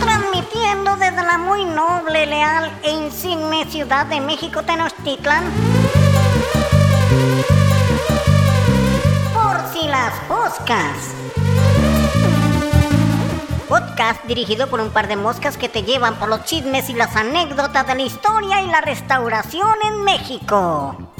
Transmitiendo desde la muy noble, leal e insigne ciudad de México Tenochtitlan. Por si las poscas. Podcast dirigido por un par de moscas que te llevan por los chismes y las anécdotas de la historia y la restauración en México.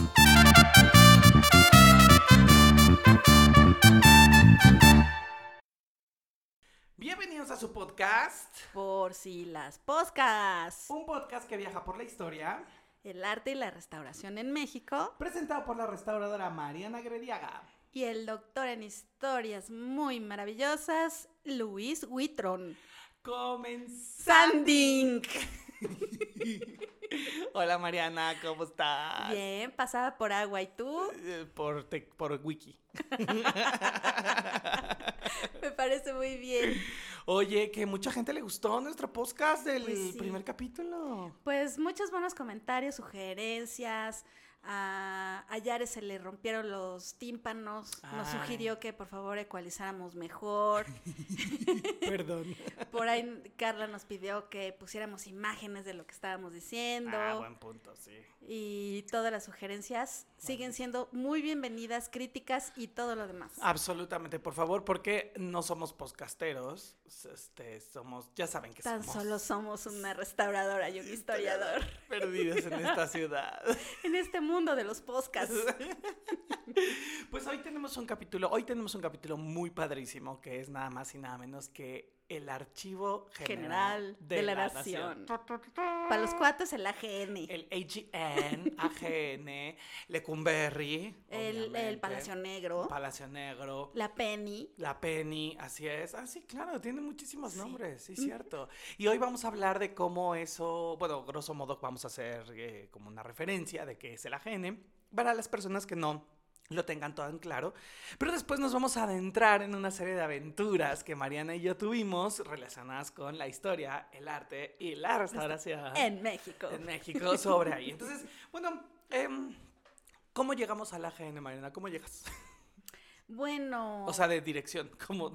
Bienvenidos a su podcast, Por si las poscas. un podcast que viaja por la historia, El arte y la restauración en México. presentado por la restauradora Mariana Grediaga. Y el doctor en historias muy maravillosas, Luis Huitrón. Comenzando. Hola Mariana, ¿cómo estás? Bien, pasada por agua. ¿Y tú? Eh, Por, te- por wiki. Me parece muy bien. Oye, que mucha gente le gustó nuestro podcast del Pues sí. primer capítulo. Pues muchos buenos comentarios, sugerencias. A, a Yare se le rompieron los tímpanos. Nos sugirió que por favor ecualizáramos mejor. Perdón. Por ahí Carla nos pidió que pusiéramos imágenes de lo que estábamos diciendo. Ah, buen punto, sí. Y todas las sugerencias siguen siendo muy bienvenidas, críticas y todo lo demás. Absolutamente, por favor, porque no somos podcasteros, este, somos, ya saben que Tan somos solo somos una restauradora y un historiador perdidos en esta ciudad. en este mundo de los podcasts. Pues hoy tenemos un capítulo, hoy tenemos un capítulo muy padrísimo que es nada más y nada menos que el archivo general, General de, la, nación. Para los cuates el AGN. El AGN, AGN, Lecumberri, El, el Palacio Negro. Palacio Negro, la Penny. la Penny, así es. Ah, sí, claro, tiene muchísimos Sí. nombres, sí, cierto. Y hoy vamos a hablar de cómo eso, bueno, grosso modo vamos a hacer eh, como una referencia de qué es el AGN para las personas que no lo tengan todo en claro. Pero después nos vamos a adentrar en una serie de aventuras que Mariana y yo tuvimos relacionadas con la historia, el arte y la restauración En México. en México sobre ahí. Entonces, bueno, em, ¿cómo llegamos al AGN, Mariana? ¿Cómo llegas? Bueno, O sea, de dirección, ¿cómo?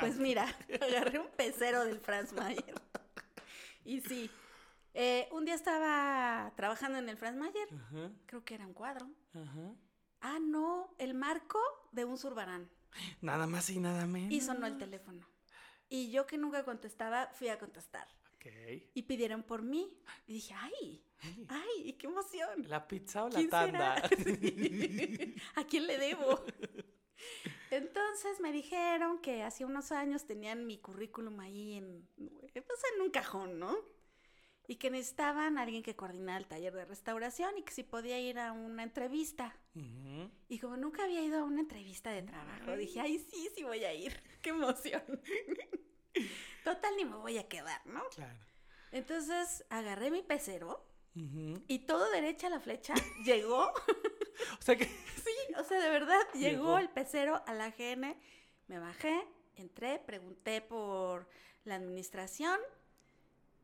pues mira, agarré un pecero del Franz Mayer. Y sí, eh, un día estaba trabajando en el Franz Mayer. Creo que era un cuadro. ajá. Ah, no, el marco de un surbarán. Nada más y nada menos. Y sonó el teléfono. Y yo que nunca contestaba, fui a contestar. Ok. Y pidieron por mí. Y dije, ay, Ay, ay, qué emoción. ¿La pizza o la ¿Quién tanda? será? Sí. ¿A quién le debo? Entonces me dijeron que hace unos años tenían mi currículum ahí en, pues en un cajón, ¿no? Y que necesitaban a alguien que coordinara el taller de restauración y que si podía ir a una entrevista. Y como nunca había ido a una entrevista de trabajo, dije, ay, sí, sí voy a ir. Qué emoción. Total, ni me voy a quedar, ¿no? Claro. Entonces agarré mi pecero y todo derecha la flecha llegó. O sea que. Sí, o sea, de verdad, llegó, Llegó. el pecero a la GN, me bajé, entré, pregunté por la administración,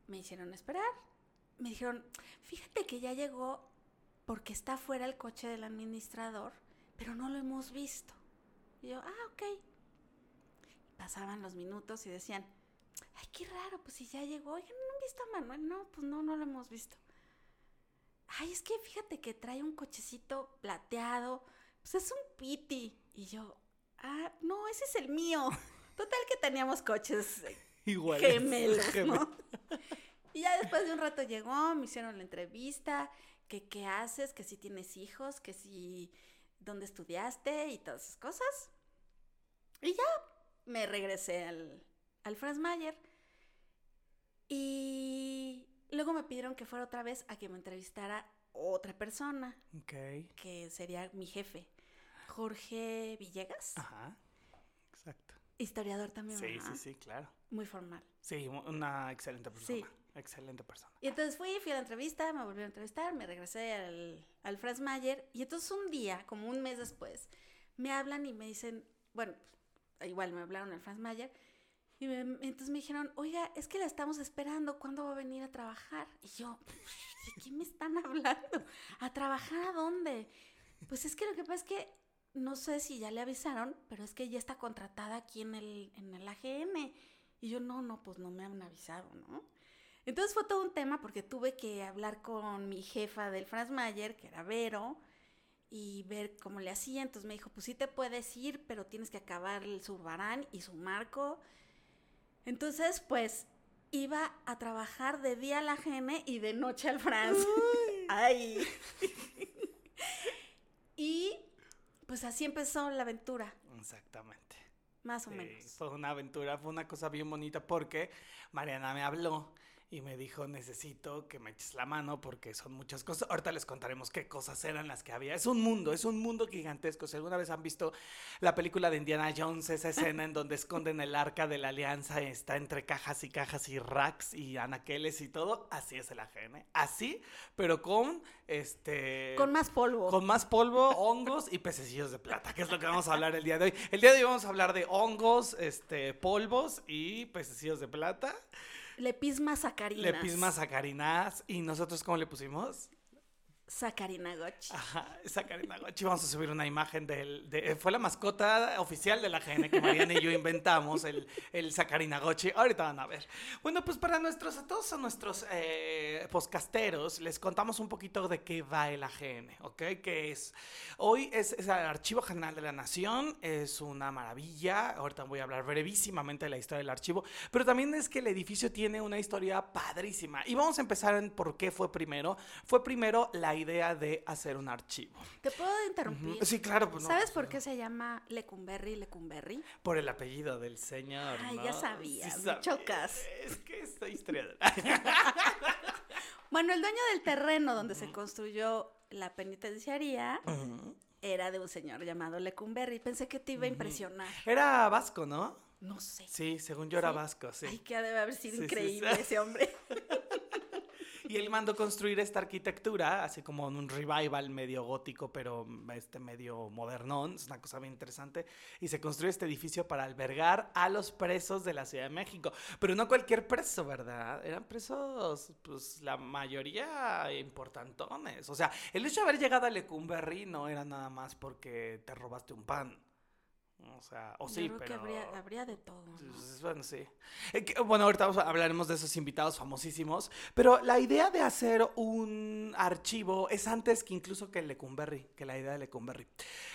me hicieron esperar, me dijeron, fíjate que ya llegó porque está fuera el coche del administrador, pero no lo hemos visto. Y yo, ah, ok. Pasaban los minutos y decían, ay, qué raro, pues si ya llegó, oigan, ¿no han visto a Manuel? No, pues no, no lo hemos visto. Ay, es que fíjate que trae un cochecito plateado, pues es un piti. Y yo, ah, no, ese es el mío. Total que teníamos coches eh, Igual. gemelos, ¿no? Y ya después de un rato llegó, me hicieron la entrevista, que qué haces, que si tienes hijos, que si dónde estudiaste y todas esas cosas. Y ya me regresé al, al Franz Mayer. Y luego me pidieron que fuera otra vez a que me entrevistara otra persona, Ok. que sería mi jefe, Jorge Villegas, Ajá. Exacto. historiador también. Sí, ¿verdad? sí, sí, claro. Muy formal. Sí, una excelente persona. Sí. Excelente persona. Y entonces fui, fui a la entrevista, me volvieron a entrevistar, me regresé al, al Franz Mayer. Y entonces un día, como un mes después, me hablan y me dicen, bueno, igual me hablaron al Franz Mayer. Y me- entonces me dijeron, oiga, es que la estamos esperando, ¿cuándo va a venir a trabajar? Y yo, ¿de qué me están hablando? ¿A trabajar a dónde? Pues es que lo que pasa es que no sé si ya le avisaron, pero es que ella está contratada aquí en el, en el AGN. Y yo, no, no, pues no me han avisado, ¿no? Entonces fue todo un tema porque tuve que hablar con mi jefa del Franz Mayer, que era Vero, y ver cómo le hacía. Entonces me dijo, pues sí te puedes ir, pero tienes que acabar el Zurbarán y su marco. Entonces, pues iba a trabajar de día a la GN y de noche al Franz. Ay. y pues así empezó la aventura. Exactamente. Más o Sí, menos. Fue una aventura, fue una cosa bien bonita porque Mariana me habló y me dijo, necesito que me eches la mano porque son muchas cosas. Ahorita les contaremos qué cosas eran las que había. Es un mundo, es un mundo gigantesco. Si alguna vez han visto la película de Indiana Jones, esa escena en donde esconden el arca de la alianza, está entre cajas y cajas y racks y anaqueles y todo, así es el AGN. Así, pero con este... Con más polvo. Con más polvo, hongos y pececillos de plata, que es lo que vamos a hablar el día de hoy. El día de hoy vamos a hablar de hongos, este, polvos y pececillos de plata. Lepisma sacarinas. Lepisma sacarinas. ¿Y nosotros cómo le pusimos? Sacarinagochi. Ajá, Sacarinagochi. Vamos a subir una imagen del. de- fue la mascota oficial de la GN que Mariana y yo inventamos, el, el Sacarinagochi. Ahorita van a ver. Bueno, pues para nuestros, a todos a nuestros eh, podcasteros, les contamos un poquito de qué va el AGN, ¿ok? Que es. Hoy es, es el Archivo General de la Nación, es una maravilla. Ahorita voy a hablar brevísimamente de la historia del archivo, pero también es que el edificio tiene una historia padrísima. Y vamos a empezar en por qué fue primero. Fue primero la idea de hacer un archivo. ¿Te puedo interrumpir? Sí, claro. Pues no, ¿Sabes por qué se llama Lecumberri Lecumberri? Por el apellido del señor. Ay, ¿no? ya sabía, me chocas. Es que esta historia. Bueno, el dueño del terreno donde se construyó la penitenciaría era de un señor llamado Lecumberri. Pensé que te iba a impresionar. Era vasco, ¿no? No sé. Sí, según yo era Sí. vasco, sí. Ay, que ha de haber sido Sí, increíble ese hombre. Y él mandó construir esta arquitectura, así como un revival medio gótico, pero este medio modernón, es una cosa bien interesante. Y se construyó este edificio para albergar a los presos de la Ciudad de México. Pero no cualquier preso, ¿verdad? Eran presos, pues la mayoría importantones. O sea, el hecho de haber llegado a Lecumberri no era nada más porque te robaste un pan. O sea, o Yo sí, creo pero... que habría, habría de todo. ¿no? Pues, Bueno, sí. Eh, Bueno, ahorita vamos a- hablaremos de esos invitados famosísimos, pero la idea de hacer un archivo es antes que incluso que el Lecumberri, que la idea de Lecumberri.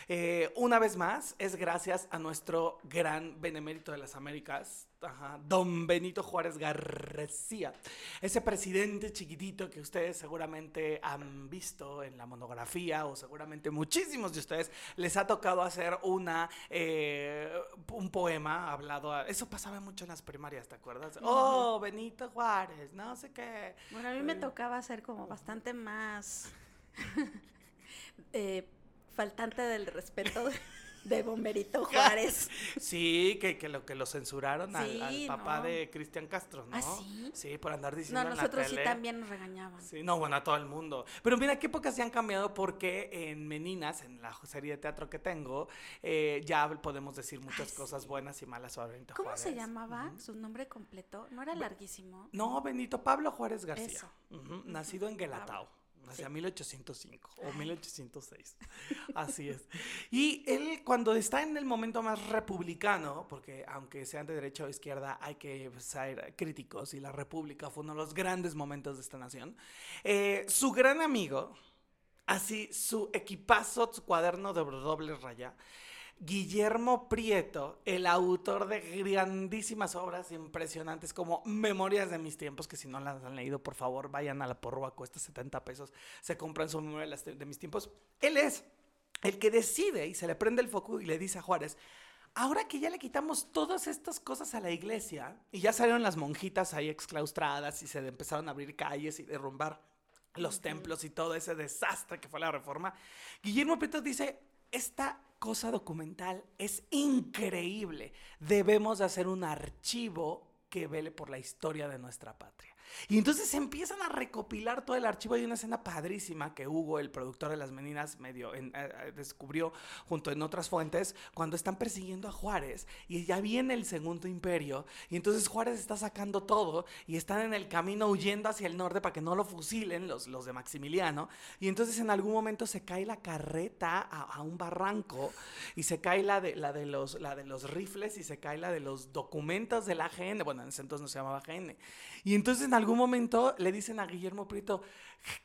Eh, una vez más, es gracias a nuestro gran benemérito de las Américas, ajá, don Benito Juárez García, ese presidente chiquitito que ustedes seguramente han visto en la monografía o seguramente muchísimos de ustedes les ha tocado hacer una eh, un poema hablado a- eso pasaba mucho en las primarias te acuerdas oh Benito Juárez no sé qué. Bueno, a mí me tocaba ser como bastante más eh, faltante del respeto. de, de Bomberito Juárez. sí que, que lo que lo censuraron al, papá no. de Cristian Castro no ¿Ah, sí? sí por andar diciendo No, en la nosotros sí también nos regañaban. Sí, no, bueno, a todo el mundo. Pero mira qué épocas ya han cambiado porque en Meninas, en la serie de teatro que tengo, eh, ya podemos decir muchas Ay, cosas sí. buenas y malas sobre Benito ¿Cómo se Juárez. llamaba Ujú. su nombre completo? ¿No era larguísimo? No, Benito Pablo Juárez García. Eso. Nacido en Guelatao. Hacia 1805 o 1806. Así es. Y él, cuando está en el momento más republicano, porque aunque sean de derecha o izquierda, hay que ser críticos, y la República fue uno de los grandes momentos de esta nación, eh, su gran amigo, así, su equipazo, su cuaderno de doble raya, Guillermo Prieto, el autor de grandísimas obras impresionantes como Memorias de mis tiempos, que si no las han leído, por favor, vayan a la porrua, cuesta 70 pesos, se compran su memoria de mis tiempos. Él es el que decide y se le prende el foco y le dice a Juárez, ahora que ya le quitamos todas estas cosas a la iglesia y ya salieron las monjitas ahí exclaustradas y se empezaron a abrir calles y derrumbar los templos y todo ese desastre que fue la reforma, Guillermo Prieto dice, esta cosa documental es increíble, debemos de hacer un archivo que vele por la historia de nuestra patria. Y entonces empiezan a recopilar todo el archivo. Hay una escena padrísima que Hugo, el productor de Las Meninas, medio en- eh, eh, descubrió junto en otras fuentes cuando están persiguiendo a Juárez y ya viene el Segundo Imperio. Y entonces Juárez está sacando todo y están en el camino huyendo hacia el norte para que no lo fusilen los, los de Maximiliano. Y entonces en algún momento se cae la carreta a, a un barranco y se cae la de, la, de los, la de los rifles y se cae la de los documentos de la AGN. Bueno, en ese entonces no se llamaba AGN. Y entonces en algún momento le dicen a Guillermo Prieto,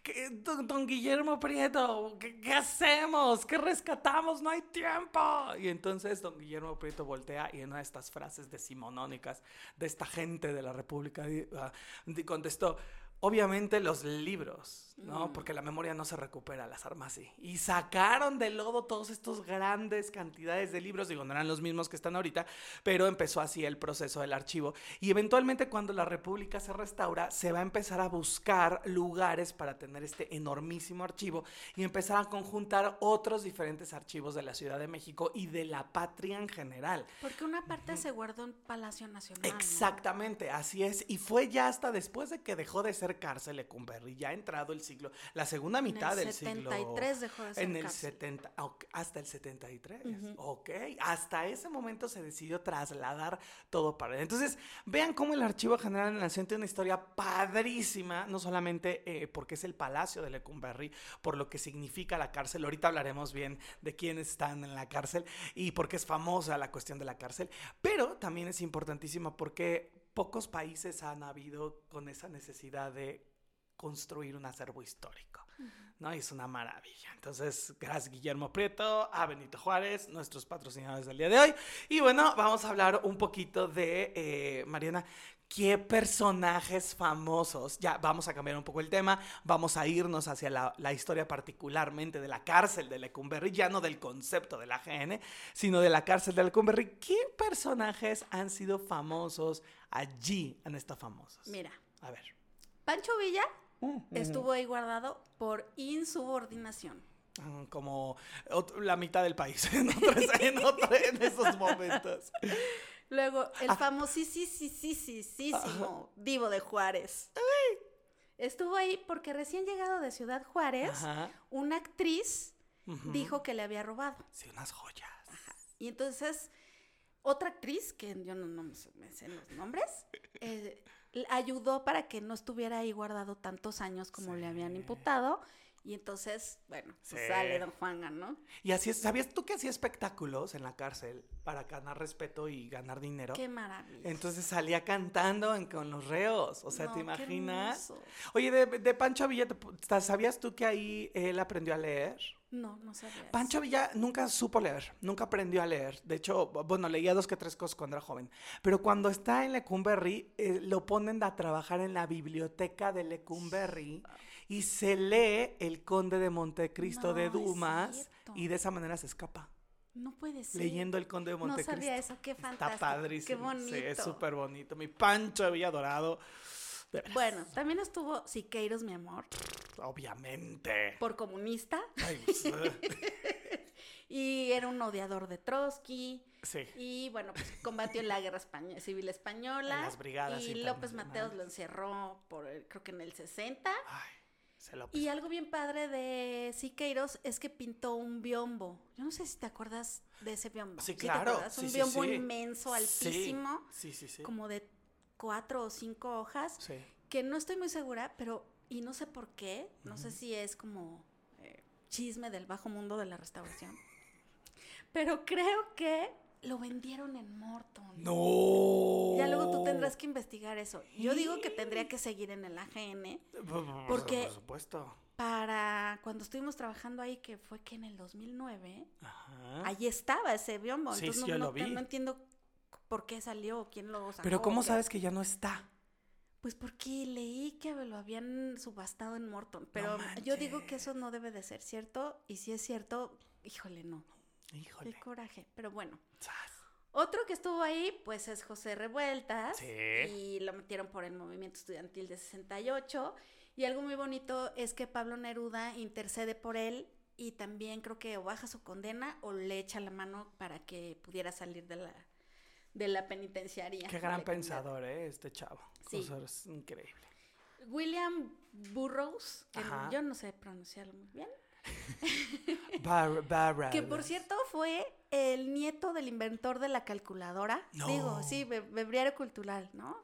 "¿Qué- don, don Guillermo Prieto, ¿qué, qué hacemos? ¿Qué rescatamos? No hay tiempo. Y entonces don Guillermo Prieto voltea y en una de estas frases decimonónicas de esta gente de la República di- contestó, obviamente los libros, ¿no? Porque la memoria no se recupera, las armas sí. Y sacaron del lodo todos estos grandes cantidades de libros, digo, no eran los mismos que están ahorita, pero empezó así el proceso del archivo. Y eventualmente cuando la República se restaura, se va a empezar a buscar lugares para tener este enormísimo archivo y empezar a conjuntar otros diferentes archivos de la Ciudad de México y de la patria en general. Porque una parte se guardó en Palacio Nacional. ¿no? Exactamente, así es. Y fue ya hasta después de que dejó de ser cárcel Lecumberri, ya ha entrado el siglo, la segunda mitad en el del siglo. 73 dejó de ser En el cárcel. 70, ok, hasta el 73. Ujú. Ok, hasta ese momento se decidió trasladar todo para allá. Entonces, vean cómo el Archivo General de la Nación tiene una historia padrísima, no solamente eh, porque es el palacio de Lecumberri, por lo que significa la cárcel. Ahorita hablaremos bien de quiénes están en la cárcel y por qué es famosa la cuestión de la cárcel, pero también es importantísima porque pocos países han habido con esa necesidad de construir un acervo histórico. ¿no? Y es una maravilla. Entonces, gracias Guillermo Prieto, a Benito Juárez, nuestros patrocinadores del día de hoy. Y bueno, vamos a hablar un poquito de, eh, Mariana, ¿qué personajes famosos? Ya vamos a cambiar un poco el tema, vamos a irnos hacia la, la historia particularmente de la cárcel de Lecumberri, ya no del concepto de la GN, sino de la cárcel de Lecumberri. ¿Qué personajes han sido famosos allí, han estado famosos? Mira, A ver. Pancho Villa estuvo ahí guardado por insubordinación. Mm, como la mitad del país en, otros- en, otro- en esos momentos. Luego, Ah. el famosísimo Divo de Juárez. Estuvo ahí porque recién llegado de Ciudad Juárez, Ajá. una actriz dijo que le había robado. Sí, unas joyas. Y entonces, otra actriz, que yo no, no me sé- los nombres, eh, ayudó para que no estuviera ahí guardado tantos años como le habían imputado. Y entonces, bueno, pues Sí. sale Don Juanga, ¿no? Y así es, ¿sabías tú que hacía espectáculos en la cárcel para ganar respeto y ganar dinero? Qué maravilla. Entonces salía cantando en- con los reos. O sea, No, ¿te qué imaginas? hermoso. Oye, de, de Pancho Villa, ¿te- ¿sabías tú que ahí él aprendió a leer? No, no sabía. Pancho Villa nunca supo leer, nunca aprendió a leer. De hecho, bueno, leía dos que tres cosas cuando era joven. Pero cuando está en Lecumberri, eh, lo ponen a trabajar en la biblioteca de Lecumberri y se lee El Conde de Montecristo No, de Dumas y de esa manera se escapa. No puede ser. Leyendo El Conde de No Montecristo. sabía eso, qué fantástico. Está padrísimo. Qué bonito. Sí, es súper bonito. Mi Pancho Villa Dorado. De veras, Bueno, también estuvo Siqueiros, mi amor, Obviamente. por comunista Ay, pues, eh, y era un odiador de Trotsky. sí. Y bueno, pues combatió en la guerra española, civil española. En las brigadas Y López. Mateos lo encerró por, el- creo que en el 60. Ay, se lo Y algo bien padre de Siqueiros es que pintó un biombo. Yo no sé si te acuerdas de ese biombo. Sí, claro. un sí, biombo sí. inmenso, altísimo, Sí, sí, sí. como de cuatro o cinco hojas, Sí. que no estoy muy segura, pero, y no sé por qué, no sé si es como eh, chisme del bajo mundo de la restauración, pero creo que lo vendieron en Morton. No. Ya luego tú tendrás que investigar eso. Yo digo que tendría que seguir en el AGN Porque- Por supuesto. para cuando estuvimos trabajando ahí, que fue que en el 2009, Ajá. ahí estaba ese biombo. Sí, Entonces sí, no, yo no- lo vi. no entiendo por qué salió, quién lo sacó. Pero ¿cómo sabes que ya no está? Pues porque leí que lo habían subastado en Morton. Pero yo digo que eso no debe de ser cierto. Y si es cierto, híjole, no. Híjole. Qué coraje. Pero bueno. Zas. Otro que estuvo ahí, pues es José Revueltas. Sí. Y lo metieron por el movimiento estudiantil de 68. Y algo muy bonito es que Pablo Neruda intercede por él y también creo que o baja su condena o le echa la mano para que pudiera salir de la, de la penitenciaría. Qué gran pensador, ¿eh? Este chavo. Sí. Es increíble. William Burroughs, que Ajá. yo no sé pronunciarlo muy bien, Bar- Barra- que por cierto fue el nieto del inventor de la calculadora. No. Digo, sí, be- breviario cultural, ¿no?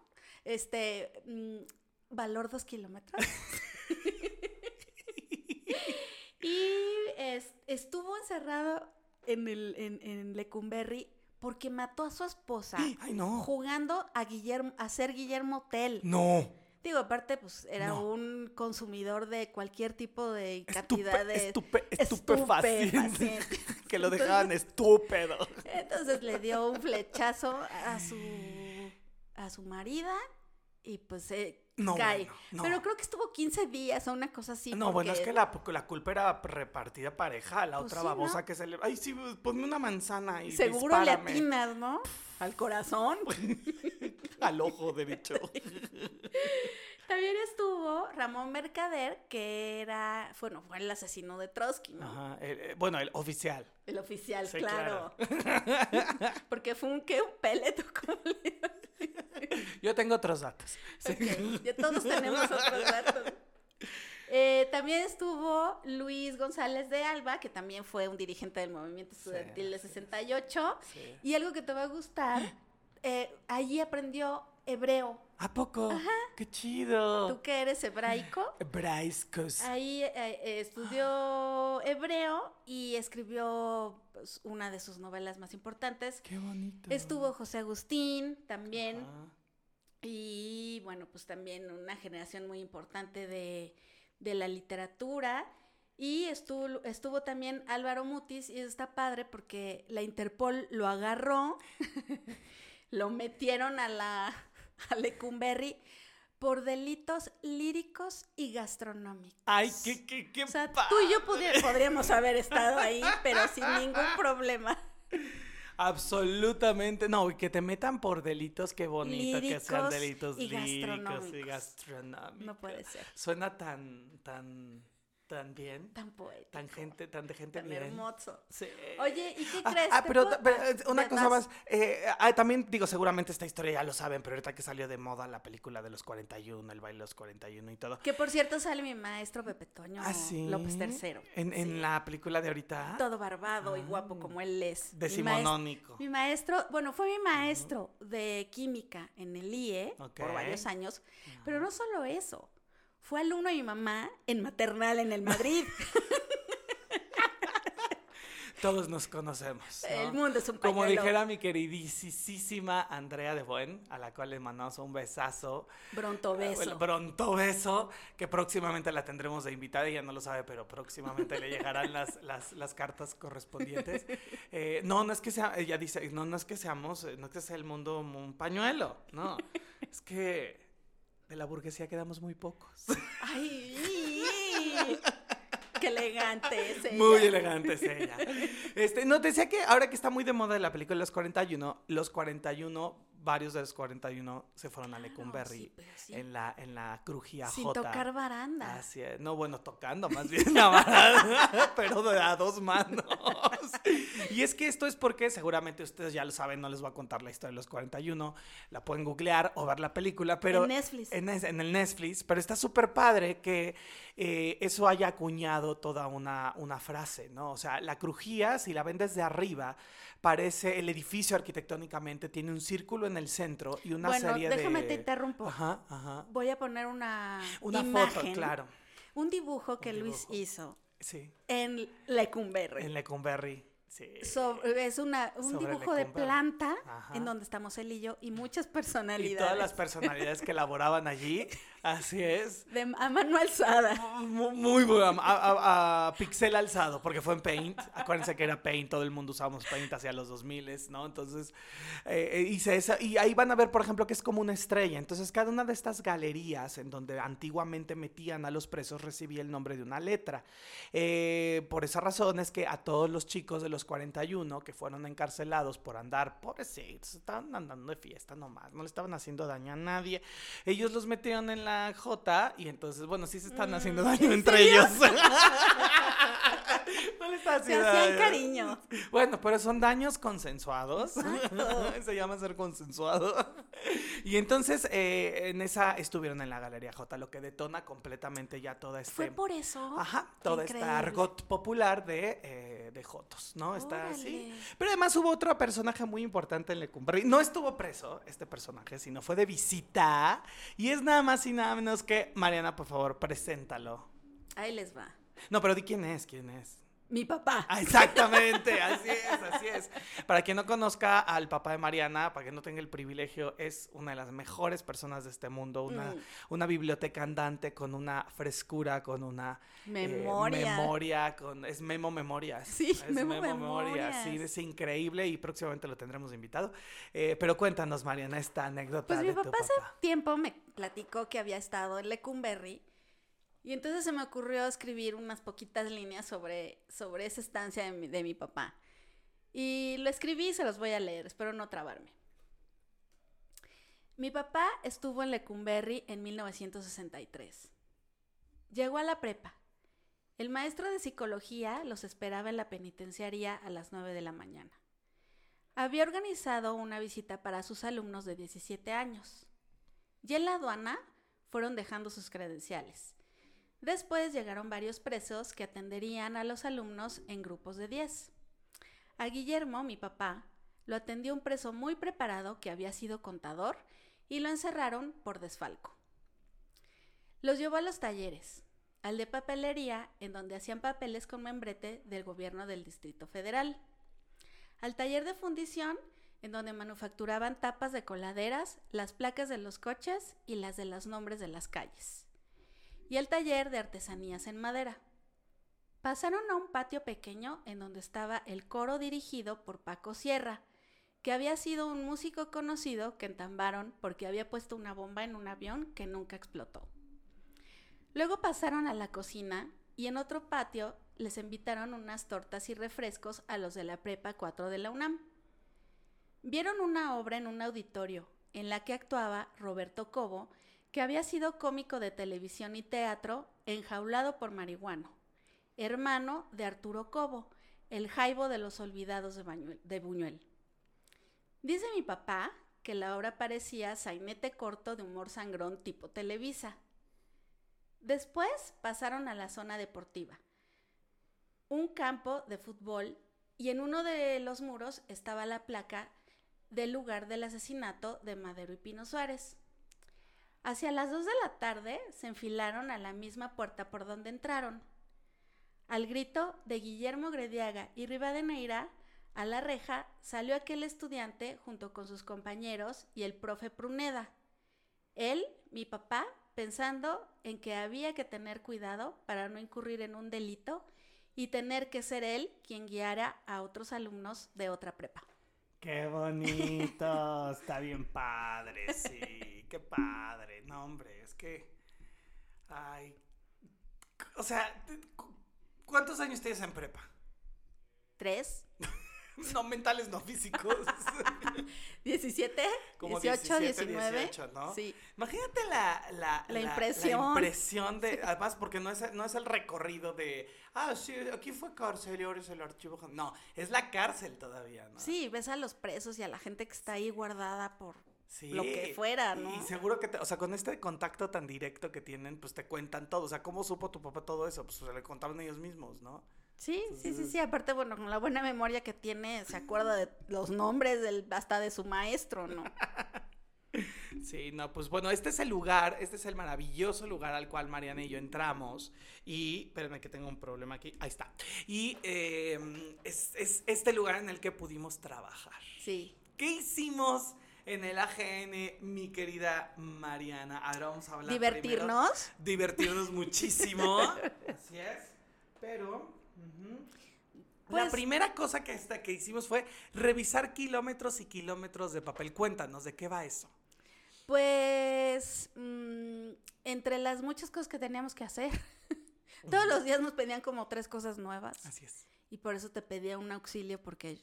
Este, mm, valor dos kilómetros. y es- estuvo encerrado en, el, en, en Lecumberri porque mató a su esposa Ay, no. jugando a Guillermo, a ser Guillermo Tell. No. Digo, aparte, pues era No. un consumidor de cualquier tipo de Estupe, cantidad de estupe, estupefaciente. estupefaciente. que lo dejaban estúpido. Entonces le dio un flechazo a su a su marida y pues No, cae. bueno, no. Pero creo que estuvo 15 días o una cosa así. no, bueno, es que la, la culpa era repartida pareja. La Pues otra sí, babosa ¿no? que se le. Ay, sí, ponme una manzana y seguro le dispárame atinas, ¿no? Al corazón. Al ojo, de bicho. También estuvo Ramón Mercader, que era, bueno, fue el asesino de Trotsky, ¿no? Ajá. el- eh, bueno, el oficial. El oficial, Sí, claro. Porque fue un, ¿qué? Un peleto, ¿cómo le Yo tengo otros datos. Sí. Ok, ya todos tenemos otros datos. Eh, también estuvo Luis González de Alba, que también fue un dirigente del movimiento estudiantil de sí, 68. Sí. Y algo que te va a gustar, eh, allí aprendió hebreo. ¿A poco? ¡Qué chido! Tú que eres hebraico, Braiscos. ahí eh, eh, estudió hebreo y escribió pues, una de sus novelas más importantes. ¡Qué bonito! Estuvo José Agustín también. Ajá. Y bueno, pues también una generación muy importante de, de la literatura. Y estuvo, estuvo también Álvaro Mutis, y está padre porque la Interpol lo agarró, lo metieron a la a Lecumberri por delitos líricos y gastronómicos. ¡Ay, qué, qué, qué O sea, tú y yo podríamos haber estado ahí, pero sin ningún problema. Absolutamente. No, y que te metan por delitos, qué bonito que sean delitos y líricos y gastronómicos. No puede ser. Suena tan, tan, tan bien. Tan poético. Tan gente, tan de gente tan bien. hermoso. Sí. Oye, ¿y qué Ah, crees? ah, ¿Te pero, ah, eh, una cosa más. eh, ah, también digo, seguramente esta historia ya lo saben, pero ahorita que salió de moda la película de los 41, el baile de los 41 y todo. Que por cierto sale mi maestro Pepe Toño Ah, sí. López III. En, la película de ahorita. Todo barbado y Ah. guapo como él es. Mi Decimonónico. Mi maestro, bueno, fue mi maestro de química en el IE por varios años, pero no solo eso. Fue alumno de mi mamá en maternal en el Madrid. Todos nos conocemos. ¿no? El mundo es un Como pañuelo. dijera mi queridísima Andrea de Buen, a la cual le mandamos un besazo. Bronto beso. El pronto beso, que próximamente la tendremos de invitada, ella no lo sabe, pero próximamente le llegarán las, las, las cartas correspondientes. Eh, no, no es que sea, ella dice, no, no es que seamos, eh, no es que sea el mundo un pañuelo, no, es que de la burguesía quedamos muy pocos. Ay, qué elegante es ella. Muy elegante es ella. Este, no, decía que ahora que está muy de moda la película los 41, los 41, varios de los 41 se fueron a Claro, Lecumberri sí, en la, en la crujía Sin J. tocar baranda. Así es. No, bueno, tocando más bien la baranda, pero de a dos manos. Y es que esto es porque seguramente ustedes ya lo saben, no les voy a contar la historia de los 41, la pueden googlear o ver la película, pero... En Netflix. En, en el Netflix, pero está súper padre que eh, eso haya acuñado toda una, una frase, ¿no? O sea, la crujía, si la ven desde arriba, parece el edificio arquitectónicamente, tiene un círculo en el centro y una bueno, serie de... déjame te interrumpo. Ajá, ajá. Voy a poner una, Una imagen, foto, claro. Un dibujo que Un Luis hizo Sí, en Lecumberri. en Lecumberri. Sí. So- es una, un Sobre dibujo de planta Ajá. en donde estamos él y yo y muchas y personalidades. todas las personalidades que elaboraban allí, así es. de, a mano alzada. Muy, muy bueno, a, a- a pixel alzado, porque fue en Paint. Acuérdense que era Paint, todo el mundo usábamos Paint hacia los 2000, ¿no? Entonces, eh, eh, hice esa. Y ahí van a ver, por ejemplo, que es como una estrella. Entonces, cada una de estas galerías en donde antiguamente metían a los presos recibía el nombre de una letra. Eh, por esa razón es que a todos los chicos de los 41 que fueron encarcelados por andar, pobrecitos, estaban andando de fiesta nomás, no le estaban haciendo daño a nadie. Ellos los metieron en la J y entonces, bueno, sí se están haciendo daño ¿en entre ellos. No le estás Se haciendo hacían cariño. Bueno, pero son daños consensuados. Exacto. Se llama ser consensuado. Y entonces eh, en esa estuvieron en la Galería J, lo que detona completamente ya toda este... Fue por eso. Ajá, toda esta argot popular de, eh, de Jotos, ¿no? Está así. Pero además hubo otro personaje muy importante en Lecumberri. No estuvo preso este personaje, sino fue de visita. Y es nada más y nada menos que... Mariana, por favor, preséntalo. Ahí les va. No, pero di quién es, quién es. Mi papá. Ah, exactamente, así es, así es. Para quien no conozca al papá de Mariana, para quien no tenga el privilegio, es una de las mejores personas de este mundo, una, Mm. una biblioteca andante con una frescura, con una eh, Memoria. memoria, con, es Memo Memorias. Sí, es Memo Memorias. sí, es increíble y próximamente lo tendremos invitado. Eh, pero cuéntanos, Mariana, esta anécdota Pues mi de tu papá hace papá. tiempo me platicó que había estado en Lecumberri y entonces se me ocurrió escribir unas poquitas líneas sobre, sobre esa estancia de mi, de mi papá. Y lo escribí y se los voy a leer, espero no trabarme. Mi papá estuvo en Lecumberri en 1963. Llegó a la prepa. El maestro de psicología los esperaba en la penitenciaría a las 9 de la mañana. Había organizado una visita para sus alumnos de 17 años. Y en la aduana fueron dejando sus credenciales. Después llegaron varios presos que atenderían a los alumnos en grupos de 10. A Guillermo, mi papá, lo atendió un preso muy preparado que había sido contador y lo encerraron por desfalco. Los llevó a los talleres, al de papelería, en donde hacían papeles con membrete del gobierno del Distrito Federal, al taller de fundición, en donde manufacturaban tapas de coladeras, las placas de los coches y las de los nombres de las calles, y al taller de artesanías en madera. Pasaron a un patio pequeño en donde estaba el coro dirigido por Paco Sierra, que había sido un músico conocido que entambaron porque había puesto una bomba en un avión que nunca explotó. Luego pasaron a la cocina y en otro patio les invitaron unas tortas y refrescos a los de la Prepa 4 de la UNAM. Vieron una obra en un auditorio en la que actuaba Roberto Cobo, que había sido cómico de televisión y teatro, enjaulado por marihuano, hermano de Arturo Cobo, el jaibo de los olvidados de, de Buñuel. Dice mi papá que la obra parecía sainete corto de humor sangrón tipo Televisa. Después pasaron a la zona deportiva, un campo de fútbol y en uno de los muros estaba la placa del lugar del asesinato de Madero y Pino Suárez. Hacia las 2 de la tarde se enfilaron a la misma puerta por donde entraron. Al grito de Guillermo Grediaga y Rivadeneira, a la reja salió aquel estudiante junto con sus compañeros y el profe Pruneda. Él, mi papá, pensando en que había que tener cuidado para no incurrir en un delito y tener que ser él quien guiara a otros alumnos de otra prepa. Qué bonito, está bien padre, sí, qué padre. No, hombre, es que. Ay. O sea, cu- ¿cuántos años tienes en prepa? ¿Tres? No mentales, no físicos. ¿17? Como 18, 17, 19. 18, ¿no? Sí. Imagínate la, la, La impresión. la impresión de. Además, porque no es, no es el recorrido de. Ah, sí, aquí fue cárcel y ahora es el archivo. No, es la cárcel todavía, ¿no? Sí, ves a los presos y a la gente que está ahí guardada por Sí. lo que fuera, ¿no? Y seguro que, te- o sea, con este contacto tan directo que tienen, pues te cuentan todo. O sea, ¿cómo supo tu papá todo eso? Pues se le contaban ellos mismos, ¿no? Sí, sí, sí, sí. Aparte, bueno, con la buena memoria que tiene, se acuerda de los nombres del, hasta de su maestro, ¿no? Sí, no, pues bueno, este es el lugar, este es el maravilloso lugar al cual Mariana y yo entramos. Y, espérenme que tengo un problema aquí. Ahí está. Y eh, es, es este lugar en el que pudimos trabajar. Sí. ¿Qué hicimos en el AGN, mi querida Mariana? Ahora vamos a hablar. primero- Divertirnos. divertirnos muchísimo. Así es. Pero. la Pues- primera cosa que, esta, que hicimos fue revisar kilómetros y kilómetros de papel. Cuéntanos, ¿de qué va eso? Pues mm, entre las muchas cosas que teníamos que hacer, todos los días nos pedían como tres cosas nuevas Así es. y por eso te pedía un auxilio porque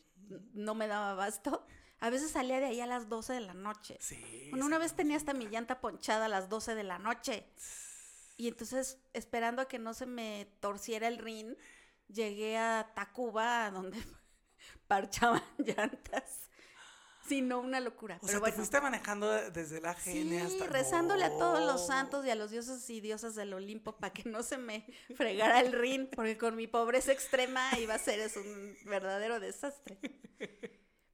no me daba abasto. A veces salía de ahí a las 12 de la noche. Sí. Bueno, una vez tenía hasta mi llanta ponchada a las 12 de la noche. Y entonces, esperando a que no se me torciera el rin, llegué a Tacuba, donde parchaban llantas. Sí, no, una locura. O pero sea, bueno. te fuiste manejando desde la GN Sí, hasta... rezándole a todos los No. santos y a los dioses y diosas del Olimpo para que no se me fregara el rin, porque con mi pobreza extrema iba a ser eso un verdadero desastre.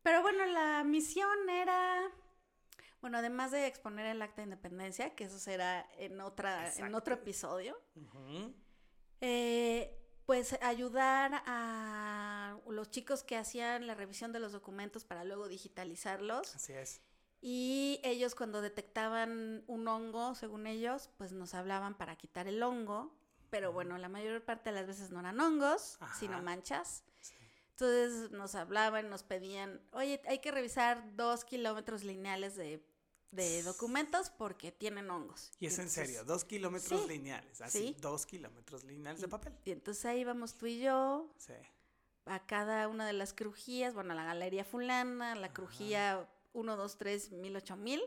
Pero bueno, la misión era, bueno, además de exponer el acta de independencia, que eso será en otra, en otro episodio, eh, pues ayudar a los chicos que hacían la revisión de los documentos para luego digitalizarlos. Así es. Y ellos cuando detectaban un hongo, según ellos, pues nos hablaban para quitar el hongo. Pero bueno, la mayor parte de las veces no eran hongos, Ajá. sino manchas. Entonces nos hablaban, nos pedían, oye, hay que revisar dos kilómetros lineales de, de documentos porque tienen hongos. Y es en serio, dos kilómetros sí, lineales, así, sí. dos kilómetros lineales de papel. Y entonces ahí vamos tú y yo Sí. a cada una de las crujías, bueno, a la galería fulana, la crujía 1, 2, 3, 1000, 8000,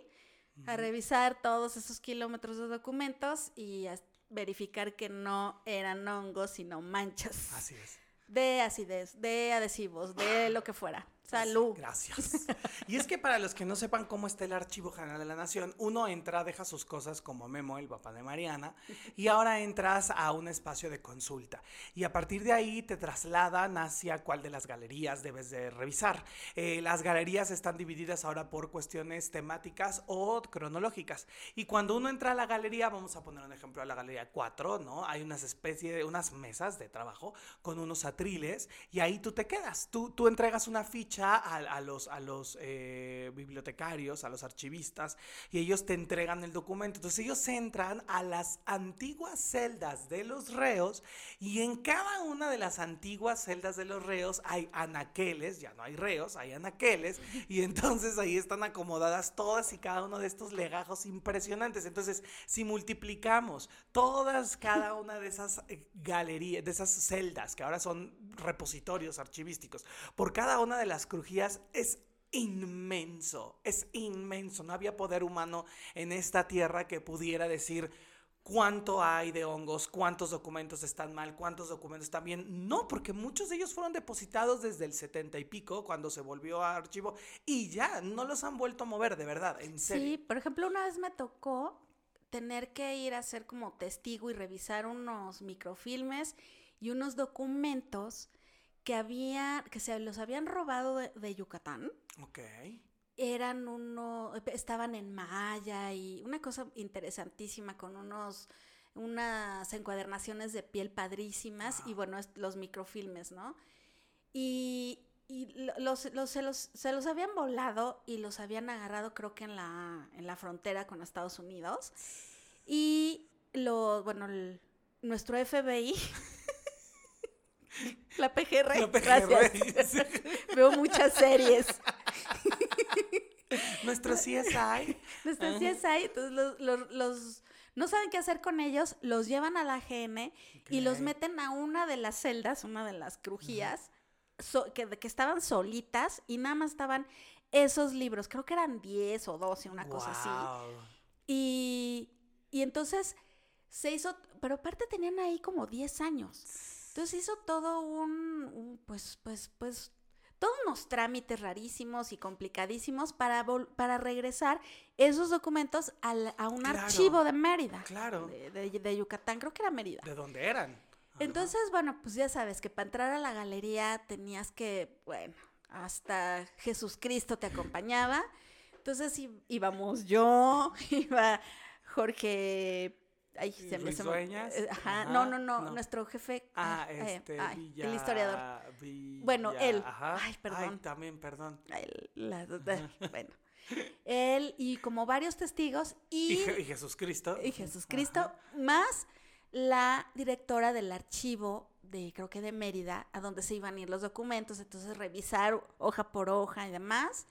a revisar todos esos kilómetros de documentos y a verificar que no eran hongos, sino manchas Así es. De acidez, de adhesivos, de lo que fuera. Salud. Gracias. Y es que para los que no sepan cómo está el Archivo General de la Nación, uno entra, deja sus cosas como Memo, el papá de Mariana, y ahora entras a un espacio de consulta. Y a partir de ahí te trasladan hacia cuál de las galerías debes de revisar. Eh, las galerías están divididas ahora por cuestiones temáticas o cronológicas. Y cuando uno entra a la galería, vamos a poner un ejemplo a la galería 4, ¿no? Hay unas especie de unas mesas de trabajo con unos atriles y ahí tú te quedas. Tú, tú entregas una ficha a, a los, a los eh, bibliotecarios, a los archivistas y ellos te entregan el documento. Entonces ellos entran a las antiguas celdas de los reos y en cada una de las antiguas celdas de los reos hay anaqueles, ya no hay reos, hay anaqueles y entonces ahí están acomodadas todas y cada uno de estos legajos impresionantes. Entonces, si multiplicamos todas, cada una de esas eh, galerías, de esas celdas que ahora son repositorios archivísticos, por cada una de las crujías es inmenso, es inmenso. No había poder humano en esta tierra que pudiera decir cuánto hay de hongos, cuántos documentos están mal, cuántos documentos están bien. No, porque muchos de ellos fueron depositados desde el setenta y pico, cuando se volvió a archivo, y ya no los han vuelto a mover, de verdad, en serio. Sí, por ejemplo, una vez me tocó tener que ir a ser como testigo y revisar unos microfilmes y unos documentos que había, que se los habían robado de, de Yucatán. Ok. Eran uno, estaban en maya y una cosa interesantísima con unos, unas encuadernaciones de piel padrísimas y bueno, los microfilmes, ¿no? Y, y lo- los, los- se, los, se los habían volado y los habían agarrado creo que en la, en la frontera con Estados Unidos. Y lo, bueno, el- nuestro FBI, la PGR, La PGR, gracias. Veo muchas series. Nuestro CSI. Nuestro CSI, entonces los, los- los- no saben qué hacer con ellos, los llevan a la GN y los meten a una de las celdas, una de las crujías, so- que, que estaban solitas y nada más estaban esos libros, creo que eran 10 o 12, una cosa así. Y, y entonces se hizo, pero aparte tenían ahí como 10 años. Entonces hizo todo un, un, pues, pues, pues, todos unos trámites rarísimos y complicadísimos para, vol- para regresar esos documentos al- a un Claro. archivo de Mérida. Claro. De, de- de Yucatán, creo que era Mérida. ¿De dónde eran? Ajá. Entonces, bueno, pues ya sabes que para entrar a la galería tenías que, bueno, hasta Jesucristo te acompañaba. Entonces íbamos yo, iba Jorge. Ay, se me, Ruiz se me- Dueñas. eh, Ajá, Ajá, no, no, no, no. nuestro jefe. Ah, ay, ay, este, ay, Villa- el historiador. Villa- Bueno, él. Ajá. Ay, perdón. también, perdón. Ay, la- bueno, él y como varios testigos Y, y, Je- y Jesucristo. y Jesucristo, Ajá. más la directora del archivo de, creo que de Mérida, a donde se iban a ir los documentos, entonces revisar hoja por hoja y demás.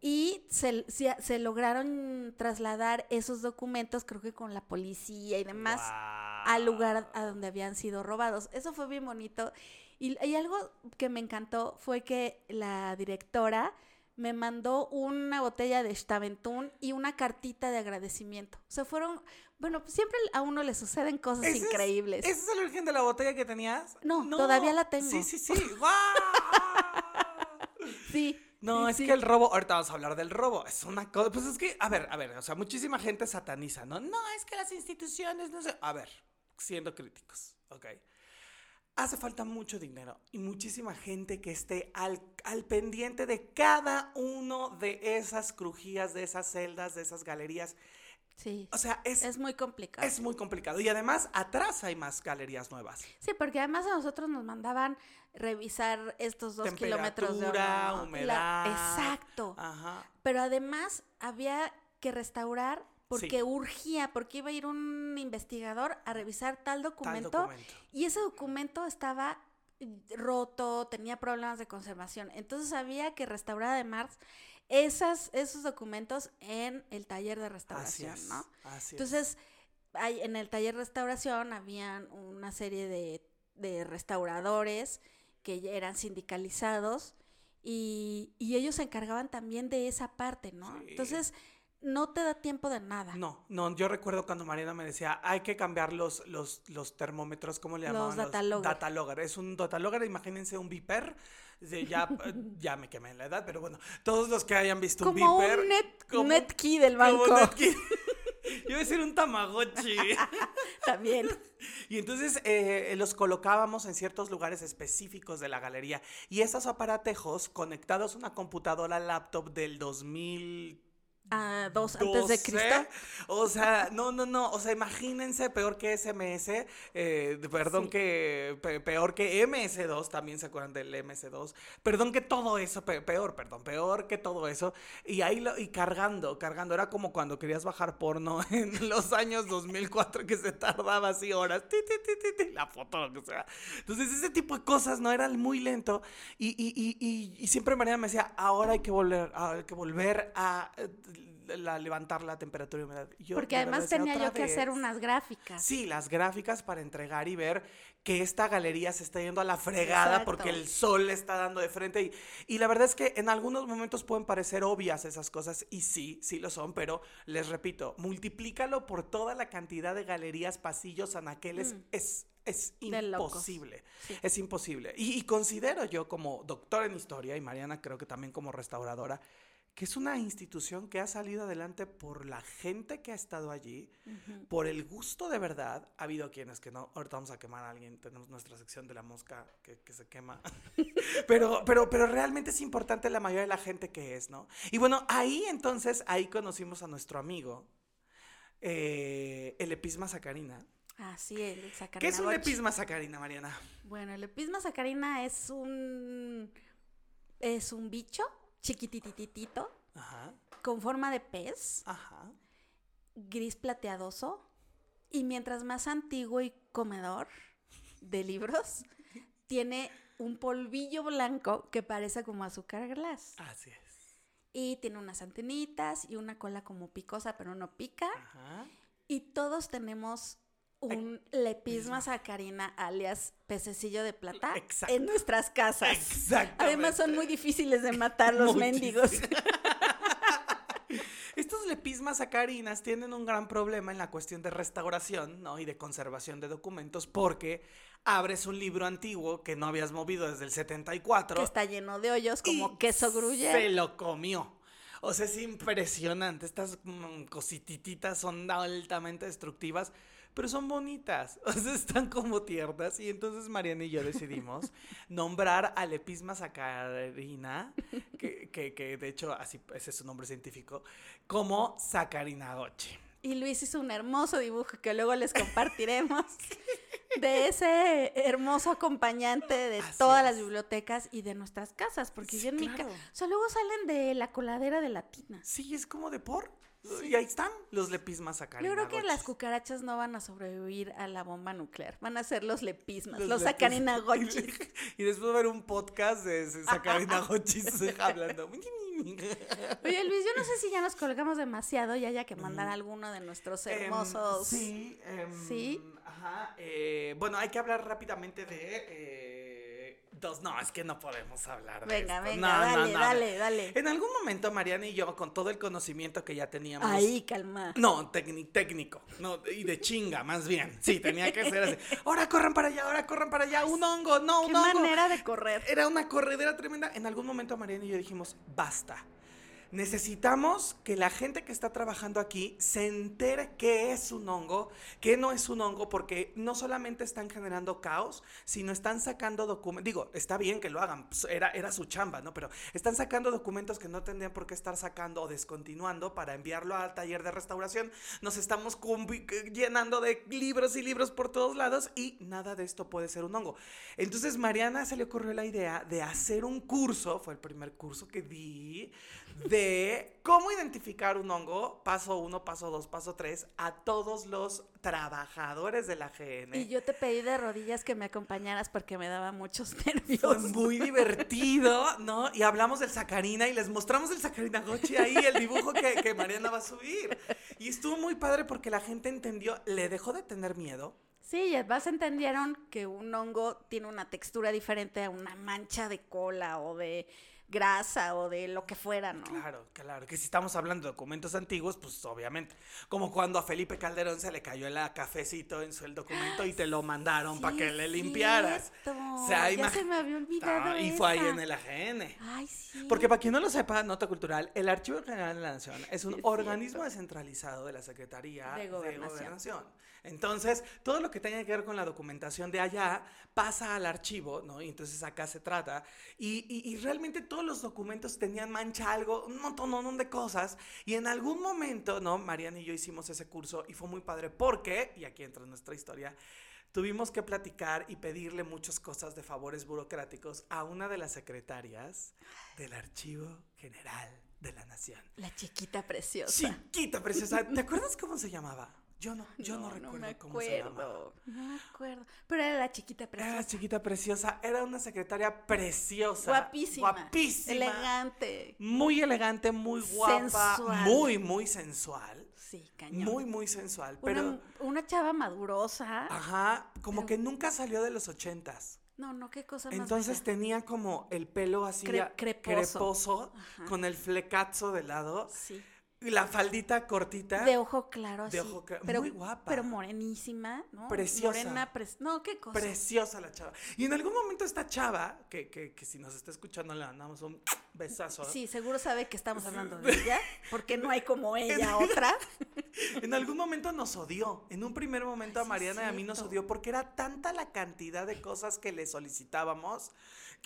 Y se, se- se lograron trasladar esos documentos, creo que con la policía y demás, al lugar a donde habían sido robados. Eso fue bien bonito. Y, y algo que me encantó fue que la directora me mandó una botella de Staventún y una cartita de agradecimiento. O sea, fueron, bueno, siempre a uno le suceden cosas ¿Ese es- increíbles. ¿Ese es el origen de la botella que tenías? No, todavía la tengo. Sí, sí, sí. ¡Guau! Sí. No, es sí. que el robo, ahorita vamos a hablar del robo, es una cosa, pues es que, a ver, a ver, o sea, muchísima gente sataniza, ¿no? No, es que las instituciones, no sé, a ver, siendo críticos, ¿ok? Hace falta mucho dinero y muchísima gente que esté al, al pendiente de cada uno de esas crujías, de esas celdas, de esas galerías. Sí. O sea, es, Es muy complicado. es muy complicado. Y además, atrás hay más galerías nuevas. Sí, porque además a nosotros nos mandaban revisar estos dos kilómetros de horno, ¿no? humedad. exacto. Ajá. Pero además había que restaurar porque Sí. urgía, porque iba a ir un investigador a revisar tal Tal documento, documento. y ese documento estaba roto, tenía problemas de conservación. Entonces había que restaurar además esas, esos documentos en el taller de Así restauración, es. ¿no? Así. Entonces, hay, en el taller de restauración habían una serie de, de restauradores que eran sindicalizados y, y ellos se encargaban también de esa parte, ¿no? Sí. Entonces, no te da tiempo de nada. No, no, yo recuerdo cuando Mariana me decía, hay que cambiar los, los, los termómetros, ¿cómo le Los llamaban? datalogger. datalogger. Es un datalogger, imagínense un viper. Ya, ya me quemé en la edad, pero bueno, todos los que hayan visto Como un viper. un net, como- netkey del como banco. Netki. Yo iba a decir un tamagotchi. También. Y entonces eh, los colocábamos en ciertos lugares específicos de la galería. Y esos aparatejos conectados a una computadora laptop del 2000 Ah, dos antes de 12. Cristo. O sea, no, no, no. O sea, imagínense peor que SMS. eh, perdón, Sí. que. pe- peor que MS2. También se acuerdan del MS2. Perdón que todo eso. pe- peor, perdón. Peor que todo eso. Y ahí lo, y cargando, cargando. Era como cuando querías bajar porno en los años 2004 que se tardaba así horas. Ti, ti, ti, ti, ti, la foto, lo que sea. Entonces, ese tipo de cosas no eran muy lento. Y, y, y, y, y siempre María me decía, ahora hay que volver, hay que volver a la- levantar la temperatura y humedad. Yo, Porque verdad, además tenía yo "¿Otra que hacer vez?". unas gráficas. Sí, las gráficas para entregar y ver que esta galería se está yendo a la fregada Exacto. porque el sol le está dando de frente. Y, y la verdad es que en algunos momentos pueden parecer obvias esas cosas, y sí, sí lo son, pero les repito, multiplícalo por toda la cantidad de galerías, pasillos, anaqueles, Mm. es, es imposible. Sí. Es imposible. Y, y considero yo como doctor en historia, y Mariana creo que también como restauradora, que es una institución que ha salido adelante por la gente que ha estado allí, por el gusto de verdad. Ha habido quienes que no, ahorita vamos a quemar a alguien, tenemos nuestra sección de la mosca que, que se quema. pero, pero, pero realmente es importante la mayoría de la gente que es, ¿no? Y bueno, ahí entonces, ahí conocimos a nuestro amigo, eh, el episma sacarina. Así es, el sacarina ¿Qué es un episma sacarina, Mariana? Bueno, el episma sacarina es un es un bicho chiquitititito Ajá, con forma de pez, ajá. gris plateadoso y mientras más antiguo y comedor de libros tiene un polvillo blanco que parece como azúcar glass Así es. y tiene unas antenitas y una cola como picosa pero no pica Ajá. y todos tenemos un lepisma sacarina alias pececillo de plata Exacto. en nuestras casas. Exactamente. Además son muy difíciles de matar los Muchísimo. mendigos. Estos lepismas sacarinas tienen un gran problema en la cuestión de restauración ¿no? y de conservación de documentos porque abres un libro antiguo que no habías movido desde el 74 que está lleno de hoyos como queso Se gruyere. lo comió. O sea, es impresionante. Estas mm, cosititas son altamente destructivas, pero son bonitas. O sea, están como tiernas. Y entonces Mariana y yo decidimos nombrar al Episma sacarina, que, que, que de hecho así ese es su nombre científico, como sacarina goche. Y Luis hizo un hermoso dibujo que luego les compartiremos de ese hermoso acompañante de Así todas las bibliotecas y de nuestras casas, porque Sí, yo en mi casa, o sea, luego salen de la coladera de la tina. Sí, es como de por. Y ahí están los lepismas sacarina Yo creo que las cucarachas no van a sobrevivir a la bomba nuclear, van a ser los lepismas, los, Los lepis- gochis. Y después ver un podcast de Sacarina Gochis hablando. Oye Luis, yo no sé si ya nos colgamos demasiado y haya que mandar alguno de nuestros Em, hermosos. sí. em, ¿Sí? Ajá. eh, bueno, hay que hablar rápidamente de. eh, Dos, no, es que no podemos hablar de Venga, esto. venga, No, dale, no. dale, dale. En algún momento Mariana y yo, con todo el conocimiento que ya teníamos... Ahí, calma. No, técnico, técnico. No, y de chinga, más bien. Sí, tenía que ser así. Ahora corran para allá, ahora corran para allá. Un hongo, no, Qué un hongo. manera de correr. Era una corredera tremenda. En algún momento Mariana y yo dijimos, basta. Necesitamos que la gente que está trabajando aquí se entere qué es un hongo, qué no es un hongo, porque no solamente están generando caos, sino están sacando documentos. Digo, está bien que lo hagan, pues, era, era su chamba, ¿no? Pero están sacando documentos que no tendrían por qué estar sacando o descontinuando para enviarlo al taller de restauración. Nos estamos llenando de libros y libros por todos lados y nada de esto puede ser un hongo. Entonces, Mariana se le ocurrió la idea de hacer un curso, fue el primer curso que di, de cómo identificar un hongo, paso uno, paso dos, paso tres, a todos los trabajadores de la GN. Y yo te pedí de rodillas que me acompañaras porque me daba muchos Fue nervios. muy divertido, ¿no? Y hablamos del sacarina y les mostramos el sacarina Gochi ahí, el dibujo que, que Mariana va a subir. Y estuvo muy padre porque la gente entendió, le dejó de tener miedo. Sí, y además entendieron que un hongo tiene una textura diferente a una mancha de cola o de grasa o de lo que fuera, ¿no? Claro, claro, que si estamos hablando de documentos antiguos, pues obviamente, como cuando a Felipe Calderón se le cayó el cafecito en su el documento y te lo mandaron Sí, para que le limpiaras. cierto. sea, ya se me había olvidado Ah, y fue ahí en el AGN. Ay, sí. Porque para quien no lo sepa, nota cultural, el Archivo General de la Nación es un Sí, organismo cierto. descentralizado de la Secretaría De de Gobernación. Entonces, todo lo que tenga que ver con la documentación de allá pasa al archivo, ¿no? Y entonces acá se trata. Y, y- y realmente todos los documentos tenían mancha algo, un montón, un montón de cosas. Y en algún momento, ¿no? Mariana y yo hicimos ese curso y fue muy padre porque, y aquí entra nuestra historia, tuvimos que platicar y pedirle muchas cosas de favores burocráticos a una de las secretarias del Archivo General de la Nación. La chiquita preciosa. Chiquita, preciosa. ¿Te acuerdas cómo se llamaba? Yo no, yo no, recuerdo me cómo se llamaba. No me acuerdo. Pero era la chiquita Era preciosa. la chiquita preciosa, era una secretaria preciosa. Guapísima. Guapísima. Elegante. Muy elegante, muy guapa. Sensual. Muy, muy sensual. Sí, cañón. Muy, muy sensual. Pero, una, una chava madurosa. ajá, como Pero- que nunca salió de los ochentas. No, no, qué cosa más. Entonces bella. tenía como el pelo así Cre- creposo. creposo, con el flecazo de lado, Sí. La faldita cortita. De ojo claro, De así. ojo cla- pero, muy guapa. Pero morenísima, ¿no? Preciosa. Morena, pres- no, qué cosa. Preciosa la chava. Y en algún momento esta chava, que, que, que si nos está escuchando le mandamos un besazo. Sí, seguro sabe que estamos hablando de ella, porque no hay como ella otra. En algún momento nos odió. En un primer momento a sí, Mariana y a mí nos odió porque era tanta la cantidad de cosas que le solicitábamos.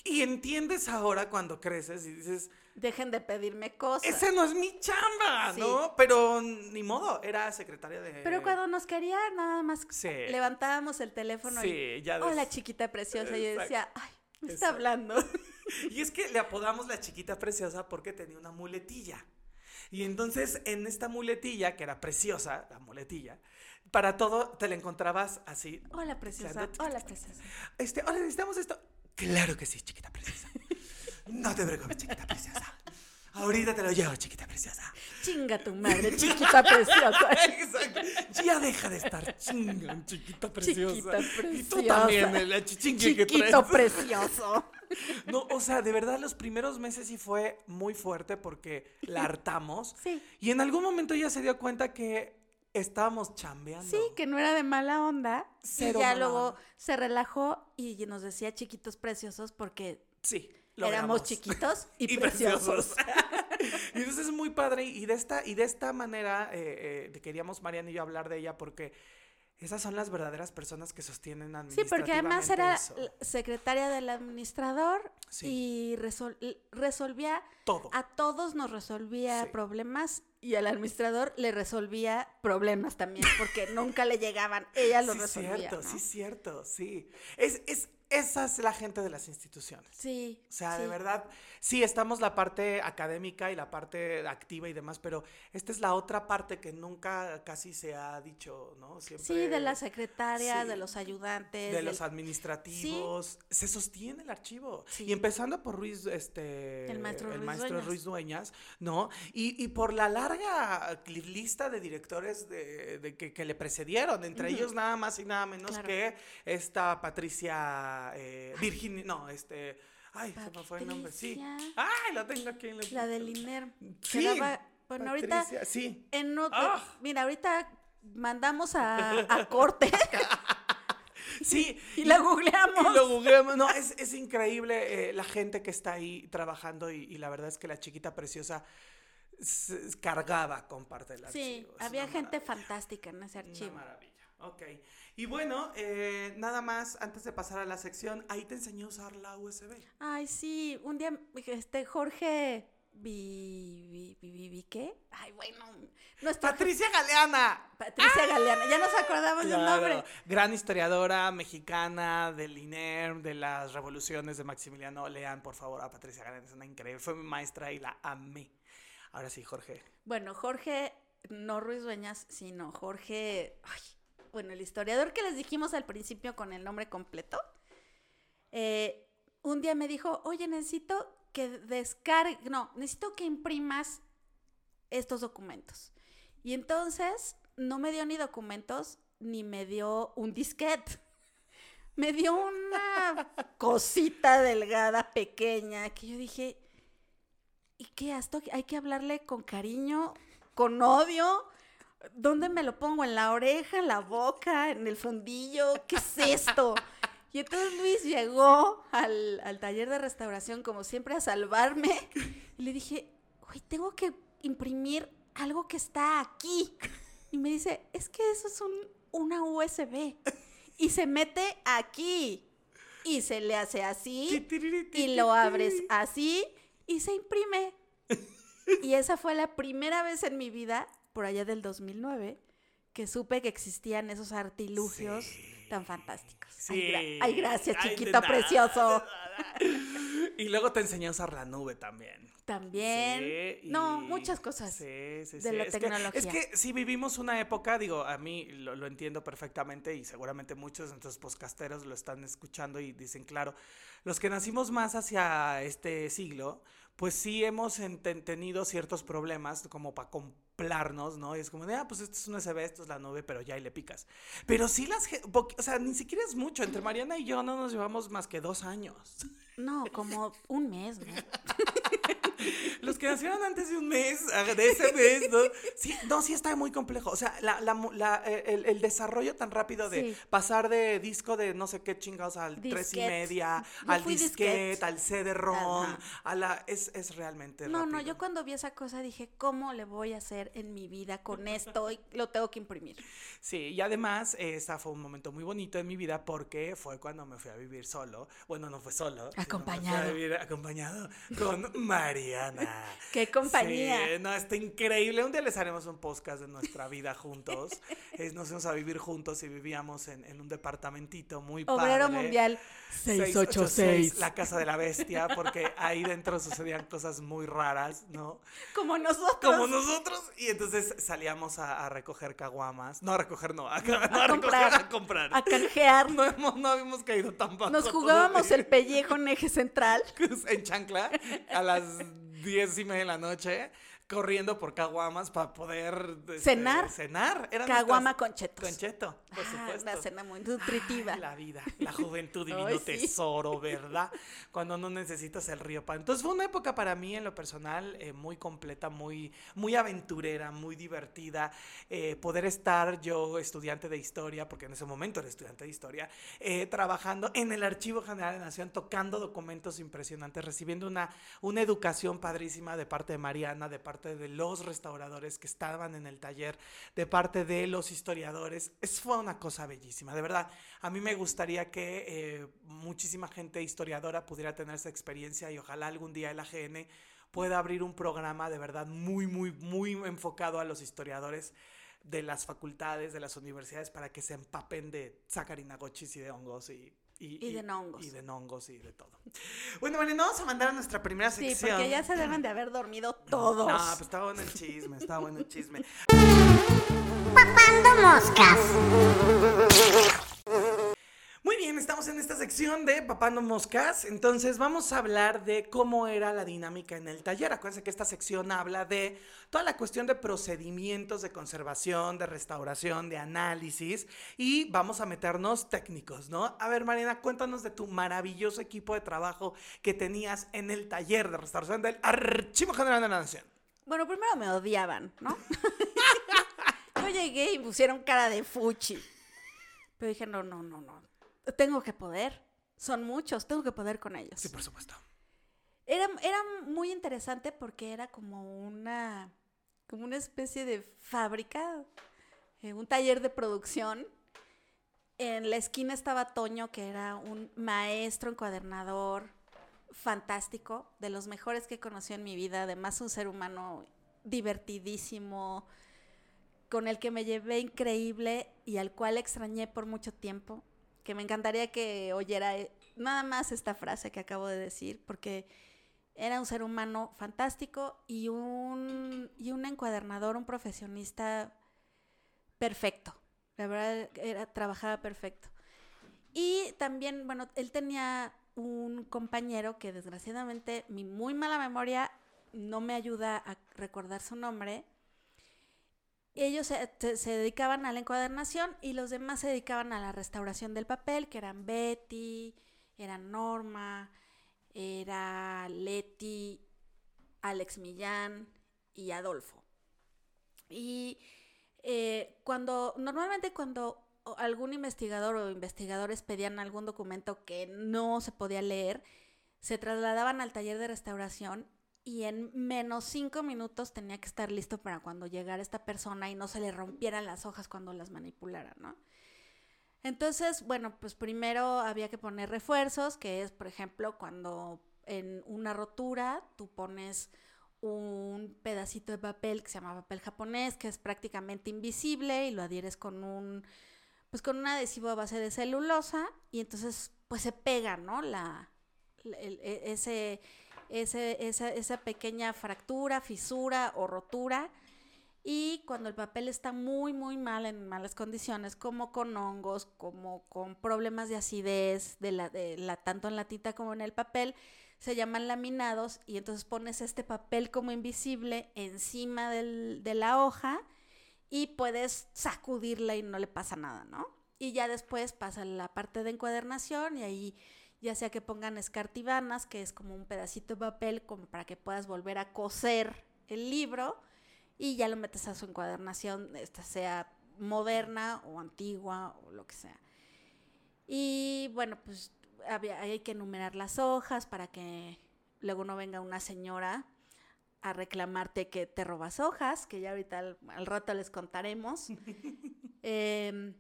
Y entiendes ahora cuando creces y dices, Dejen de pedirme cosas. ese no es mi chamba, Sí. ¿no? Pero ni modo, era secretaria de... Pero cuando nos quería, nada más Sí. levantábamos el teléfono y. Ya des- Hola, chiquita preciosa. Y yo decía, ay, me está hablando. Y es que le apodamos la chiquita preciosa porque tenía una muletilla. Y entonces en esta muletilla, que era preciosa, la muletilla, para todo te la encontrabas así. Hola, preciosa. Hola, preciosa. Este, hola, necesitamos esto. Claro que sí, chiquita preciosa. No te preocupes, chiquita preciosa. Ahorita te lo llevo, chiquita preciosa. Chinga tu madre, chiquita preciosa. Exacto. Ya deja de estar chingan, chiquita preciosa. Chiquita Y tú preciosa. también, la chichingue que Chiquito precioso. No, o sea, de verdad los primeros meses sí fue muy fuerte porque la hartamos. Sí. Y en algún momento ella se dio cuenta que estábamos chambeando. Sí, que no era de mala onda. Cero y ya mala luego se relajó y nos decía chiquitos preciosos porque Sí. Éramos chiquitos y, preciosos. y entonces es muy padre y de esta, y de esta manera eh, eh, queríamos Mariana y yo hablar de ella porque esas son las verdaderas personas que sostienen Sí, porque además era administrativamente secretaria del administrador Sí. y resol- resolvía, Todo. a todos nos resolvía Sí. problemas y al administrador le resolvía problemas también, porque nunca le llegaban, ella lo sí, resolvía. cierto, ¿no? sí, cierto, sí. Es, es, esa es la gente de las instituciones. Sí, O sea, sí. de verdad, sí, estamos la parte académica y la parte activa y demás, pero esta es la otra parte que nunca casi se ha dicho, ¿no? Siempre Sí, de la secretaria, sí, de los ayudantes. de del- los administrativos, se sostiene el archivo. Sí. Y empezando por Ruiz, este, El maestro Ruiz maestro Dueñas. Ruiz Dueñas, ¿no? Y, y por la larga li- lista de directores de, de que, que le precedieron, entre ellos nada más y nada menos Claro. que esta Patricia eh, Virginia, no, este, ay, se me fue el nombre, sí. Ay, la tengo aquí en la La del INER. Sí, bueno, ahorita sí. en otro, Ah. mira, ahorita mandamos a, a corte Sí. y la googleamos. Y lo googleamos. No, es, es increíble eh, la gente que está ahí trabajando y, y la verdad es que la chiquita preciosa se- cargaba con parte del Sí, archivo. Es había una gente fantástica en ese Una archivo. maravilla. Ok. Y bueno, eh, nada más, antes de pasar a la sección, ahí te enseñó a usar la USB. Ay, sí, un día este Jorge vi, vi, vi- vi- ¿qué? Ay, bueno, nuestra Patricia Galeana. Patricia Galeana, ya nos acordamos del nombre. gran historiadora mexicana del INER, de las revoluciones de Maximiliano. Lean, por favor, a Patricia Galeana, es una increíble. Fue mi maestra y la amé. Ahora sí, Jorge. Bueno, Jorge, no Ruiz Dueñas, sino Jorge, ay, bueno, el historiador que les dijimos al principio con el nombre completo, eh, un día me dijo, oye, necesito que descargue, no, necesito que imprimas estos documentos. Y entonces no me dio ni documentos, ni me dio un disquete. Me dio una cosita delgada, pequeña, que yo dije, ¿y qué? ¿Esto hay que hablarle con cariño, con odio? ¿Dónde me lo pongo? ¿En la oreja, en la boca, en el fondillo? ¿Qué es esto? Y entonces Luis llegó al, al taller de restauración, como siempre, a salvarme. Y le dije, oye, tengo que imprimir algo que está aquí. Y me dice, es que eso es un, una USB. Y se mete aquí. Y se le hace así. Y lo abres así. Y se imprime. Y esa fue la primera vez en mi vida, por allá del 2009, que supe que existían esos artilugios tan fantásticos. Ay, gra- Sí. ay, gracias, Ay, chiquito precioso. Y luego te enseñó a usar la nube también. También. Sí, no, muchas cosas. Sí, sí, de sí. la es que- tecnología. es que si vivimos una época, digo, a mí lo, lo entiendo perfectamente y seguramente muchos de nuestros podcasteros lo están escuchando y dicen, claro, los que nacimos más hacia este siglo, pues sí hemos tenido ciertos problemas como para complarnos, ¿no? Y es como de, ah, pues esto es un USB, esto es la nube, pero ya ahí le picas. Pero sí las, o sea, ni siquiera es mucho. Entre Mariana y yo no nos llevamos más que dos años. No, como un mes, ¿no? Los que nacieron antes de un mes, ah, de ese mes, ¿no? Sí, no, sí está muy complejo. O sea, la, la mu- la- eh, el, el desarrollo tan rápido de Sí. pasar de disco de no sé qué chingados al tres y media, Yo al disquete, al CD-ROM, a la... Es, es realmente No, no, yo cuando vi esa cosa dije, ¿cómo le voy a hacer en mi vida con esto? Y lo tengo que imprimir. Sí, y además, eh, ese fue un momento muy bonito en mi vida porque fue cuando me fui a vivir solo. Bueno, no fue solo. me fui a Acompañado. vivir acompañado con Mariana. ¡Qué compañía! Sí, no, está increíble. Un día les haremos un podcast de nuestra vida juntos. Es, nos fuimos a vivir juntos y vivíamos en, en un departamentito muy Obrero padre. Mundial 686. la casa de la bestia, porque ahí dentro sucedían cosas muy raras, ¿no? Como nosotros. Como nosotros. Y entonces salíamos a, a recoger caguamas. No a recoger, no. A, no a recoger, comprar. a comprar. A canjear. No, hemos, no habíamos caído tan bajo. Nos jugábamos el pellejo en eje central. en chancla a las diez y media de la noche corriendo por caguamas para poder este, Cenar. cenar Eran Caguama con chetos. con cheto por Ah, supuesto una cena muy nutritiva. Ay, la vida, la juventud divino Ay, sí. tesoro, ¿verdad? Cuando no necesitas el río para. Entonces fue una época para mí en lo personal eh, muy completa, muy, muy aventurera, muy divertida. eh, poder estar yo, estudiante de historia, porque en ese momento era estudiante de historia, eh, trabajando en el Archivo General de la Nación, tocando documentos impresionantes, recibiendo una, una educación padrísima de parte de Mariana, de parte de los restauradores que estaban en el taller, de parte de los historiadores. Es, fue una cosa bellísima, de verdad. A mí me gustaría que eh, muchísima gente historiadora pudiera tener esa experiencia y ojalá algún día el AGN pueda abrir un programa de verdad muy, muy, muy enfocado a los historiadores de las facultades, de las universidades, para que se empapen de sacarinagochis y de hongos y... Y de nongos. Y de nongos y de todo. Bueno, Mariana, vamos a mandar a nuestra primera Sí, sección. porque ya se deben de haber dormido todos. No, pues está bueno el chisme, está bueno el chisme. Papando moscas. Estamos en esta sección sección de Papando Moscas. Entonces vamos a hablar de cómo era la dinámica en el taller. Acuérdense que esta sección habla de toda la cuestión de procedimientos de conservación, de restauración, de análisis y vamos a meternos técnicos, ¿no? A ver, Mariana, cuéntanos de tu maravilloso equipo de trabajo que tenías en el taller de restauración del Archivo General de la Nación. Bueno, primero me odiaban, ¿no? Yo llegué y pusieron cara de fuchi. Pero dije, no, no, no, no. Tengo que poder. Son muchos, tengo que poder con ellos. Sí, por supuesto. Era, era muy interesante porque era como una, como una especie de fábrica, eh, un taller de producción. En la esquina estaba Toño, que era un maestro encuadernador fantástico, de los mejores que he conocido en mi vida, además un ser humano divertidísimo, con el que me llevé increíble y al cual extrañé por mucho tiempo, que me encantaría que oyera eh, nada más esta frase que acabo de decir, porque era un ser humano fantástico y un, y un encuadernador, un profesionista perfecto. La verdad, era, trabajaba perfecto. Y también, bueno, él tenía un compañero que desgraciadamente mi muy mala memoria no me ayuda a recordar su nombre, ellos se, dedicaban a la encuadernación y los demás se dedicaban a la restauración del papel, que eran Betty, eran Norma, era Leti, Alex Millán y Adolfo. Y eh, cuando, normalmente cuando algún investigador o investigadores pedían algún documento que no se podía leer, se trasladaban al taller de restauración y en menos cinco minutos tenía que estar listo para cuando llegara esta persona y no se le rompieran las hojas cuando las manipulara, ¿no? Entonces, bueno, pues primero había que poner refuerzos, que es, por ejemplo, cuando en una rotura tú pones un pedacito de papel que se llama papel japonés, que es prácticamente invisible y lo adhieres con un, pues con un adhesivo a base de celulosa y entonces pues se pega, ¿no? La, e, ese, esa, esa pequeña fractura, fisura o rotura. Y cuando el papel está muy, muy mal, en malas condiciones, como con hongos, como con problemas de acidez, de la, de la, tanto en la tinta como en el papel, se llaman laminados y entonces pones este papel como invisible encima del, de la hoja y puedes sacudirla y no le pasa nada, ¿no? Y ya después pasa la parte de encuadernación y ahí ya sea que pongan escartibanas, que es como un pedacito de papel como para que puedas volver a coser el libro y ya lo metes a su encuadernación, esta sea moderna o antigua o lo que sea. Y bueno, pues hay que enumerar las hojas para que luego no venga una señora a reclamarte que te robas hojas, que ya ahorita al, rato les contaremos. Em,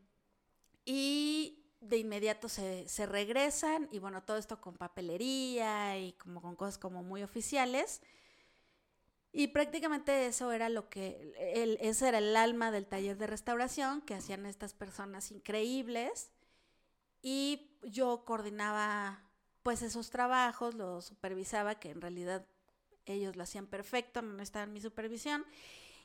y de inmediato se, regresan y bueno, todo esto con papelería y como con cosas como muy oficiales. Y prácticamente eso era lo que, el, ese era el alma del taller de restauración que hacían estas personas increíbles. Y yo coordinaba pues esos trabajos, los supervisaba, que en realidad ellos lo hacían perfecto, no estaba en mi supervisión.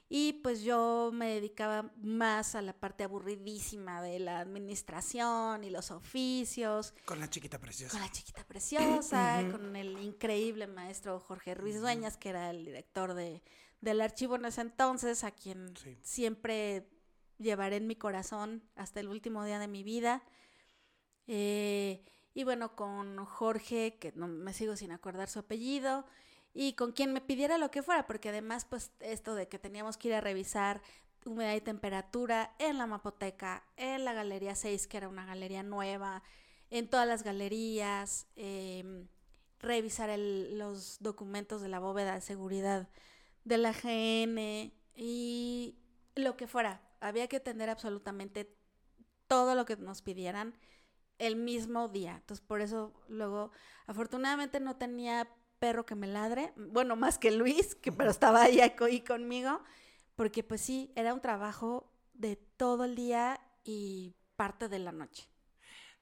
Y pues yo me dedicaba más a la parte aburridísima de la administración y los oficios. Con la chiquita preciosa. Con la chiquita preciosa, con el increíble maestro Jorge Ruiz Dueñas, que era el director de, del archivo en ese entonces, a quien siempre llevaré en mi corazón hasta el último día de mi vida. Eh, y bueno, con Jorge, que no me sigo sin acordar su apellido, y con quien me pidiera lo que fuera, porque además, pues esto de que teníamos que ir a revisar humedad y temperatura en la mapoteca, en la galería 6, que era una galería nueva, en todas las galerías, em, revisar los documentos de la bóveda de seguridad de la GN y lo que fuera. Había que atender absolutamente todo lo que nos pidieran el mismo día. Entonces, por eso luego, afortunadamente no tenía perro que me ladre, bueno, más que Luis, que pero estaba ahí, ahí conmigo, porque pues sí, era un trabajo de todo el día y parte de la noche.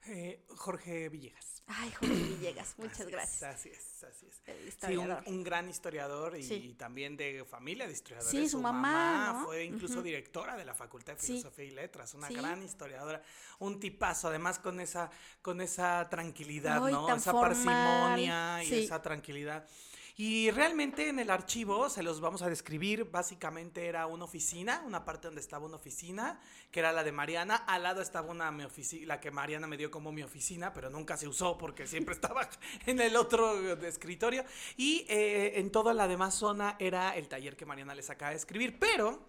Eh, Jorge Villegas. Ay, Jorge Villegas, muchas Así gracias. así es, así es. El Sí, un, gran historiador y Sí. también de familia de historiadores. Sí, su mamá, ¿no? fue incluso directora de la Facultad de Sí. Filosofía y Letras, una gran historiadora, un tipazo, además con esa, con esa tranquilidad, Ay, ¿no? Esa formal. parsimonia y esa tranquilidad. Y realmente en el archivo se los vamos a describir. Básicamente era una oficina, una parte donde estaba una oficina, que era la de Mariana. Al lado estaba una mi la que Mariana me dio como mi oficina, pero nunca se usó porque siempre estaba en el otro escritorio. Y eh, en toda la demás zona era el taller que Mariana les acaba de escribir. Pero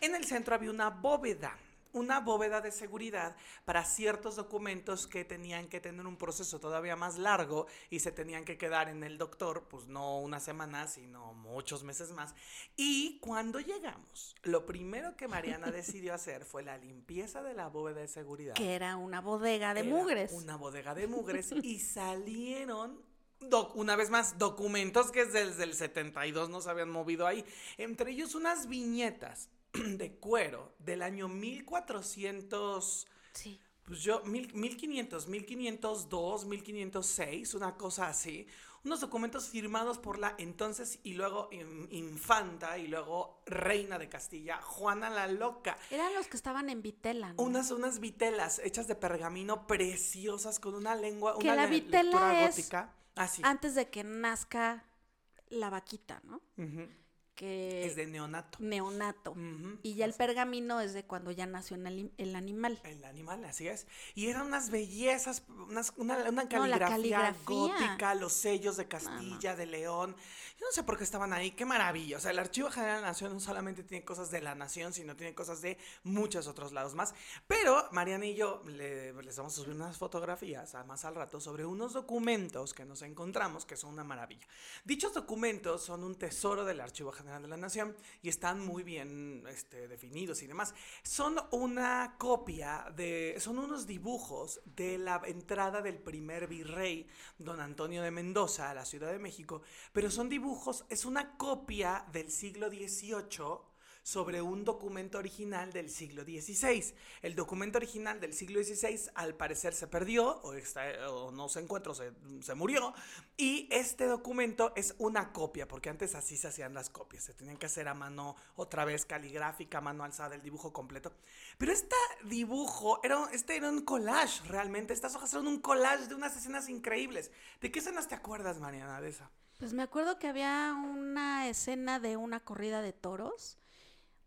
en el centro había una bóveda una bóveda de seguridad para ciertos documentos que tenían que tener un proceso todavía más largo y se tenían que quedar en el doctor, pues no una semana, sino muchos meses más. Y cuando llegamos, lo primero que Mariana decidió hacer fue la limpieza de la bóveda de seguridad. Que era una bodega de Era mugres. Una bodega de mugres y salieron, doc- una vez más, documentos que desde el 72 no se habían movido ahí. Entre ellos unas viñetas de cuero del año 1400. Sí. Pues yo, mil, 1500, 1502, 1506, una cosa así. Unos documentos firmados por la entonces y luego in- infanta y luego reina de Castilla, Juana la Loca. Eran los que estaban en Vitela, ¿no? Unas, unas vitelas hechas de pergamino preciosas con una lengua, Que una la vitela es gótica. Ah, sí. Antes de que nazca la vaquita, ¿no? Ujú. Que Es de neonato. neonato. Y ya el pergamino es de cuando ya nació el, el animal. El animal, así es. Y eran unas bellezas, unas- una, una No, caligrafía, gótica, los sellos de Castilla, de León. Yo no sé por qué estaban ahí, qué maravilla. O sea, el Archivo General de la Nación no solamente tiene cosas de la Nación, sino tiene cosas de muchos otros lados más. Pero Mariana y yo le- les vamos a subir unas fotografías a más al rato sobre unos documentos que nos encontramos que son una maravilla. Dichos documentos son un tesoro del Archivo General de la Nación y están muy bien este, definidos y demás. Son una copia de, son unos dibujos de la entrada del primer virrey, don Antonio de Mendoza, a la Ciudad de México, pero son dibujos, es una copia del siglo XVIII sobre un documento original del siglo XVI. El documento original del siglo XVI al parecer se perdió o, está- o no se encuentra, se, se murió. Y este documento es una copia, porque antes así se hacían las copias. Se tenían que hacer a mano otra vez caligráfica, mano alzada, el dibujo completo. Pero este dibujo, era, este era un collage realmente. Estas hojas eran un collage de unas escenas increíbles. ¿De qué escenas te acuerdas, Mariana, de esa? Pues me acuerdo que había una escena de una corrida de toros,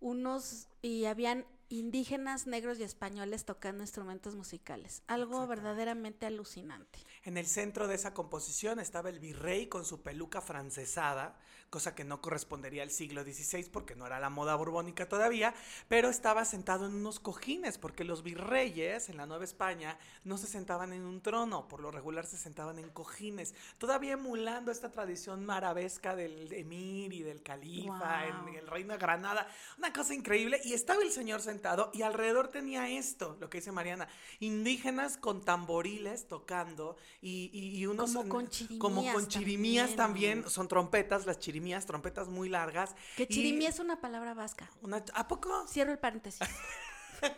unos y habían indígenas, negros y españoles tocando instrumentos musicales. Algo verdaderamente alucinante. En el centro de esa composición estaba el virrey con su peluca francesada, cosa que no correspondería al siglo XVI porque no era la moda borbónica todavía, pero estaba sentado en unos cojines porque los virreyes en la Nueva España no se sentaban en un trono, por lo regular se sentaban en cojines, todavía emulando esta tradición marabesca del emir y del califa en el reino de Granada, una cosa increíble, y estaba el señor sentado y alrededor tenía esto, lo que dice Mariana, indígenas con tamboriles tocando y, y- y unos... Como con como con chirimías chirimías también. también, son trompetas, las chirimías, trompetas muy largas. Que y chirimí es una palabra vasca. una- ¿A poco? Cierro el paréntesis.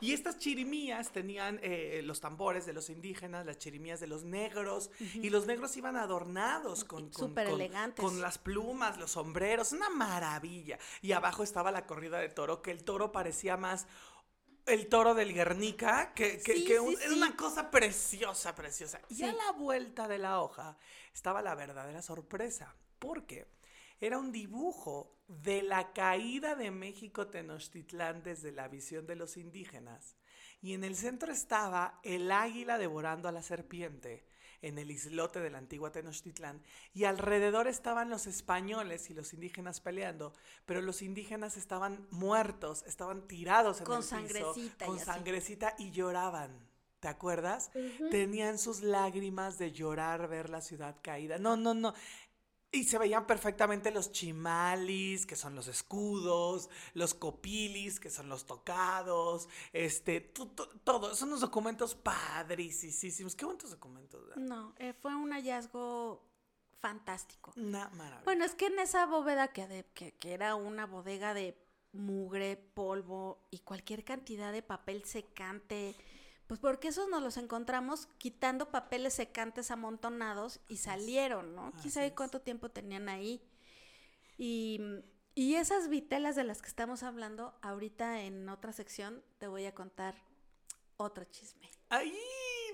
Y estas chirimías tenían eh, los tambores de los indígenas, las chirimías de los negros, y los negros iban adornados con, con, con- elegantes. con las plumas, los sombreros, una maravilla. Y abajo estaba la corrida de toro, que el toro parecía más el toro del Guernica, que, que- Sí, que sí, un- era sí. una cosa preciosa, preciosa. Y a la vuelta de la hoja estaba la verdadera sorpresa, porque era un dibujo de la caída de México Tenochtitlán desde la visión de los indígenas. Y en el centro estaba el águila devorando a la serpiente en el islote de la antigua Tenochtitlán y alrededor estaban los españoles y los indígenas peleando, pero los indígenas estaban muertos, estaban tirados en Con el piso, sangrecita y con así. sangrecita y lloraban. ¿Te acuerdas? Tenían sus lágrimas de llorar ver la ciudad caída. No, no, no. Y se veían perfectamente los chimalis, que son los escudos, los copilis, que son los tocados, este, tu- tu- todo. Son unos documentos padricísimos. Qué bonitos documentos. ¿verdad? No, eh, fue un hallazgo fantástico. Una maravilla. Bueno, es que en esa bóveda que, de- que, que era una bodega de mugre, polvo y cualquier cantidad de papel secante, Pues porque esos nos los encontramos quitando papeles secantes amontonados y salieron, ¿no? ¿Quién sabe cuánto tiempo tenían ahí? Y, y esas vitelas de las que estamos hablando, ahorita en otra sección te voy a contar otro chisme. ¡Ay!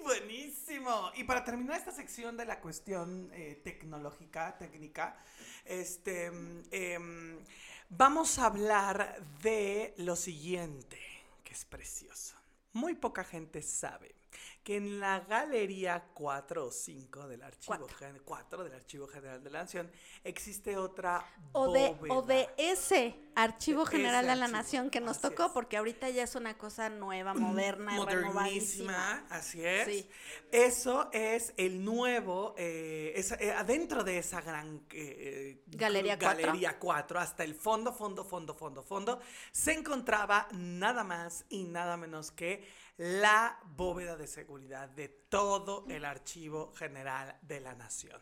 Buenísimo. Y para terminar esta sección de la cuestión eh, tecnológica, técnica, este, mm, em, vamos a hablar de lo siguiente, que es precioso. Muy poca gente sabe que en la galería 4 o 5 del archivo, Cuatro. gen- 4 del Archivo General de la Nación existe otra O de, o de ese Archivo De General ese de la archivo, Nación que nos así tocó, es. porque ahorita ya es una cosa nueva, moderna, renovadísima. modernísima, así es. Sí. Eso es el nuevo, eh, es, eh, adentro de esa gran eh, Galería cuatro. galería 4, hasta el fondo, fondo, fondo, fondo, fondo, se encontraba nada más y nada menos que la bóveda de seguridad de todo el Archivo General de la Nación.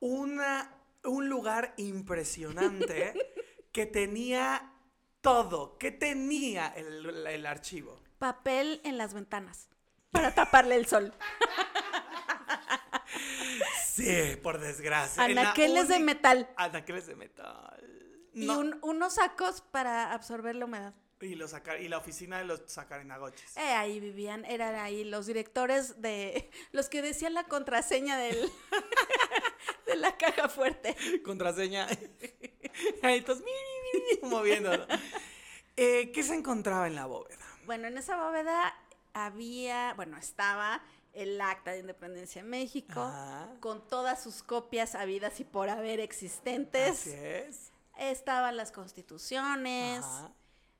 Una, un lugar impresionante que tenía todo, que tenía el, el archivo. Papel en las ventanas para taparle el sol. Sí, por desgracia. Anaqueles de metal. Anaqueles de metal. Y un- unos sacos para absorber la humedad. Y, los y la oficina de los sacarinagoches. Eh, ahí vivían, eran ahí los directores de los que decían la contraseña del de la caja fuerte. Contraseña. Ahí todos mi, mi, mi, mi, moviéndolo. Eh, ¿Qué se encontraba en la bóveda? Bueno, en esa bóveda había, bueno, estaba el Acta de Independencia de México Ajá. con todas sus copias habidas y por haber existentes. Así es. Estaban las constituciones. Ajá.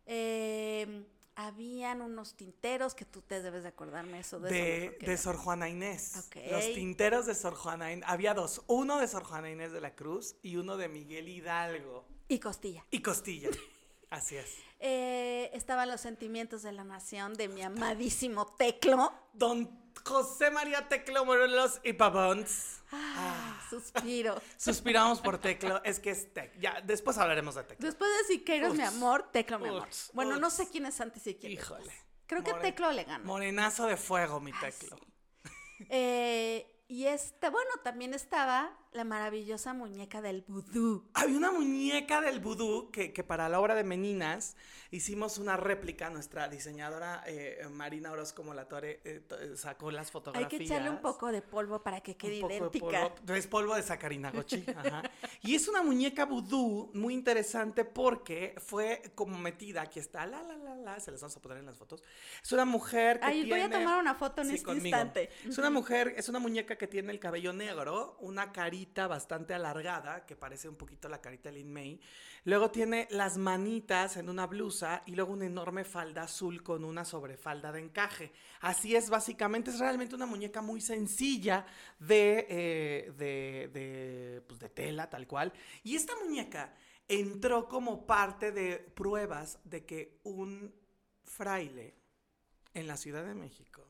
Eh, habían unos tinteros que tú te debes de acordarme eso de, eso De. Sor Juana Inés. Ok. Los tinteros de Sor Juana Inés. Había dos. Uno de Sor Juana Inés de la Cruz y uno de Miguel Hidalgo. y Costilla. Y Costilla. Así es. Eh, estaban los sentimientos de la nación de mi amadísimo Teclo. Don José María Teclo Morelos y Pavons. Ah, suspiro. Suspiramos por Teclo. Es que es Tec. Ya, después hablaremos de Teclo. Después de Siqueiros, mi amor, Teclo, mi amor. uts, Bueno, no sé quién es antes y quién Híjole. después. Creo que Teclo le gana. Morenazo de fuego, mi Ay, Teclo. sí. Eh, y este, bueno, también estaba la maravillosa muñeca del vudú. Había una muñeca del vudú que, que para la obra de Meninas hicimos una réplica. Nuestra diseñadora eh, Marina Orozco Molatore eh, eh, sacó las Hay fotografías. que echarle un poco de polvo para que quede Un poco de idéntica. polvo, es polvo de sacarinagochi. ajá. Y es una muñeca vudú muy interesante porque fue como metida. Aquí está, la, la, la, la. Se las vamos a poner en las fotos. Es una mujer que Ahí voy a tiene- tomar una foto en Sí, este conmigo. instante. Es una mujer, es una muñeca que tiene el cabello negro, una carita bastante alargada, que parece un poquito la carita de Lin May. Luego tiene las manitas en una blusa y luego una enorme falda azul con una sobrefalda de encaje. Así es, básicamente, es realmente una muñeca muy sencilla de, eh, de, de, pues, de tela, tal cual. Y esta muñeca entró como parte de pruebas de que un fraile en la Ciudad de México,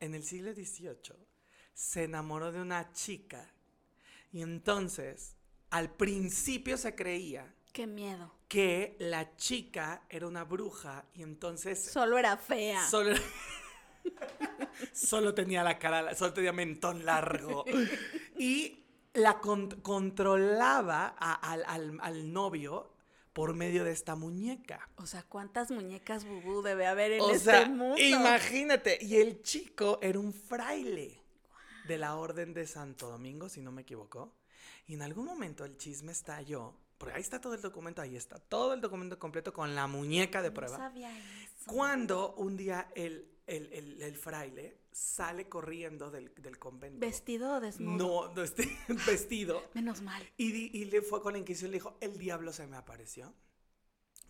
en el siglo XVIII, se enamoró de una chica y entonces al principio se creía Qué miedo. que la chica era una bruja y entonces Solo era fea. solo, solo tenía la cara, solo tenía mentón largo y la con- controlaba a- al, al- al novio por medio de esta muñeca. O sea, ¿cuántas muñecas bubú debe haber en O este sea, mundo? imagínate. Y el chico era un fraile de la Orden de Santo Domingo, si no me equivoco. Y en algún momento el chisme estalló. Porque ahí está todo el documento, ahí está todo el documento completo con la muñeca de No prueba. sabía eso. Cuando un día el, el- el- el fraile sale corriendo del, del convento. ¿Vestido o desnudo? No, no este, vestido. Menos mal. Y, y le fue con la inquisición y le dijo, el diablo se me apareció.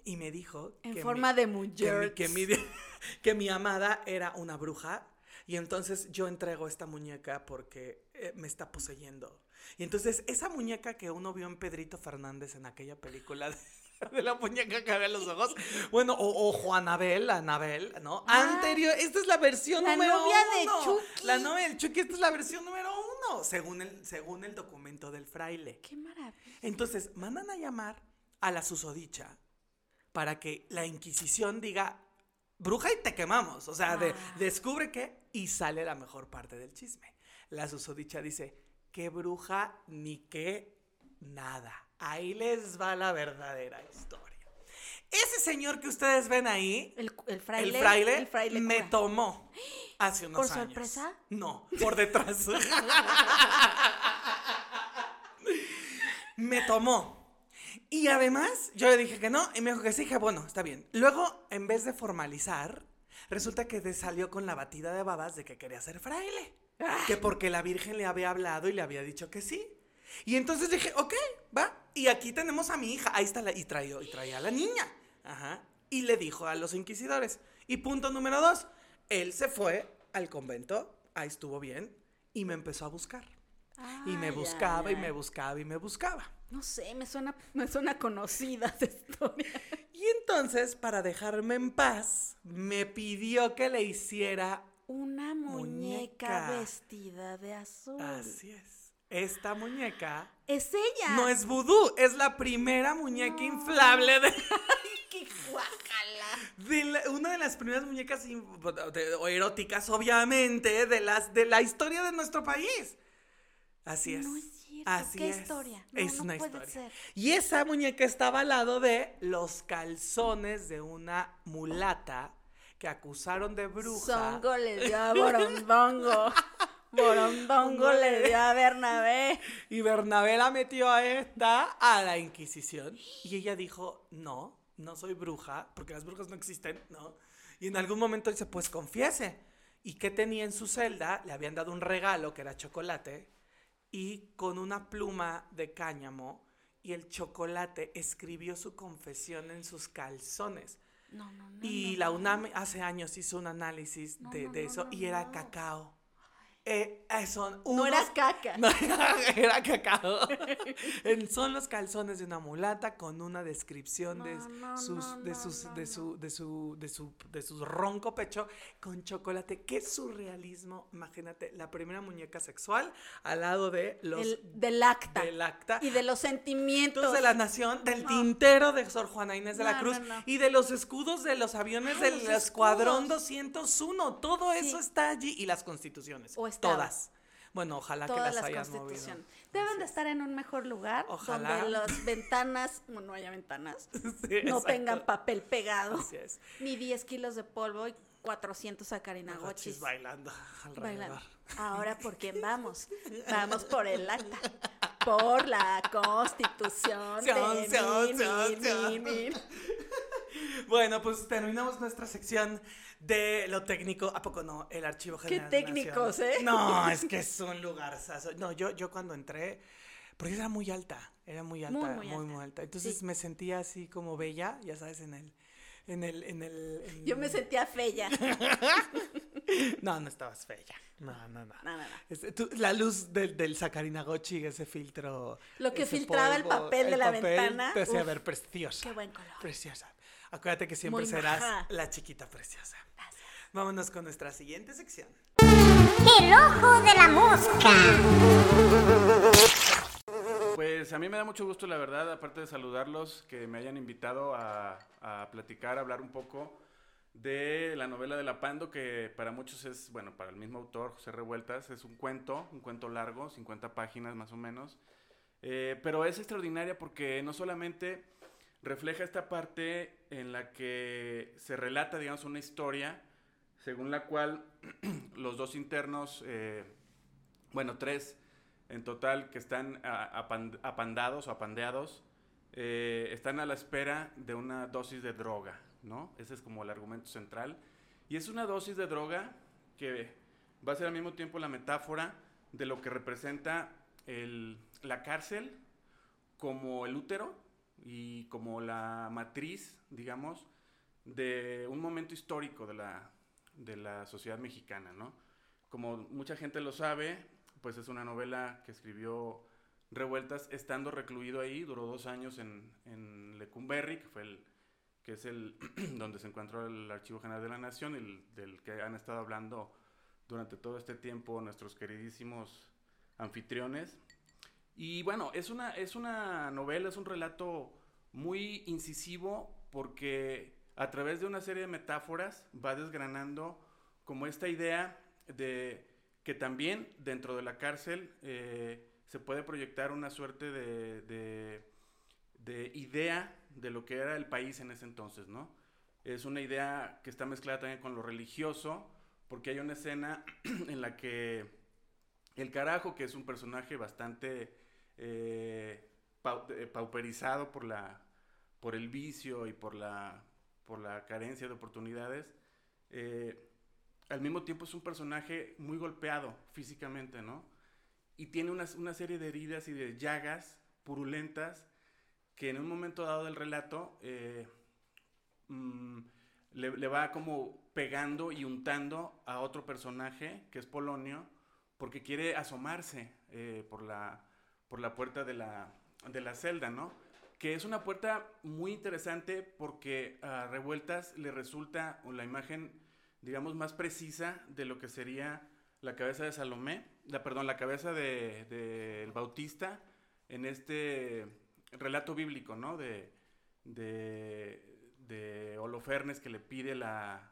Y me dijo En que forma mi- de que mi, mujer. que, mi, que mi amada era una bruja. Y entonces yo entrego esta muñeca porque eh, me está poseyendo. Y entonces esa muñeca que uno vio en Pedrito Fernández en aquella película de, de la muñeca que abre los ojos. Bueno, o, o Juanabel, Anabel, ¿no? Ah, Anterior, esta es la versión la número novia de uno. Chucky. La novia Chucky, esta es la versión número uno, según el, según el documento del fraile. Qué maravilla. Entonces, mandan a llamar a la susodicha para que la Inquisición diga, bruja y te quemamos. O sea, de, Ah. descubre que y sale la mejor parte del chisme. La susodicha dice, qué bruja ni qué nada. Ahí les va la verdadera historia. Ese señor que ustedes ven ahí, El, el fraile. el fraile, el fraile me cura. tomó hace unos ¿Por años. sorpresa? No, por detrás. me tomó. Y además, yo le dije que no, y me dijo que sí, dije, bueno, está bien. Luego, en vez de formalizar, resulta que te salió con la batida de babas de que quería ser fraile. Que porque la Virgen le había hablado y le había dicho que sí. Y entonces dije, ok, va. Y aquí tenemos a mi hija. Ahí está la. Y traía, y traía a la niña. Ajá. Y le dijo a los inquisidores. Y punto número dos. Él se fue al convento. Ahí estuvo bien. Y me empezó a buscar. Y me buscaba y me buscaba y me buscaba. No sé, me suena, me suena conocida esa historia. Y entonces, para dejarme en paz, me pidió que le hiciera. Una muñeca, Muñeca. vestida de azul. Así es. Esta muñeca Es ella. no es vudú, es la primera muñeca inflable de, ¡Qué de la- una de las primeras muñecas in- de- o eróticas, obviamente, de las de la historia de nuestro país. Así es. No es cierto. Así ¿Qué es. historia? No, es no una puede historia. ser. Y esa muñeca estaba al lado de los calzones de una mulata que acusaron de bruja. Songo le dio a Borondongo. Borondongo le dio a Bernabé. Y Bernabé la metió a esta a la Inquisición. Y ella dijo, no, no soy bruja, porque las brujas no existen, ¿no? Y en algún momento dice, pues confiese. ¿Y qué tenía en su celda? Le habían dado un regalo que era chocolate y con una pluma de cáñamo y el chocolate escribió su confesión en sus calzones. No, no, no. Y la. UNAM hace años hizo un análisis de, de eso y era cacao. Eh, eh, son No era unos- caca. no, era cacao. Son los calzones de una mulata con una descripción de No, sus, de sus, de su, de su, de su, de su ronco pecho con chocolate. Qué surrealismo. Imagínate, la primera muñeca sexual al lado de los El- del acta. del acta. Y de los sentimientos. De la nación, del tintero de Sor Juana Inés de la Cruz y de los escudos de los aviones del los Escuadrón escudos. 201. Todo Sí. eso está allí y las constituciones. O estaba. Todas. Bueno, ojalá que Todas las las hayan movido. Deben Así de es. estar en un mejor lugar Ojalá. donde las ventanas, bueno, no haya ventanas, Sí, no exacto. tengan papel pegado, Así es. ni 10 kilos de polvo y 400 Gochis sacarinagochis. bailando alrededor. Bailando. Ahora, ¿por quién vamos? Vamos por el acta. Por la constitución Sion, de min, sion. min, min. Bueno, pues terminamos nuestra sección de lo técnico. ¿A poco no? El archivo Qué general. de técnicos. ¿eh? No, es que es un lugar. No, yo, yo cuando entré, porque era muy alta, era muy alta, Muy, muy, muy muy, alta. Entonces Sí. me sentía así como bella, ya sabes, en el, en el, en el. en- Yo me sentía fea. No, no estabas bella. No, no, no. No, no, no. Este, tú- la luz del, del Sakarinagochi, ese filtro. Lo que filtraba el papel de la papel, ventana, Te hacía ver preciosa. Qué buen color. Preciosa. Acuérdate que siempre Muy serás maja. la chiquita preciosa. Vámonos con nuestra siguiente sección. El ojo de la mosca. Pues a mí me da mucho gusto, la verdad, aparte de saludarlos, que me hayan invitado a, a platicar, a hablar un poco de la novela de La Pando, que para muchos es, bueno, para el mismo autor, José Revueltas, es un cuento, un cuento largo, 50 páginas más o menos, Eh, pero es extraordinaria porque no solamente refleja esta parte en la que se relata, digamos, una historia según la cual los dos internos, eh, bueno, tres en total que están a- apan- apandados o apandeados, eh, están a la espera de una dosis de droga, ¿no? Ese es como el argumento central. Y es una dosis de droga que va a ser al mismo tiempo la metáfora de lo que representa el- la cárcel como el útero y como la matriz, digamos, de un momento histórico de la, de la sociedad mexicana, ¿no? Como mucha gente lo sabe, pues es una novela que escribió Revueltas estando recluido ahí, duró dos años en, en Lecumberri, que fue el que es el donde se encontró el Archivo General de la Nación, el del que han estado hablando durante todo este tiempo nuestros queridísimos anfitriones. Y bueno, es una, es una novela, es un relato muy incisivo porque a través de una serie de metáforas va desgranando como esta idea de que también dentro de la cárcel eh, se puede proyectar una suerte de, de, de, idea de lo que era el país en ese entonces, ¿no? Es una idea que está mezclada también con lo religioso, porque hay una escena en la que el carajo, que es un personaje bastante eh, eh, pauperizado por, la, por el vicio y por la, por la carencia de oportunidades, eh, al mismo tiempo es un personaje muy golpeado físicamente, ¿no? Y tiene una, una, serie de heridas y de llagas purulentas que en un momento dado del relato mm, le, le, va como pegando y untando a otro personaje, que es Polonio, porque quiere asomarse eh, por, la, por la puerta de la, de la celda, ¿no? Que es una puerta muy interesante porque a Revueltas le resulta la imagen, digamos, más precisa de lo que sería la cabeza de Salomé, la, perdón, la cabeza del de, de Bautista en este relato bíblico, ¿no? De, de, de Holofernes que le pide la,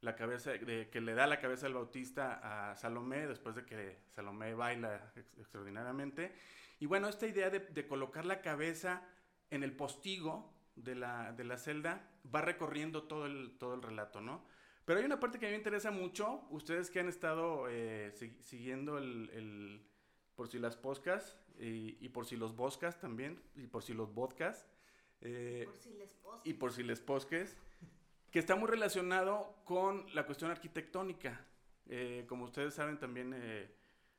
la cabeza, de, que le da la cabeza al Bautista a Salomé después de que Salomé baila extraordinariamente. Y bueno, esta idea de, de, colocar la cabeza en el postigo de la, de la celda va recorriendo todo el, todo el relato, ¿no? Pero hay una parte que a mí me interesa mucho, ustedes que han estado eh, siguiendo el, el, por si las poscas y, y, por si los boscas también, y por si los vodkas. Eh, por si les y por si les posques que está muy relacionado con la cuestión arquitectónica. Eh, como ustedes saben, también eh,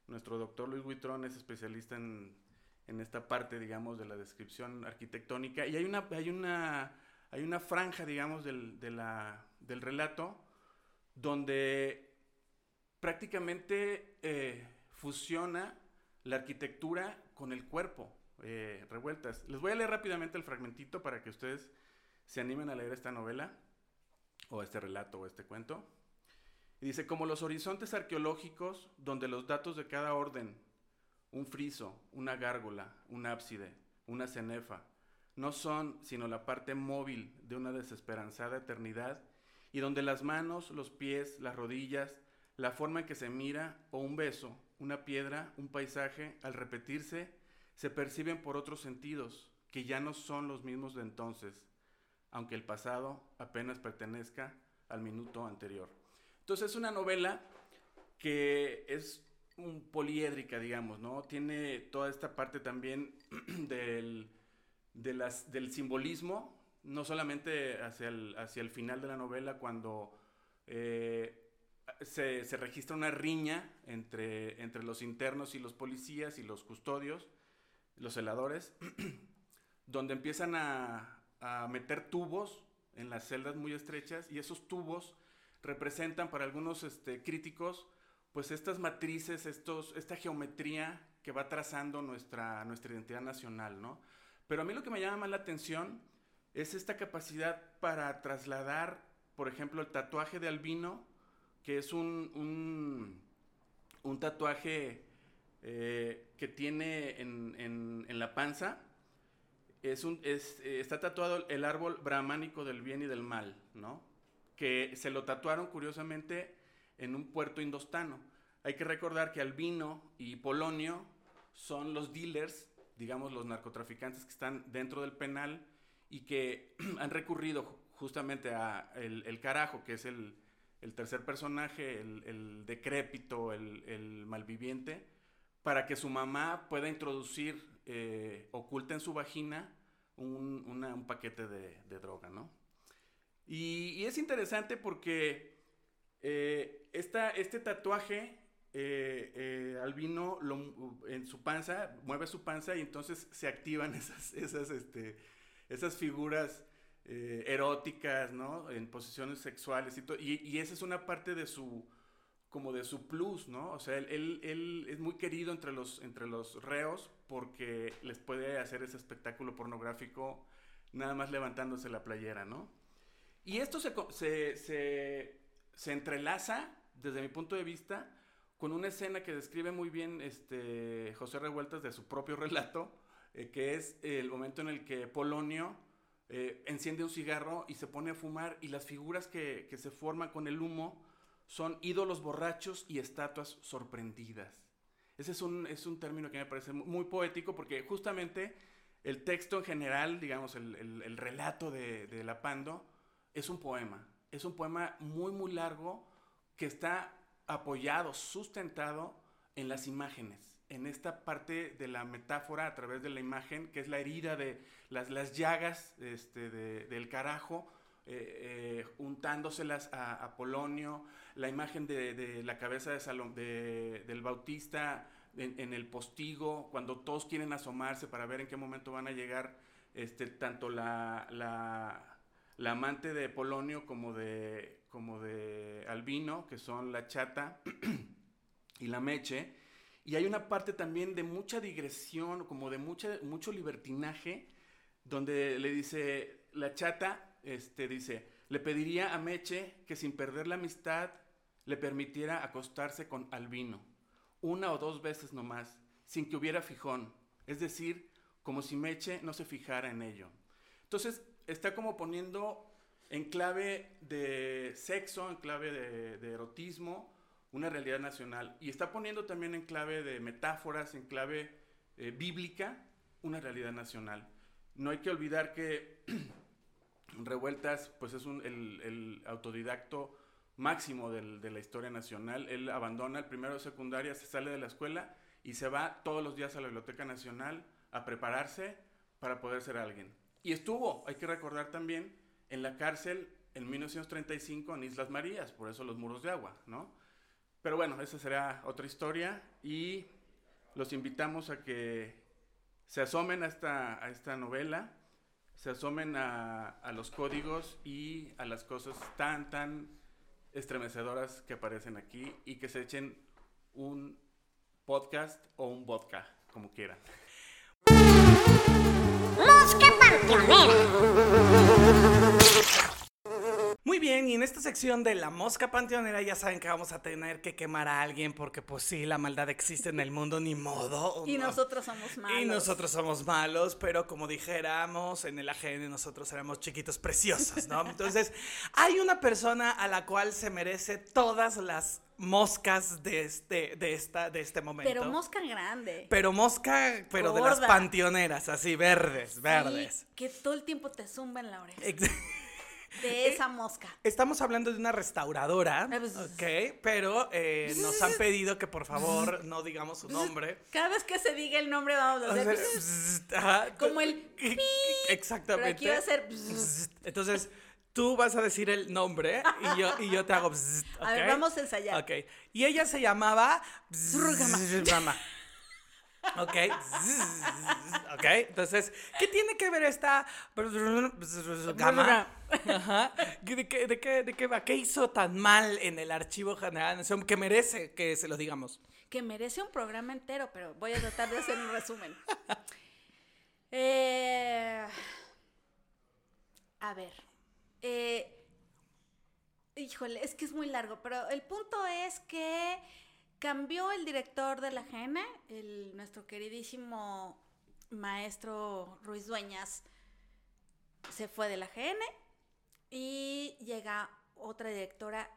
nuestro doctor Luis Huitrón es especialista en, en, esta parte, digamos, de la descripción arquitectónica. Y hay una, hay una, hay una franja, digamos, del, de la, del relato donde prácticamente eh, fusiona la arquitectura con el cuerpo, eh, revueltas. Les voy a leer rápidamente el fragmentito para que ustedes se animen a leer esta novela o este relato o este cuento. Y dice, como los horizontes arqueológicos donde los datos de cada orden, un friso, una gárgola, un ábside, una cenefa, no son sino la parte móvil de una desesperanzada eternidad, y donde las manos, los pies, las rodillas, la forma en que se mira, o un beso, una piedra, un paisaje, al repetirse, se perciben por otros sentidos, que ya no son los mismos de entonces, aunque el pasado apenas pertenezca al minuto anterior. Entonces es una novela que es un poliédrica, digamos, ¿no? Tiene toda esta parte también del, del simbolismo, no solamente hacia el, hacia el final de la novela, cuando eh, se, se, registra una riña entre, entre los internos y los policías y los custodios, los celadores, donde empiezan a, a meter tubos en las celdas muy estrechas y esos tubos representan para algunos este, críticos pues estas matrices, estos, esta geometría que va trazando nuestra, nuestra identidad nacional, ¿no? Pero a mí lo que me llama más la atención es esta capacidad para trasladar, por ejemplo, el tatuaje de albino, que es un, un, tatuaje eh, que tiene en, en, en la panza, es un, es, eh, está tatuado el árbol brahmánico del bien y del mal, ¿no? Que se lo tatuaron curiosamente en un puerto indostano. Hay que recordar que Albino y Polonio son los dealers, digamos los narcotraficantes que están dentro del penal y que han recurrido justamente a el, el carajo, que es el, el tercer personaje, el, el decrépito, el, malviviente, para que su mamá pueda introducir, eh, oculta en su vagina, un, una, un paquete de, de, droga, ¿no? Y, y, es interesante porque eh, esta, este tatuaje eh, eh, albino lo, en su panza, mueve su panza y entonces se activan esas, esas, este, esas figuras eróticas, ¿no? En posiciones sexuales y, y, y esa es una parte de su, como de su plus, ¿no? O sea, él, él, es muy querido entre los, entre los reos porque les puede hacer ese espectáculo pornográfico nada más levantándose la playera, ¿no? Y esto se, se entrelaza, desde mi punto de vista, con una escena que describe muy bien este, José Revueltas de su propio relato, eh, que es el momento en el que Polonio eh, enciende un cigarro y se pone a fumar y las figuras que, se forman con el humo son ídolos borrachos y estatuas sorprendidas. Ese es un, es un término que me parece muy poético porque justamente el texto en general, digamos, el, el, el relato de, de La Pando, es un poema. Es un poema muy, muy largo que está apoyado, sustentado en las imágenes, en esta parte de la metáfora a través de la imagen, que es la herida de las, las llagas este, de, del carajo, eh, eh, untándoselas a, Polonio, la imagen de, la cabeza de Salom, de, del Bautista en, el postigo, cuando todos quieren asomarse para ver en qué momento van a llegar este, tanto la, la amante de Polonio como de, como de Albino, que son la chata y la meche. Y hay una parte también de mucha digresión, como de mucha, mucho libertinaje, donde le dice, la chata, este, dice, le pediría a Meche que sin perder la amistad le permitiera acostarse con Albino, una o dos veces nomás, sin que hubiera fijón, es decir, como si Meche no se fijara en ello. Entonces, está como poniendo en clave de sexo, en clave de, erotismo, una realidad nacional. Y está poniendo también en clave de metáforas, en clave eh, bíblica, una realidad nacional. No hay que olvidar que Revueltas pues es un, el, autodidacto máximo de la historia nacional. Él abandona el primero de secundaria, se sale de la escuela y se va todos los días a la Biblioteca Nacional a prepararse para poder ser alguien. Y estuvo, hay que recordar también, en la cárcel en 1935 en Islas Marías, por eso los muros de agua, ¿no? Pero bueno, esa será otra historia y los invitamos a que se asomen a esta, a esta novela, se asomen a, a, los códigos y a las cosas tan, tan estremecedoras que aparecen aquí y que se echen un podcast o un vodka, como quieran. Mosca Panteonera. Muy bien, y en esta sección de la mosca panteonera ya saben que vamos a tener que quemar a alguien porque pues sí, la maldad existe en el mundo, ni modo. Y no. nosotros somos malos. Y nosotros somos malos, pero como dijéramos, en el AGN nosotros éramos chiquitos preciosos, ¿no? Entonces, hay una persona a la cual se merece todas las moscas de este, de esta, de este momento. Pero mosca grande. Pero mosca, pero Gorda. de las panteoneras, así, verdes, verdes. Sí, que todo el tiempo te zumba en la oreja. De esa mosca. Estamos hablando de una restauradora, ok, pero eh, nos han pedido que por favor no digamos su nombre. Cada vez que se diga el nombre vamos a hacer... Ajá, como el... Exactamente. Pero aquí va a ser... Entonces... Tú vas a decir el nombre y yo, y yo te hago... Bzz, okay? A ver, vamos a ensayar. Ok. Y ella se llamaba... Ok. ok. Entonces, ¿qué tiene que ver esta gama? Ajá. ¿De qué, de, qué, ¿De qué va? ¿Qué hizo tan mal en el Archivo General de que merece que se lo digamos? Que merece un programa entero, pero voy a tratar de hacer un resumen. eh, a ver. Eh, híjole, es que es muy largo, pero el punto es que cambió el director de la GN, el, nuestro queridísimo maestro Ruiz Dueñas se fue de la GN y llega otra directora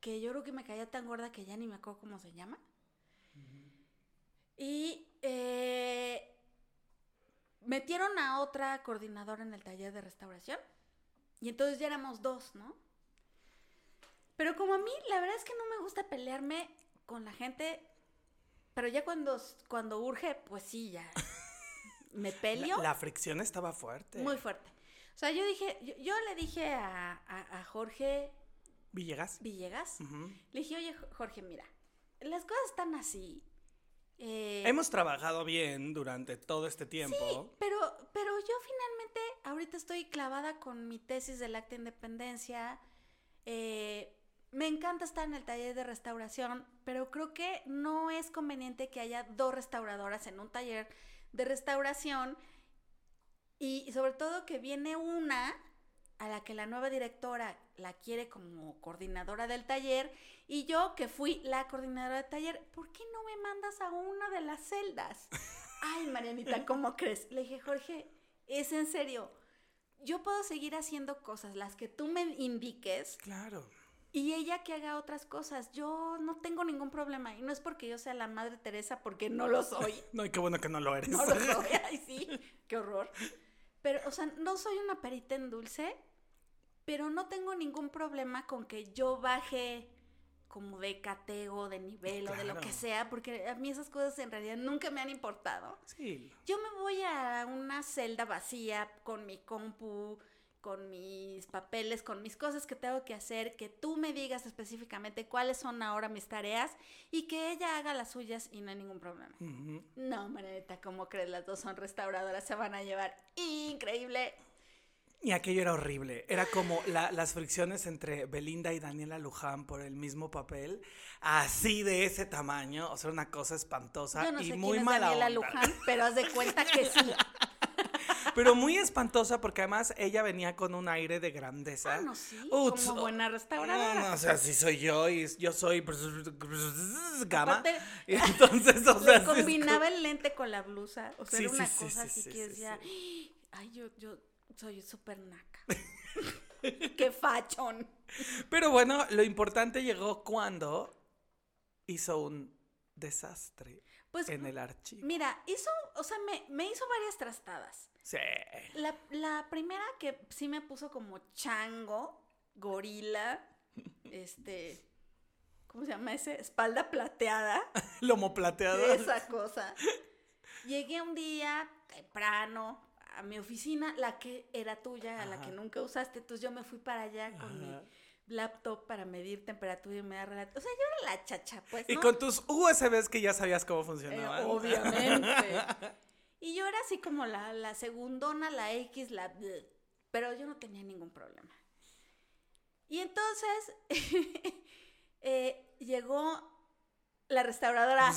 que yo creo que me caía tan gorda que ya ni me acuerdo cómo se llama. Uh -huh. Y eh, metieron a otra coordinadora en el taller de restauración. Y entonces ya éramos dos, ¿no? Pero como a mí, la verdad es que no me gusta pelearme con la gente, pero ya cuando, cuando urge, pues sí, ya me peleo. La, la, fricción estaba fuerte. Muy fuerte. O sea, yo dije, yo, yo le dije a, a, a, Jorge Villegas. Villegas. Uh -huh. Le dije, oye, Jorge, mira, las cosas están así. Eh, Hemos trabajado bien durante todo este tiempo. Sí, pero, pero yo finalmente ahorita estoy clavada con mi tesis del acta de independencia. Eh, me encanta estar en el taller de restauración, pero creo que no es conveniente que haya dos restauradoras en un taller de restauración y sobre todo que viene una a la que la nueva directora la quiere como coordinadora del taller y yo que fui la coordinadora del taller, ¿por qué no me mandas a una de las celdas? Ay, Marianita, ¿cómo crees? Le dije, Jorge, es en serio. yo puedo seguir haciendo cosas, las que tú me indiques, Claro. Y ella que haga otras cosas. Yo no tengo ningún problema. Y no es porque yo sea la madre Teresa, porque no lo soy. No, y qué bueno que no lo eres. No lo soy. Ay, sí, qué horror. Pero, o sea, no soy una perita en dulce, pero no tengo ningún problema con que yo baje como de catego, de nivel o de lo que sea, porque a mí esas cosas en realidad nunca me han importado. Sí. Yo me voy a una celda vacía con mi compu, con mis papeles, con mis cosas que tengo que hacer, que tú me digas específicamente cuáles son ahora mis tareas y que ella haga las suyas y no hay ningún problema. No, Marenita, ¿cómo crees? Las dos son restauradoras, se van a llevar increíble. Y aquello era horrible. Era como la- las fricciones entre Belinda y Daniela Luján por el mismo papel, así de ese tamaño. O sea, una cosa espantosa Yo no y sé muy quién es mala Daniela onda. Luján, pero haz de cuenta que sí. Pero muy espantosa porque además ella venía con un aire de grandeza. Ah, no, sí, Uts, como buena No, restauradora. no, o sea, sí soy yo y yo soy gama. Aparte, Y entonces, o sea, combinaba el lente con la blusa. O sea, Sí, era una sí, cosa sí, así sí, que decía, ay, yo, yo soy súper naca. Qué fachón. Pero bueno, lo importante llegó cuando hizo un desastre Pues, en el archivo. mira, hizo, o sea, me, me hizo varias trastadas. Sí. La, la primera que sí me puso como chango, gorila, este, ¿cómo se llama ese? Espalda plateada. Lomo plateado. Esa cosa. Llegué un día temprano a mi oficina, la que era tuya, a la Ajá. que nunca usaste. Entonces yo me fui para allá con Ajá. mi laptop para medir temperatura y relativa. O sea, yo era la chacha, pues, Y ¿no? con tus USBs que ya sabías cómo Eh, funcionaban. obviamente. Y yo era así como la, la segundona, la X, la... bleh, Pero yo no tenía ningún problema. Y entonces eh, llegó la restauradora...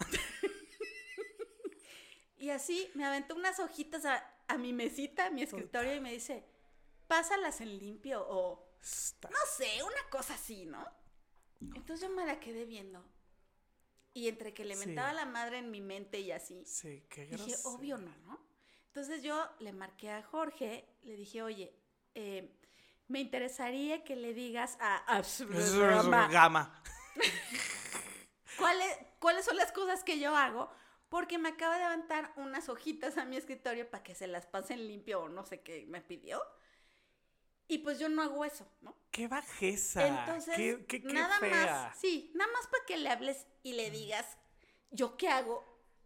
Y así me aventó unas hojitas a, a mi mesita, a mi escritorio y me dice, pásalas en limpio o no sé, una cosa así, ¿no? Entonces yo me la quedé viendo. Y entre que le Sí. mentaba la madre en mi mente y así, Sí, qué dije, obvio no, ¿no? Entonces yo le marqué a Jorge, le dije, oye, eh, me interesaría que le digas a... a Gama. ¿Cuáles, ¿Cuáles son las cosas que yo hago? Porque me acaba de levantar unas hojitas a mi escritorio para que se las pasen limpio o no sé qué me pidió. Y pues yo no hago eso, ¿no? Qué bajeza. Entonces, qué, qué, qué nada fea. más, sí, nada más para que le hables y le digas yo qué hago.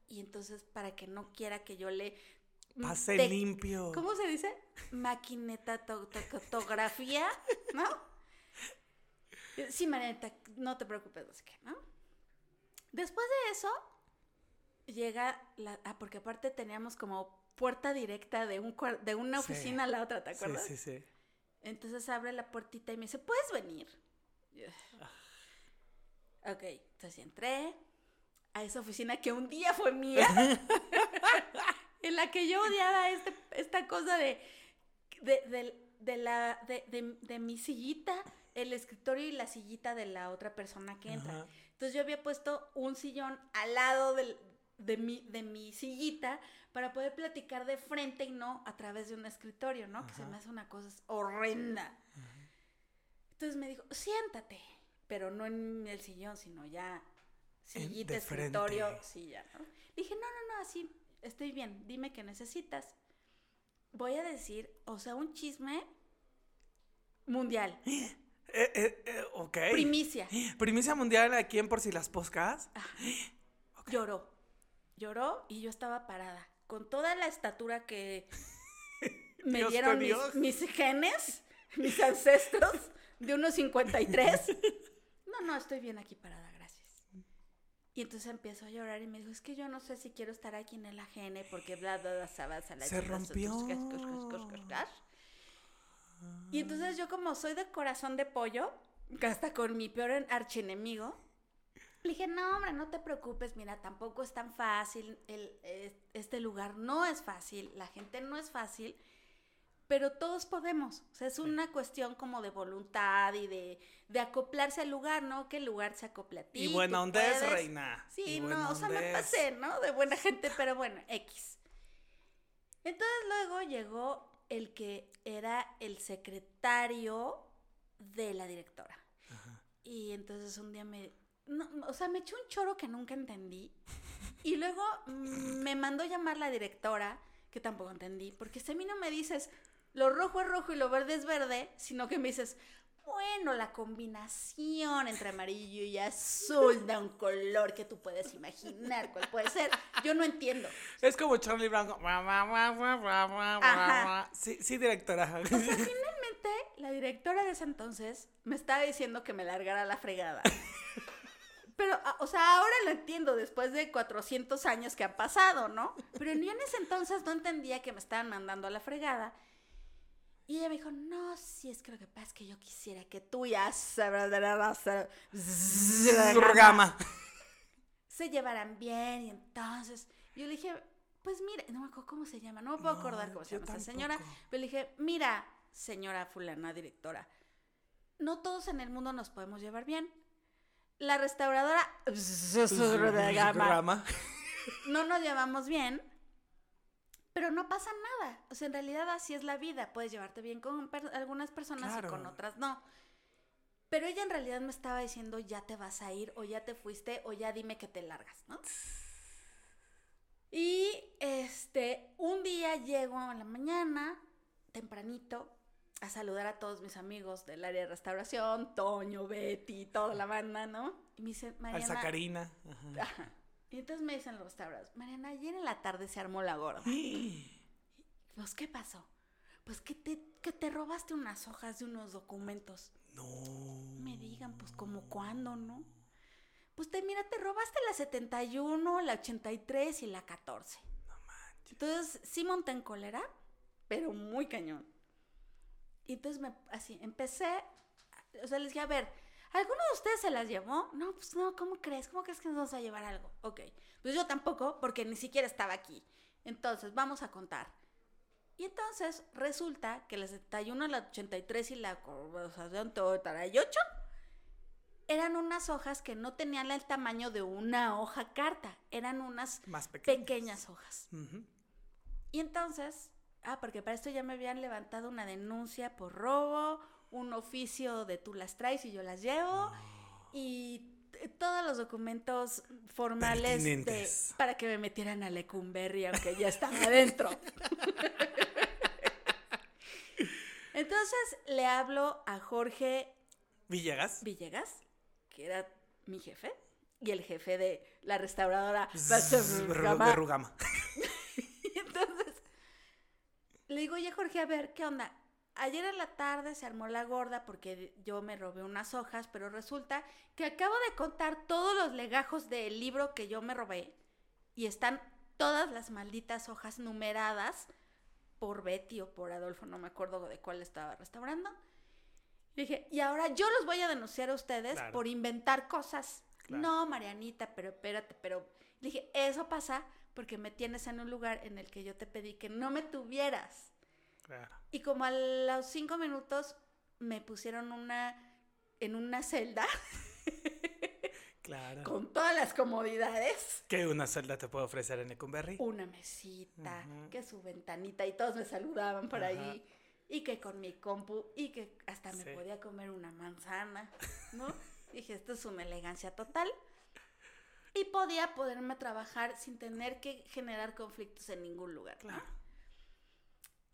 Y entonces para que no quiera que yo le... mm, Pase te- limpio. ¿Cómo se dice? Maquineta to- to- fotografía, ¿no? Sí, Marianita, no te preocupes, no sé qué, ¿no? Después de eso, llega la... Ah, porque aparte teníamos como puerta directa de, un, de una Sí. oficina a la otra, ¿te Sí, acuerdas? sí, sí. Entonces abre la puertita y me dice, ¿puedes venir? Y yo, Ok, entonces entré a esa oficina que un día fue mía, en la que yo odiaba este, esta cosa de, de, de- de la, de, de- de mi sillita, el escritorio y la sillita de la otra persona que entra. Ajá. Entonces yo había puesto un sillón al lado del- de, mi, de mi sillita para poder platicar de frente y no a través de un escritorio, ¿no? Que se Ajá. me hace una cosa horrenda. Entonces me dijo, siéntate, pero no en el sillón, sino ya sillita, escritorio, silla, ¿no? Le dije, no, no, no, así, estoy bien, dime qué necesitas. Voy a decir, o sea, un chisme mundial, Eh, eh, eh, ok. primicia. Primicia mundial aquí en Por si las poscas. Lloró, lloró y yo estaba parada, con toda la estatura que me Dios dieron mis, mis genes, mis ancestros de unos 53. No, no, estoy bien aquí parada, gracias. Y entonces empezó a llorar y me dijo, es que yo no sé si quiero estar aquí en el ajene porque bla, bla, bla, sabas, a la Se rompió. Y entonces yo como soy de corazón de pollo, hasta con mi peor en- archienemigo, le dije, no, hombre, no te preocupes, mira, tampoco es tan fácil, el, es- este lugar no es fácil, la gente no es fácil, pero todos podemos. O sea, es una cuestión como de voluntad y de, de acoplarse al lugar, ¿no? Que el lugar se acople a ti. Y buena onda es, puedes. reina. Sí, no, o sea, me es. pasé, ¿no? De buena gente, pero bueno, X. Entonces luego llegó el que era el secretario de la directora. Y entonces un día me... no, o sea, me echó un choro que nunca entendí. Y luego mm, me mandó llamar la directora, que tampoco entendí. Porque si a mí no me dices, lo rojo es rojo y lo verde es verde, sino que me dices, bueno, la combinación entre amarillo y azul da un color que tú puedes imaginar cuál puede ser. Yo no entiendo. Es como Charlie Brown. Ajá. Sí, sí, directora. O sea, finalmente, la directora de ese entonces me estaba diciendo que me largara la fregada. Pero, a- o sea, ahora lo entiendo después de 400 años que han pasado, ¿no? Pero yo en ese entonces no entendía que me estaban mandando a la fregada. Y ella me dijo, no, sí, es que lo que pasa es que yo quisiera que tú ya Rugama. se llevaran bien. Y entonces yo le dije, pues mire, no me acuerdo cómo se llama, no me puedo No, acordar cómo se llama esta señora. Pero le dije, mira, señora fulana directora, no todos en el mundo nos podemos llevar bien. La restauradora no nos llevamos bien, pero no pasa nada. O sea, en realidad así es la vida. Puedes llevarte bien con per- algunas personas y con otras no. Pero ella en realidad me estaba diciendo, ya te vas a ir, o ya te fuiste, o ya dime que te largas, ¿no? Y este, un día llego en la mañana, tempranito, a saludar a todos mis amigos del área de restauración, Toño, Betty, toda la banda, ¿no? Y me dice, Mariana, Alza Karina. Ajá. Ajá. Y entonces me dicen los restauradores, Mariana, ayer en la tarde se armó la gorda. Pues, ¿qué pasó? Pues que te, que te robaste unas hojas de unos documentos. No. Me digan, pues, ¿como cuándo, no? Pues, te, mira, te robaste la 71, la 83 y la 14. No manches. Entonces, sí monté en cólera, pero muy cañón. Y entonces, me, así, empecé, o sea, les dije, a ver, ¿alguno de ustedes se las llevó? No, pues no, ¿cómo crees? ¿Cómo crees que nos vamos a llevar algo? Ok, pues yo tampoco, porque ni siquiera estaba aquí. Entonces, vamos a contar. Y entonces, resulta que la 71, la 83 y la o sea, 88 eran unas hojas que no tenían el tamaño de una hoja carta, eran unas Más pequeñas. pequeñas hojas. Ujú. Y entonces, ah, porque para esto ya me habían levantado una denuncia por robo, un oficio de tú las traes y yo las llevo, y todos los documentos formales de- para que me metieran a Lecumberri, aunque ya estaba adentro. Entonces le hablo a Jorge Villegas. Villegas, que era mi jefe, y el jefe de la restauradora Rugama. Y le digo, oye Jorge, a ver, ¿qué onda? Ayer en la tarde se armó la gorda porque yo me robé unas hojas, pero resulta que acabo de contar todos los legajos del libro que yo me robé y están todas las malditas hojas numeradas por Betty o por Adolfo, no me acuerdo de cuál estaba restaurando. Le dije, y ahora yo los voy a denunciar a ustedes Claro. por inventar cosas. Claro. No, Marianita, pero espérate, pero... Le dije, eso pasa porque me tienes en un lugar en el que yo te pedí que no me tuvieras. Claro. Y como a los cinco minutos me pusieron una en una celda Claro. con todas las comodidades. ¿Qué una celda te puede ofrecer en Lecumberri? Una mesita, Ujú. que su ventanita y todos me saludaban por Ajá. ahí. Y que con mi compu y que hasta me Sí. podía comer una manzana, ¿no? Dije, esto es una elegancia total. Y podía poderme trabajar sin tener que generar conflictos en ningún lugar. ¿no? Claro.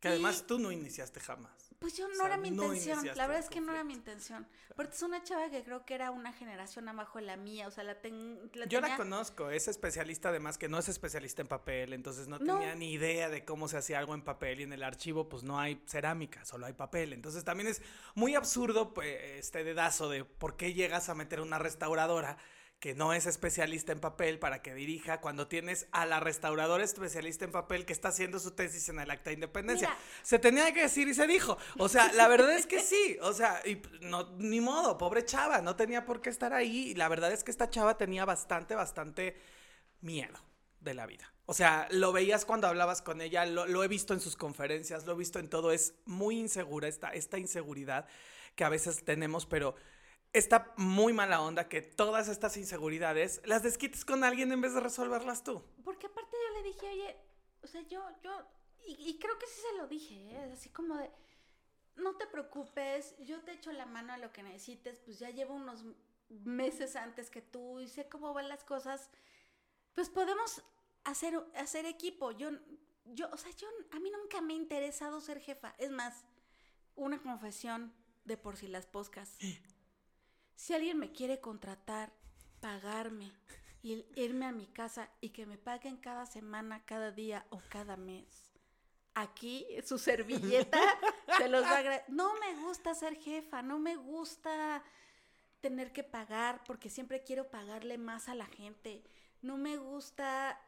Que además Y- tú no iniciaste jamás. Pues yo no O sea, era mi intención, la verdad es que no era mi intención. Porque es una chava que creo que era una generación abajo de la mía, o sea, la, ten- la Yo la conozco, es especialista además que no es especialista en papel, entonces no, No. tenía ni idea de cómo se hacía algo en papel y en el archivo pues no hay cerámica, solo hay papel. Entonces también es muy absurdo pues, este dedazo de por qué llegas a meter una restauradora que no es especialista en papel para que dirija cuando tienes a la restauradora especialista en papel que está haciendo su tesis en el acta de independencia. Mira. Se tenía que decir y se dijo. O sea, la verdad es que sí. O sea, y no, ni modo, pobre chava, no tenía por qué estar ahí. Y la verdad es que esta chava tenía bastante, bastante miedo de la vida. O sea, lo veías cuando hablabas con ella, lo, lo he visto en sus conferencias, lo he visto en todo. Es muy insegura esta, esta inseguridad que a veces tenemos, pero está muy mala onda que todas estas inseguridades las desquites con alguien en vez de resolverlas tú. Porque aparte yo le dije, oye, o sea, yo, yo, y, y creo que sí se lo dije, ¿eh? así como de, no te preocupes, yo te echo la mano a lo que necesites, pues ya llevo unos meses antes que tú y sé cómo van las cosas, pues podemos hacer, hacer equipo. Yo, yo, o sea, yo, a mí nunca me ha interesado ser jefa. Es más, una confesión de por si las poscas. Si alguien me quiere contratar, pagarme y irme a mi casa y que me paguen cada semana, cada día o cada mes. Aquí su servilleta se los va a No me gusta ser jefa, no me gusta tener que pagar porque siempre quiero pagarle más a la gente. No me gusta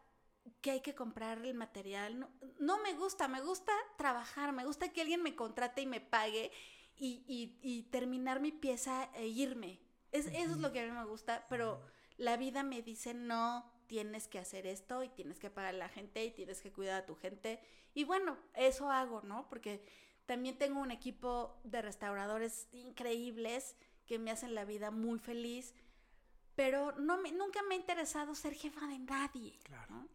que hay que comprar el material. No, no me gusta, me gusta trabajar, me gusta que alguien me contrate y me pague y, y- y terminar mi pieza e irme. Es, eso es lo que a mí me gusta, pero la vida me dice no, tienes que hacer esto y tienes que pagar a la gente y tienes que cuidar a tu gente. Y bueno, eso hago, ¿no? Porque también tengo un equipo de restauradores increíbles que me hacen la vida muy feliz, pero no me, nunca me ha interesado ser jefa de nadie. Claro. ¿no?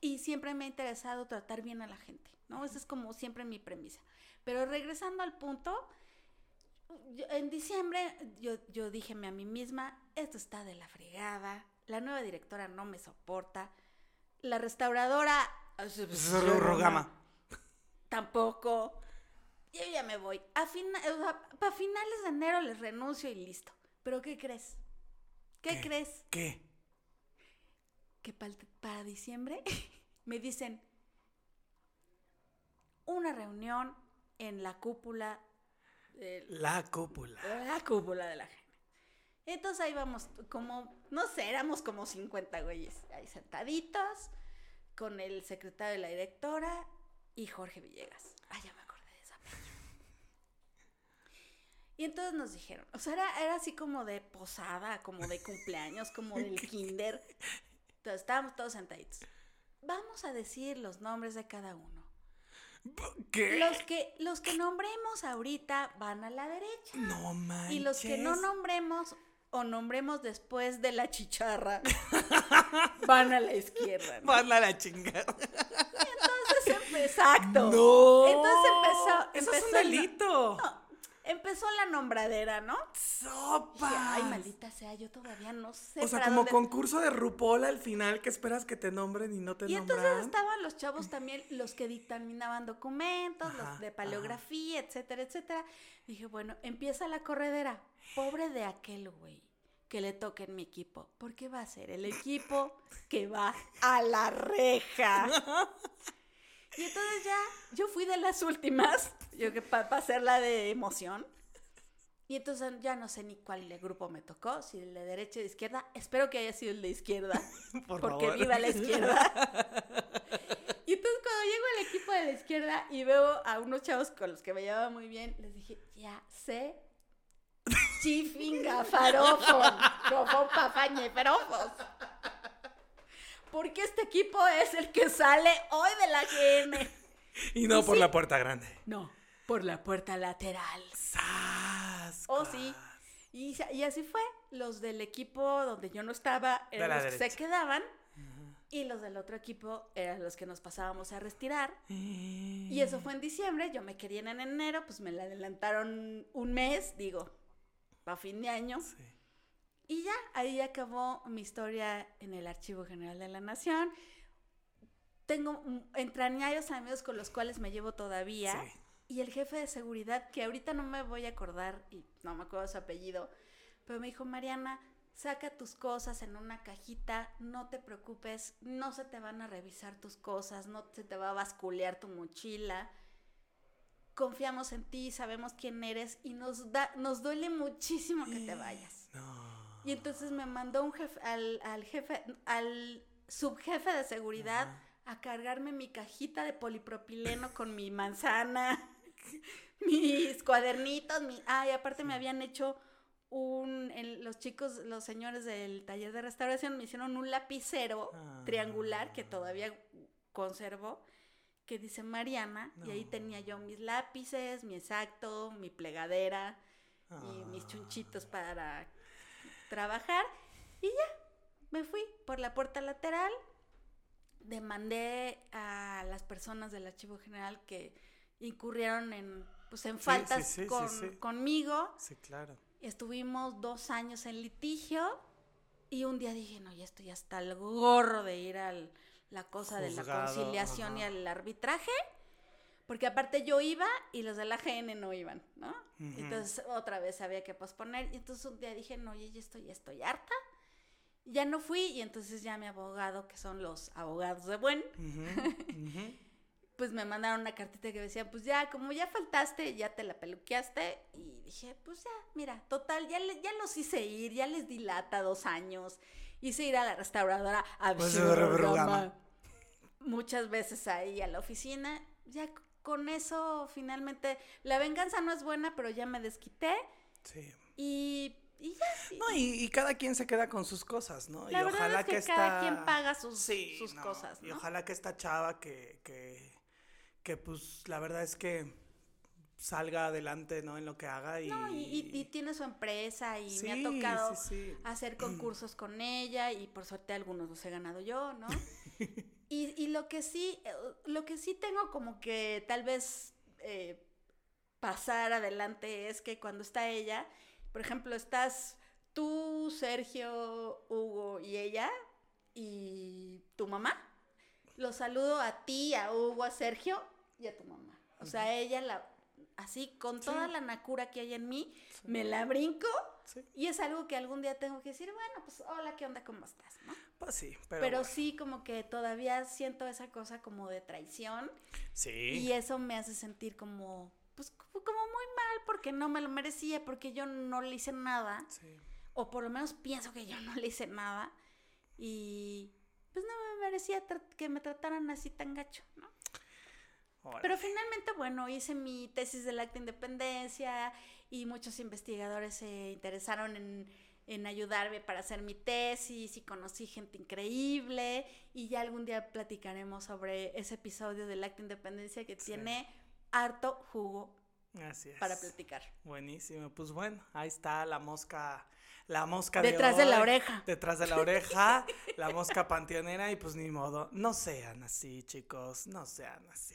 Y siempre me ha interesado tratar bien a la gente, ¿no? Esa es como siempre mi premisa. Pero regresando al punto, yo- en diciembre yo, yo dijeme a mí misma, esto está de la fregada, la nueva directora no me soporta, la restauradora... Rogama. Tampoco. Yo ya me voy. A fina- para finales de enero les renuncio y listo. Pero ¿qué crees? ¿Qué, ¿Qué? crees? ¿Qué? Que pal- para diciembre me dicen una reunión en la cúpula de La cúpula. la cúpula de la gente. Entonces ahí vamos, como, no sé, éramos como 50 güeyes ahí sentaditos, con el secretario de la directora y Jorge Villegas. Ah, ya me acordé de esa. Y entonces nos dijeron, o sea, era, era así como de posada, como de cumpleaños, como del kinder. Entonces estábamos todos sentaditos. Vamos a decir los nombres de cada uno. ¿Qué? Los que, los que nombremos ahorita van a la derecha. No manches. Y los que no nombremos o nombremos después de la chicharra van a la izquierda. ¿no? Van a la chingada. Entonces, empe- exacto. No. Entonces empezó. Eso es empezó un delito. no, empezó la nombradera, ¿no? Sopa. Ay, maldita sea, yo todavía no sé. O sea, para como dónde- concurso de RuPaul al final que esperas que te nombren y no te Y nombran. entonces estaban los chavos también, los que dictaminaban documentos, Ajá, los de paleografía, etcétera, etcétera. Dije, bueno, empieza la corredera. Pobre de aquel güey que le toque en mi equipo. Porque va a ser el equipo que va a la reja. Y entonces ya, yo fui de las últimas, yo que para hacerla de emoción. Y entonces ya no sé ni cuál grupo me tocó, si el de derecha o de izquierda. Espero que haya sido el de izquierda, Por porque favor. viva la izquierda. Y entonces cuando llego al equipo de la izquierda y veo a unos chavos con los que me llevaba muy bien, les dije, ya sé. Chifinga, farofon, rofon, pafañe, ferofos. Porque este equipo es el que sale hoy de la GN. Y no Y por sí. la puerta grande. No, por la puerta lateral. ¡Sas! Oh, sí. Y, así fue. Los del equipo donde yo no estaba eran los que se quedaban. Y los del otro equipo eran los que nos pasábamos a retirar. Y Y eso fue en diciembre, yo me querían en enero, pues me la adelantaron un mes, digo, a fin de año. Y ya, ahí acabó mi historia en el Archivo General de la Nación. Tengo mm, entrañables amigos con los cuales me llevo todavía. Sí. Y el jefe de seguridad, que ahorita no me voy a acordar y no me acuerdo su apellido, pero me dijo, Mariana, saca tus cosas en una cajita, no te preocupes, no se te van a revisar tus cosas, no se te va a basculear tu mochila. Confiamos en ti, sabemos quién eres y nos da, nos duele muchísimo que te vayas. No. Y entonces me mandó un jefe, al, al jefe, al subjefe de seguridad a cargarme mi cajita de polipropileno con mi manzana, mis cuadernitos, mi, ah, y aparte me habían hecho un, el- los chicos, los señores del taller de restauración me hicieron un lapicero Ah. triangular que todavía conservo, que dice Mariana, y ahí tenía yo mis lápices, mi exacto, mi plegadera y mis chunchitos para trabajar. Y ya, me fui por la puerta lateral, demandé a las personas del Archivo General que incurrieron en, pues, en faltas sí, sí, sí, con- conmigo. Sí, claro. Estuvimos dos años en litigio y un día dije, no, ya estoy hasta el gorro de ir a la cosa de la conciliación y al arbitraje. Porque aparte yo iba y los de la GN no iban, ¿no? Entonces otra vez había que posponer. Y entonces un día dije, no, ya ya estoy, ya estoy harta. Ya no fui y entonces ya mi abogado, que son los abogados de buen, pues me mandaron una cartita que decía, pues ya, como ya faltaste, ya te la peluqueaste. Y dije, pues ya, mira, total, ya, le- ya los hice ir, ya les di lata dos años. Hice ir a la restauradora a Pues, muchas veces ahí a la oficina. Ya con eso, finalmente, la venganza no es buena, pero ya me desquité. Sí. Y, y ya, sí. No, y, y cada quien se queda con sus cosas, ¿no? La y verdad ojalá es que esta... cada quien paga sus- Sí, sus no, cosas, Y ¿no? ojalá que esta chava que, que, que, pues, la verdad es que salga adelante, ¿no? En lo que haga y... No, y, y- y tiene su empresa y me ha tocado hacer concursos con ella y por suerte algunos los he ganado yo, ¿no? y, y lo que sí, eh, lo que sí tengo como que tal vez eh, pasar adelante es que cuando está ella, por ejemplo, estás tú, Sergio, Hugo y ella y tu mamá. Los saludo a ti, a Hugo, a Sergio y a tu mamá. O sea, ella la así con toda la nacura que hay en mí, me la brinco Sí, y es algo que algún día tengo que decir, bueno, pues hola, ¿qué onda? ¿Cómo estás? ¿no? Pues sí, pero... Pero, bueno. sí como que todavía siento esa cosa como de traición Sí. y eso me hace sentir como, pues como muy mal porque no me lo merecía, porque yo no le hice nada, sí. o por lo menos pienso que yo no le hice nada y pues no me merecía que me trataran así tan gacho, ¿no? Órale. Pero finalmente, bueno, hice mi tesis de independencia y muchos investigadores se interesaron en, en ayudarme para hacer mi tesis y conocí gente increíble y ya algún día platicaremos sobre ese episodio del acta de independencia que Sí. tiene harto jugo Así es. para platicar. Buenísimo. Pues bueno, ahí está la mosca, la mosca de Detrás de la hoy, oreja. Detrás de la oreja, la mosca panteonera y pues ni modo. No sean así, chicos, no sean así.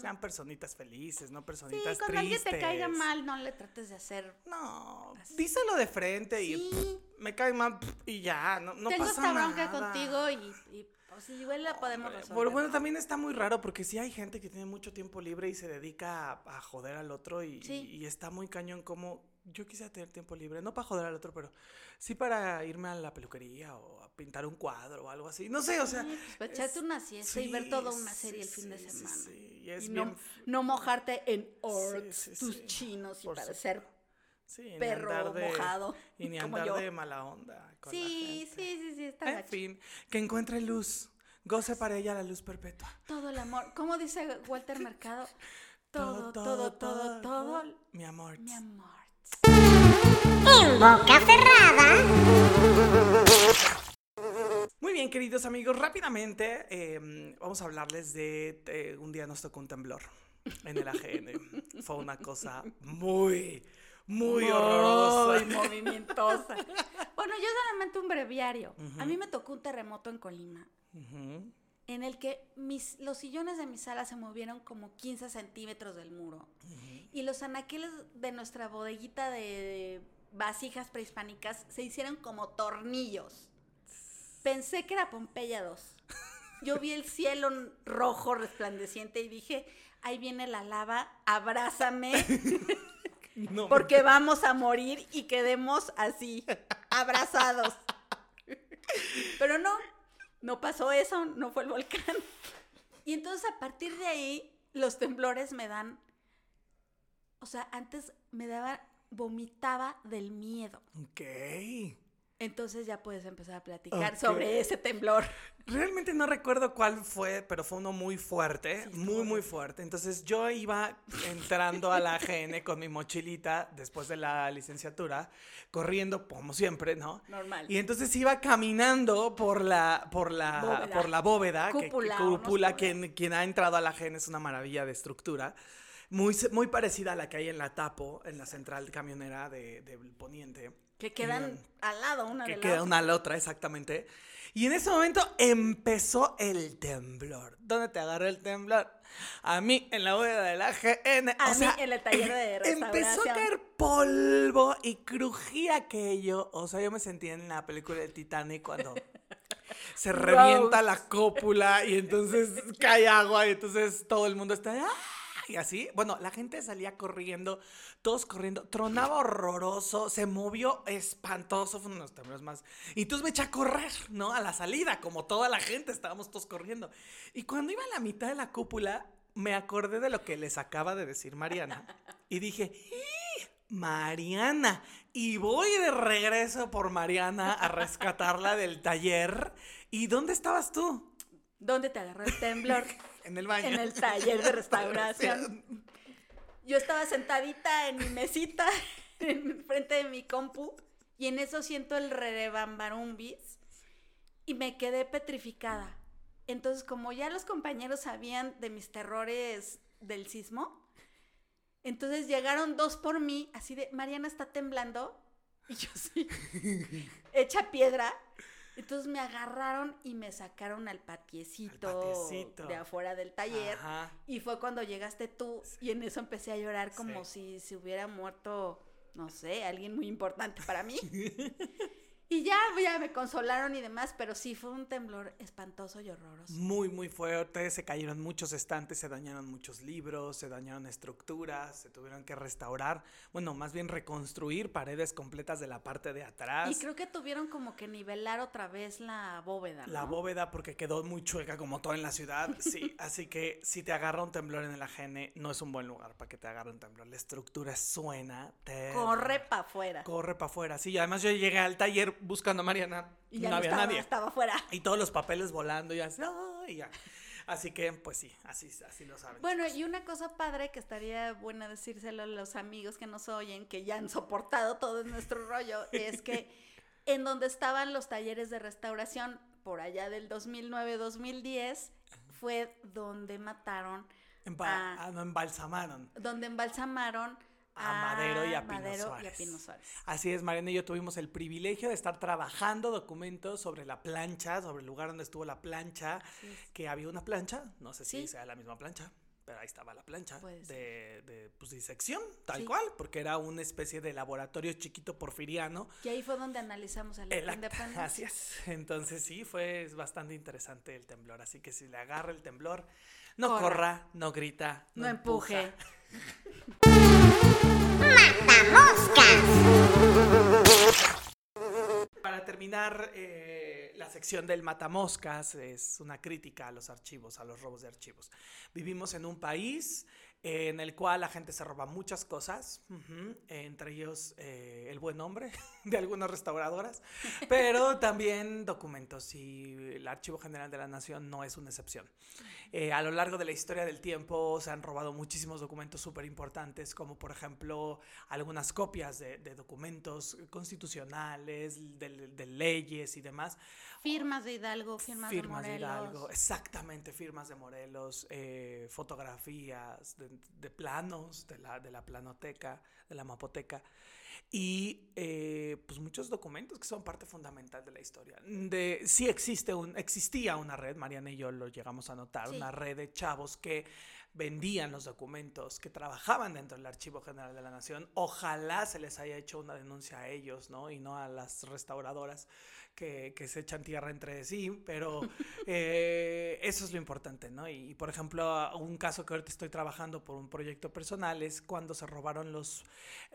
Sean personitas felices, no Sí, personitas cuando alguien tristes. te caiga mal, no le trates de hacer. No, Así. díselo de frente y Sí. pff, me cae mal pff, y ya, no, no Tengo pasa esta bronca nada. contigo y, y pues igual la podemos resolver. Pero bueno, ¿no? también está muy raro porque sí hay gente que tiene mucho tiempo libre y se dedica a, a joder al otro y, Sí. y está muy cañón como yo quisiera tener tiempo libre, no para joder al otro, pero sí para irme a la peluquería o a pintar un cuadro o algo así. No sé, o sea... Sí, pues, echarte es- una siesta y ver sí, toda una sí, serie el fin de sí, sí, semana. sí, y es y no, bien- no mojarte en orcs, sí, tus sí, chinos y parecer sí, perro de- mojado. Y ni como andar yo. de mala onda con la Sí, gente. sí, sí, sí, está En gacho. fin, que encuentre luz. Goce para ella la luz perpetua. Todo el amor. ¿Cómo dice Walter Mercado? Todo, todo, todo, todo, Mi amor. mi amor. En boca cerrada. Muy bien, queridos amigos, rápidamente eh, vamos a hablarles de eh, un día nos tocó un temblor en el AGN. Fue una cosa muy, muy horrorosa. Muy movimientosa. Bueno, yo solamente un breviario. A mí me tocó un terremoto en Colima. Ujú. En el que mis, los sillones de mi sala se movieron como 15 centímetros del muro. Y los anaqueles de nuestra bodeguita de vasijas prehispánicas se hicieron como tornillos. Pensé que era Pompeya 2. Yo vi el cielo rojo resplandeciente y dije, ahí viene la lava, abrázame, No, porque vamos a morir y quedemos así, abrazados. Pero no, no pasó eso, no fue el volcán. Y entonces a partir de ahí, los temblores me dan, o sea, antes me daba, vomitaba del miedo. Ok. Entonces ya puedes empezar a platicar Ok. sobre ese temblor. Realmente no recuerdo cuál fue, pero fue uno muy fuerte, Sí, muy, muy fuerte. Entonces yo iba entrando a la AGN con mi mochilita después de la licenciatura, corriendo como siempre, ¿no? Normal. Y entonces iba caminando por la, por la, Bóveda. por la bóveda, que- que Cúpula, cúpula, unos quien, quien ha entrado a la AGN es una maravilla de estructura. muy, muy parecida a la que hay en la Tapo, en la central camionera de, del Poniente. Que quedan Bien. al lado una que de la queda otra. una a la otra, exactamente. Y en ese momento empezó el temblor. ¿Dónde te agarró el temblor? A mí en la bóveda de la GN. A o mí sea, en el taller de Empezó a restauración. caer polvo y crujía aquello. O sea, yo me sentía en la película de Titanic cuando se revienta la cópula y entonces cae agua y entonces todo el mundo está... "Ah", Y así, bueno, la gente salía corriendo, todos corriendo, tronaba horroroso, se movió espantoso, fue uno de los temblores más. Y entonces me eché a correr, ¿no? A la salida, como toda la gente, estábamos todos corriendo. Y cuando iba a la mitad de la cúpula, me acordé de lo que les acaba de decir Mariana. Y dije, "¡Ih! Mariana. Y voy de regreso por Mariana a rescatarla del taller. ¿Y dónde estabas tú? ¿Dónde te agarró el temblor? En el baño. en el taller de restauración. Yo estaba sentadita en mi mesita, en frente de mi compu, y en eso siento el rebambarumbis y me quedé petrificada. Entonces, como ya los compañeros sabían de mis terrores del sismo, entonces llegaron dos por mí, así de, Mariana está temblando, y yo sí, hecha piedra. Entonces me agarraron y me sacaron al patiecito, de afuera del taller. Ajá. Y fue cuando llegaste tú y en eso empecé a llorar como Sí. si se hubiera muerto, no sé, alguien muy importante para mí. y ya, ya me consolaron y demás, pero sí fue un temblor espantoso y horroroso. Muy, muy fuerte. Se cayeron muchos estantes, se dañaron muchos libros, se dañaron estructuras, se tuvieron que restaurar, bueno, más bien reconstruir paredes completas de la parte de atrás. Y creo que tuvieron como que nivelar otra vez la bóveda. La ¿no? bóveda porque quedó muy chueca como todo en la ciudad. Sí, así que si te agarra un temblor en el ajene, no es un buen lugar para que te agarre un temblor. La estructura suena. Corre para afuera. Corre para afuera. Sí, y además yo llegué al taller buscando a Mariana Y ya no no, había estaba, nadie. estaba afuera. Y todos los papeles volando y así. Así que, pues sí, así, así lo saben. Bueno, chicos. y una cosa padre que estaría buena decírselo a los amigos que nos oyen, que ya han soportado todo nuestro rollo, es que en donde estaban los talleres de restauración, por allá del 2009-2010, fue donde mataron, ah, no, embalsamaron. donde embalsamaron A Madero y a Pino Madero y a Suárez. Pino Suárez. Así es, Mariana y yo tuvimos el privilegio de estar trabajando documentos sobre la plancha, sobre el lugar donde estuvo la plancha, es. que había una plancha, no sé si Sí. sea la misma plancha, pero ahí estaba la plancha de, de pues, disección, tal Sí. cual, porque era una especie de laboratorio chiquito porfiriano. Y ahí fue donde analizamos el El independencia. así es. Entonces sí, fue bastante interesante el temblor. Así que si le agarra el temblor, no Corra. corra, no grita, no, No empuje. empuja. Para terminar, eh, la sección del matamoscas es una crítica a los archivos, a los robos de archivos. Vivimos en un país en el cual la gente se roba muchas cosas, ujú, entre ellos eh, el buen nombre de algunas restauradoras, pero también documentos y el Archivo General de la Nación no es una excepción. Eh, a lo largo de la historia del tiempo se han robado muchísimos documentos súper importantes, como por ejemplo algunas copias de, de documentos constitucionales, de, de leyes y demás. Firmas de Hidalgo, firmas, Firmas de de Morelos. Hidalgo, exactamente, firmas de Morelos, eh, fotografías de, de planos de la, de la planoteca, de la mapoteca. Y eh, pues muchos documentos que son parte fundamental de la historia. De, sí existe un, existía una red, Mariana y yo lo llegamos a notar, Sí. una red de chavos que vendían los documentos, que trabajaban dentro del Archivo General de la Nación. Ojalá se les haya hecho una denuncia a ellos, ¿no? Y no a las restauradoras que, que se echan tierra entre sí, pero eh, eso es lo importante, ¿no? Y, por ejemplo, un caso que ahorita estoy trabajando por un proyecto personal es cuando se robaron los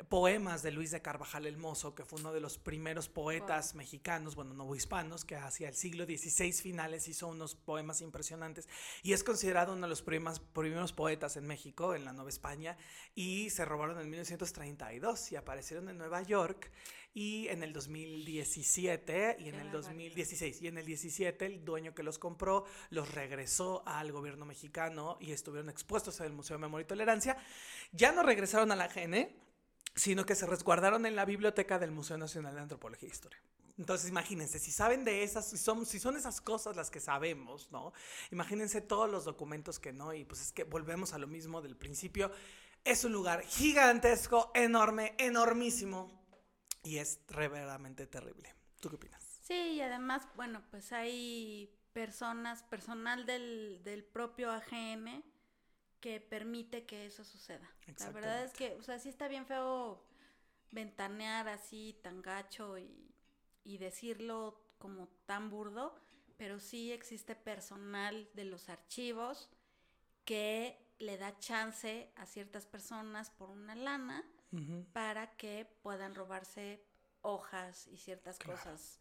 poemas de Luis de Carvajal el Mozo, que fue uno de los primeros poetas mexicanos, bueno, no hispanos, que hacia el siglo XVI finales hizo unos poemas impresionantes y es considerado uno de los primas- primeros poetas en México, en la Nueva España, y se robaron en 1932 y aparecieron en Nueva York y en el 2017 y en el barbaridad. 2016 y en el 17 el dueño que los compró los regresó al gobierno mexicano y estuvieron expuestos en el Museo de Memoria y Tolerancia. Ya no regresaron a la GN, sino que se resguardaron en la biblioteca del Museo Nacional de Antropología e Historia. Entonces, imagínense, si saben de esas, si son, si son esas cosas las que sabemos, ¿no? Imagínense todos los documentos que no, y pues es que volvemos a lo mismo del principio. Es un lugar gigantesco, enorme, enormísimo y es verdaderamente terrible. ¿Tú qué opinas? Sí, y además, bueno, pues hay personas, personal del, del propio AGN que permite que eso suceda. La verdad es que, o sea, sí está bien feo ventanear así tan gacho y, y decirlo como tan burdo, pero sí existe personal de los archivos que le da chance a ciertas personas por una lana para que puedan robarse hojas y ciertas cosas,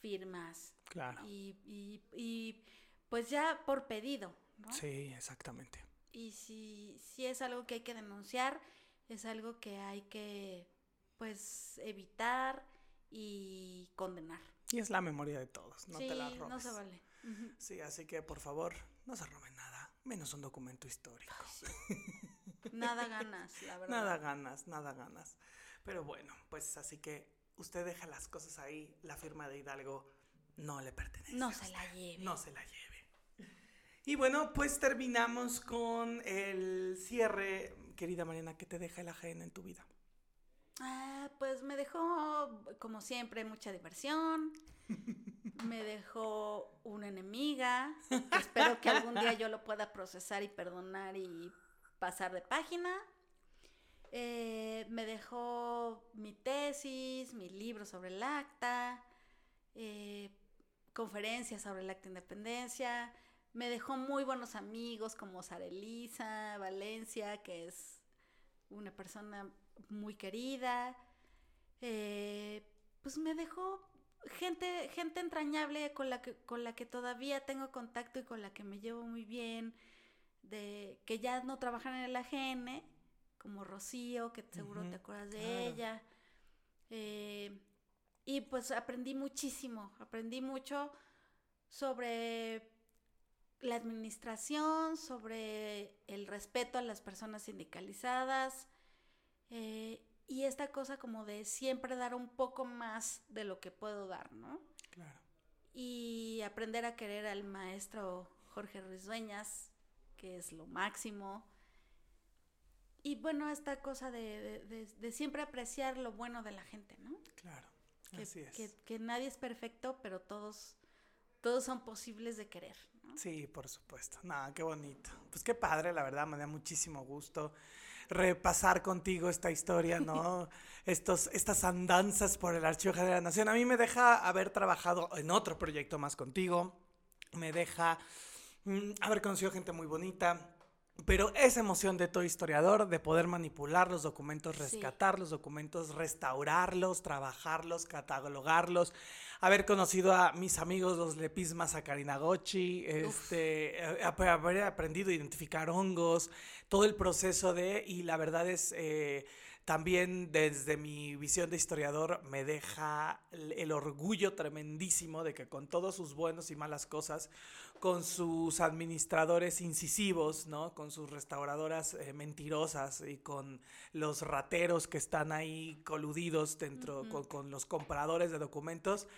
firmas. Claro. Y, y, y, pues ya por pedido, ¿no? Sí, exactamente. Y si, si es algo que hay que denunciar, es algo que hay que pues evitar y condenar. Y es la memoria de todos, no te la robes. No se vale. Sí, así que por favor, no se roben nada, menos un documento histórico. Nada ganas, la verdad. Nada ganas, nada ganas. Pero bueno, pues así que usted deja las cosas ahí, la firma de Hidalgo no le pertenece. No se la lleve. No se la lleve. Y bueno, pues terminamos con el cierre. Querida Mariana, ¿qué te deja el AGN en tu vida? Ah, pues me dejó, como siempre, mucha diversión. me dejó una enemiga. espero que algún día yo lo pueda procesar y perdonar y pasar de página. Eh, me dejó mi tesis, mi libro sobre el acta, eh, conferencias sobre el acta de independencia. Me dejó muy buenos amigos como Sara Elisa, Valencia, que es una persona muy querida. Eh, pues me dejó gente, gente entrañable con la que, con la que todavía tengo contacto y con la que me llevo muy bien de que ya no trabajan en el AGN, como Rocío, que seguro te acuerdas de ella. Eh, y pues aprendí muchísimo, aprendí mucho sobre la administración, sobre el respeto a las personas sindicalizadas eh, y esta cosa como de siempre dar un poco más de lo que puedo dar, ¿no? Claro. Y aprender a querer al maestro Jorge Ruiz Dueñas, que es lo máximo. Y bueno, esta cosa de, siempre apreciar lo bueno de la gente, ¿no? Claro, que, así es. Que, nadie es perfecto, pero todos, todos son posibles de querer. Sí, por supuesto. Nada, qué bonito. Pues qué padre, la verdad, me da muchísimo gusto repasar contigo esta historia, ¿no? Estos, estas andanzas por el Archivo General de la Nación. A mí me deja haber trabajado en otro proyecto más contigo. Me deja haber conocido gente muy bonita. Pero esa emoción de todo historiador, de poder manipular los documentos, rescatar los documentos, restaurarlos, trabajarlos, catalogarlos, haber conocido a mis amigos los Lepismas a Karinagochi, este, haber aprendido a identificar hongos, todo el proceso de, y la verdad es, eh, también desde mi visión de historiador me deja el orgullo tremendísimo de que con todos sus buenos y malas cosas, con sus administradores incisivos, ¿no? Con sus restauradoras eh, mentirosas y con los rateros que están ahí coludidos dentro, con, con los compradores de documentos,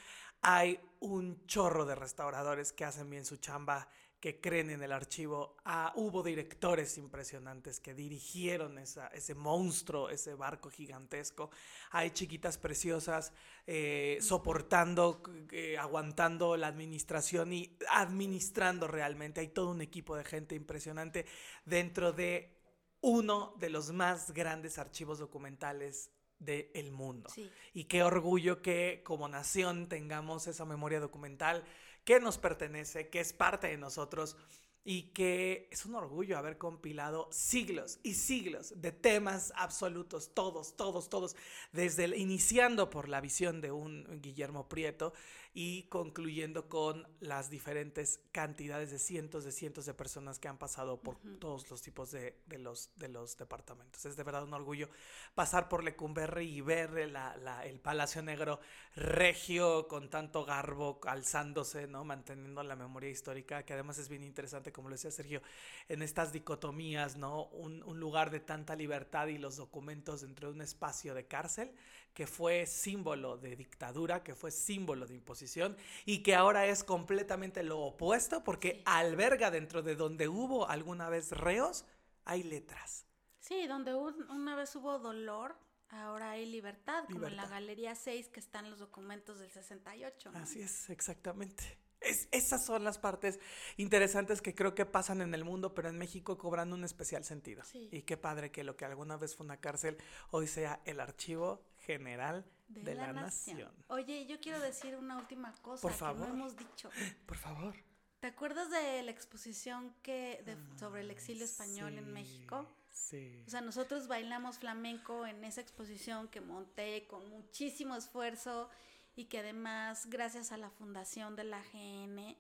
hay un chorro de restauradores que hacen bien su chamba que creen en el archivo. Ah, hubo directores impresionantes que dirigieron esa, ese monstruo, ese barco gigantesco. Hay chiquitas preciosas eh, soportando, eh, aguantando la administración y administrando realmente. Hay todo un equipo de gente impresionante dentro de uno de los más grandes archivos documentales del mundo. Y qué orgullo que como nación tengamos esa memoria documental que nos pertenece, que es parte de nosotros y que es un orgullo haber compilado siglos y siglos de temas absolutos, todos, todos, todos, desde el, iniciando por la visión de un Guillermo Prieto y concluyendo con las diferentes cantidades de cientos de cientos de personas que han pasado por todos los tipos de, los, de los departamentos. Es de verdad un orgullo pasar por Lecumberri y ver el Palacio Negro regio con tanto garbo alzándose, ¿no? manteniendo la memoria histórica, que además es bien interesante, como lo decía Sergio, en estas dicotomías, ¿no? un, un lugar de tanta libertad y los documentos dentro de un espacio de cárcel que fue símbolo de dictadura, que fue símbolo de imposición y que ahora es completamente lo opuesto porque alberga dentro de donde hubo alguna vez reos, hay letras. Sí, donde un- una vez hubo dolor, ahora hay libertad, como en la Libertad. Galería 6 que están los documentos del 68. ¿no? Así es, exactamente. Es, esas son las partes interesantes que creo que pasan en el mundo, pero en México cobran un especial sentido. Sí. Y qué padre que lo que alguna vez fue una cárcel hoy sea el Archivo General de, la, Nación. Oye, yo quiero decir una última cosa Por que favor. no hemos dicho. Por favor. ¿Te acuerdas de la exposición que de- sobre el exilio español en México? Sí. O sea, nosotros bailamos flamenco en esa exposición que monté con muchísimo esfuerzo y que además, gracias a la fundación de la GN,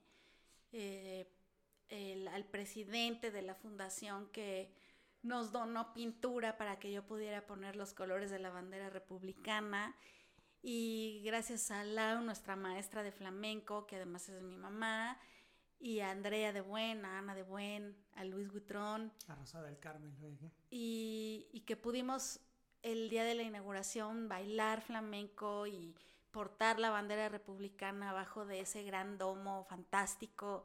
eh, el- al presidente de la fundación que nos donó pintura para que yo pudiera poner los colores de la bandera republicana. Y gracias a Lau, nuestra maestra de flamenco, que además es mi mamá, y a Andrea de Buen, a Ana de Buen, a Luis Buitrón, A Rosa del Carmen luego. y, y que pudimos el día de la inauguración bailar flamenco y portar la bandera republicana abajo de ese gran domo fantástico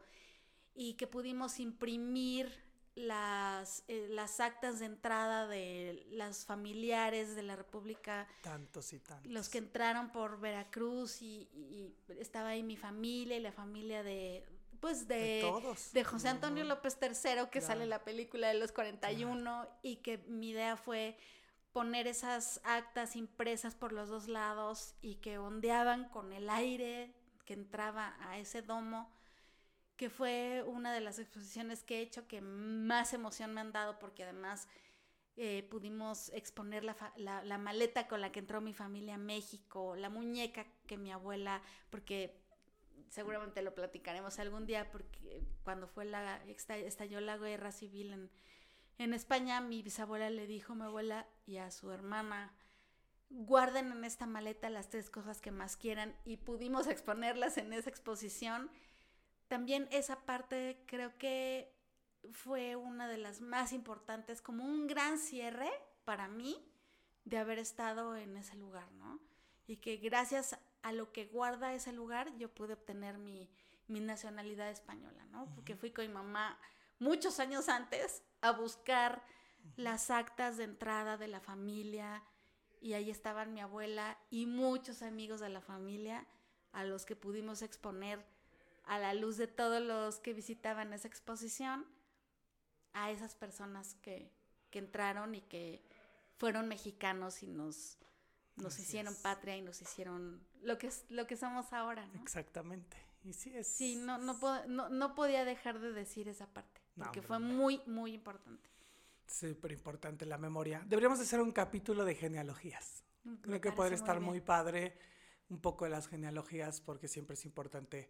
y que pudimos imprimir las, eh, las actas de entrada de los familiares de la República Tantos y tantos. los que entraron por Veracruz y, y- y estaba ahí mi familia y la familia de pues de, De todos. de José Antonio. López III que sale Claro. en la película de los 41 y que mi idea fue poner esas actas impresas por los dos lados y que ondeaban con el aire que entraba a ese domo que fue una de las exposiciones que he hecho que más emoción me han dado porque además eh, pudimos exponer la, la- la maleta con la que entró mi familia a México, la muñeca que mi abuela, porque seguramente lo platicaremos algún día, porque cuando fue la, esta- estalló la guerra civil en, en España, mi bisabuela le dijo a mi abuela y a su hermana, guarden en esta maleta las tres cosas que más quieran y pudimos exponerlas en esa exposición. También esa parte creo que fue una de las más importantes, como un gran cierre para mí de haber estado en ese lugar, ¿no? Y que gracias a lo que guarda ese lugar yo pude obtener mi, mi nacionalidad española, ¿no? Porque fui con mi mamá muchos años antes a buscar las actas de entrada de la familia y ahí estaban mi abuela y muchos amigos de la familia a los que pudimos exponer a la luz de todos los que visitaban esa exposición a esas personas que, que entraron y que fueron mexicanos y nos, nos Así hicieron es. patria y nos hicieron lo que, es- lo que somos ahora, ¿no? Exactamente. Y sí es. Sí, no, no, puedo- no, no podía dejar de decir esa parte, porque fue muy, muy importante. Súper importante la memoria. Deberíamos hacer un capítulo de genealogías. Me Creo que podría estar muy padre un poco de las genealogías porque siempre es importante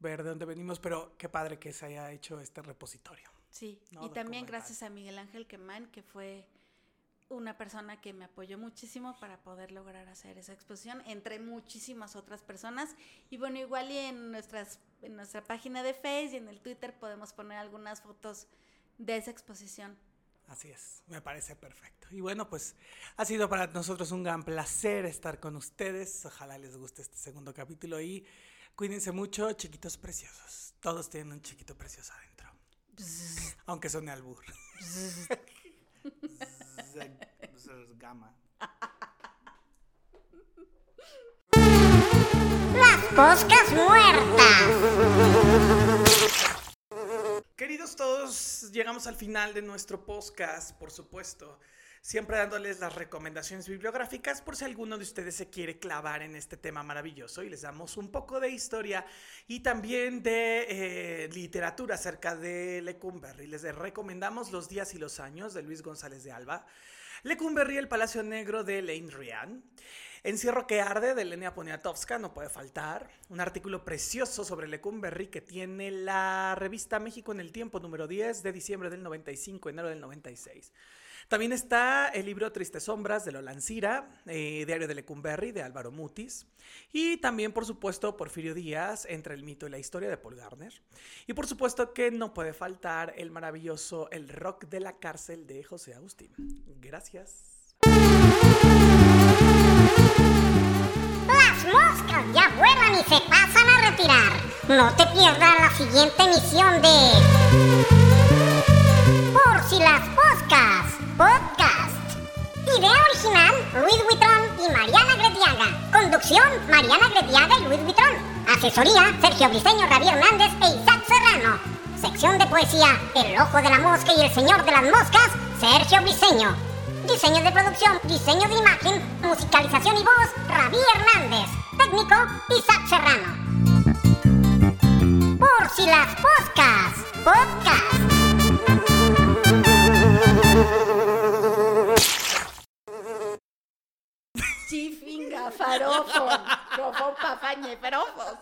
ver de dónde venimos, pero qué padre que se haya hecho este repositorio. Sí, No, y también gracias a Miguel Ángel Quemán, que fue una persona que me apoyó muchísimo para poder lograr hacer esa exposición, entre muchísimas otras personas. Y bueno, igual y en, nuestras, en nuestra página de Facebook y en el Twitter podemos poner algunas fotos de esa exposición. Así es, me parece perfecto. Y bueno, pues ha sido para nosotros un gran placer estar con ustedes. Ojalá les guste este segundo capítulo y cuídense mucho, chiquitos preciosos. Todos tienen un chiquito precioso adentro. Aunque suene albur. Gama. Las poscas muertas. Queridos todos, llegamos al final de nuestro podcast, por supuesto. Siempre dándoles las recomendaciones bibliográficas por si alguno de ustedes se quiere clavar en este tema maravilloso y les damos un poco de historia y también de eh, literatura acerca de Lecumberri. Les recomendamos Los días y los años de Luis González de Alba, Lecumberri, El Palacio Negro de Lane Rian, Encierro que arde de Lenia Poniatowska, no puede faltar. Un artículo precioso sobre Lecumberri que tiene la revista México en el Tiempo, número 10 de diciembre del 95, enero del 96. También está el libro Tristes Sombras de Lola Ancira, eh, Diario de Lecumberri de Álvaro Mutis. Y también, por supuesto, Porfirio Díaz, Entre el mito y la historia de Paul Garner. Y por supuesto que no puede faltar el maravilloso El rock de la cárcel de José Agustín. Gracias. Las moscas ya vuelan y se pasan a retirar. No te pierdas la siguiente emisión de Por si las podcast. Luis Huitrón y Mariana Gretiaga. Conducción, Mariana Gretiaga y Luis Huitrón. Asesoría, Sergio Briseño, Javier Hernández e Isaac Serrano. Sección de poesía, El Ojo de la Mosca y El Señor de las Moscas, Sergio Briseño. Diseño de producción, diseño de imagen, musicalización y voz, Ravi Hernández. Técnico, Isaac Serrano. Por si las poscas, podcast. Chifinga, farofo, rofo, papañe, ferofos.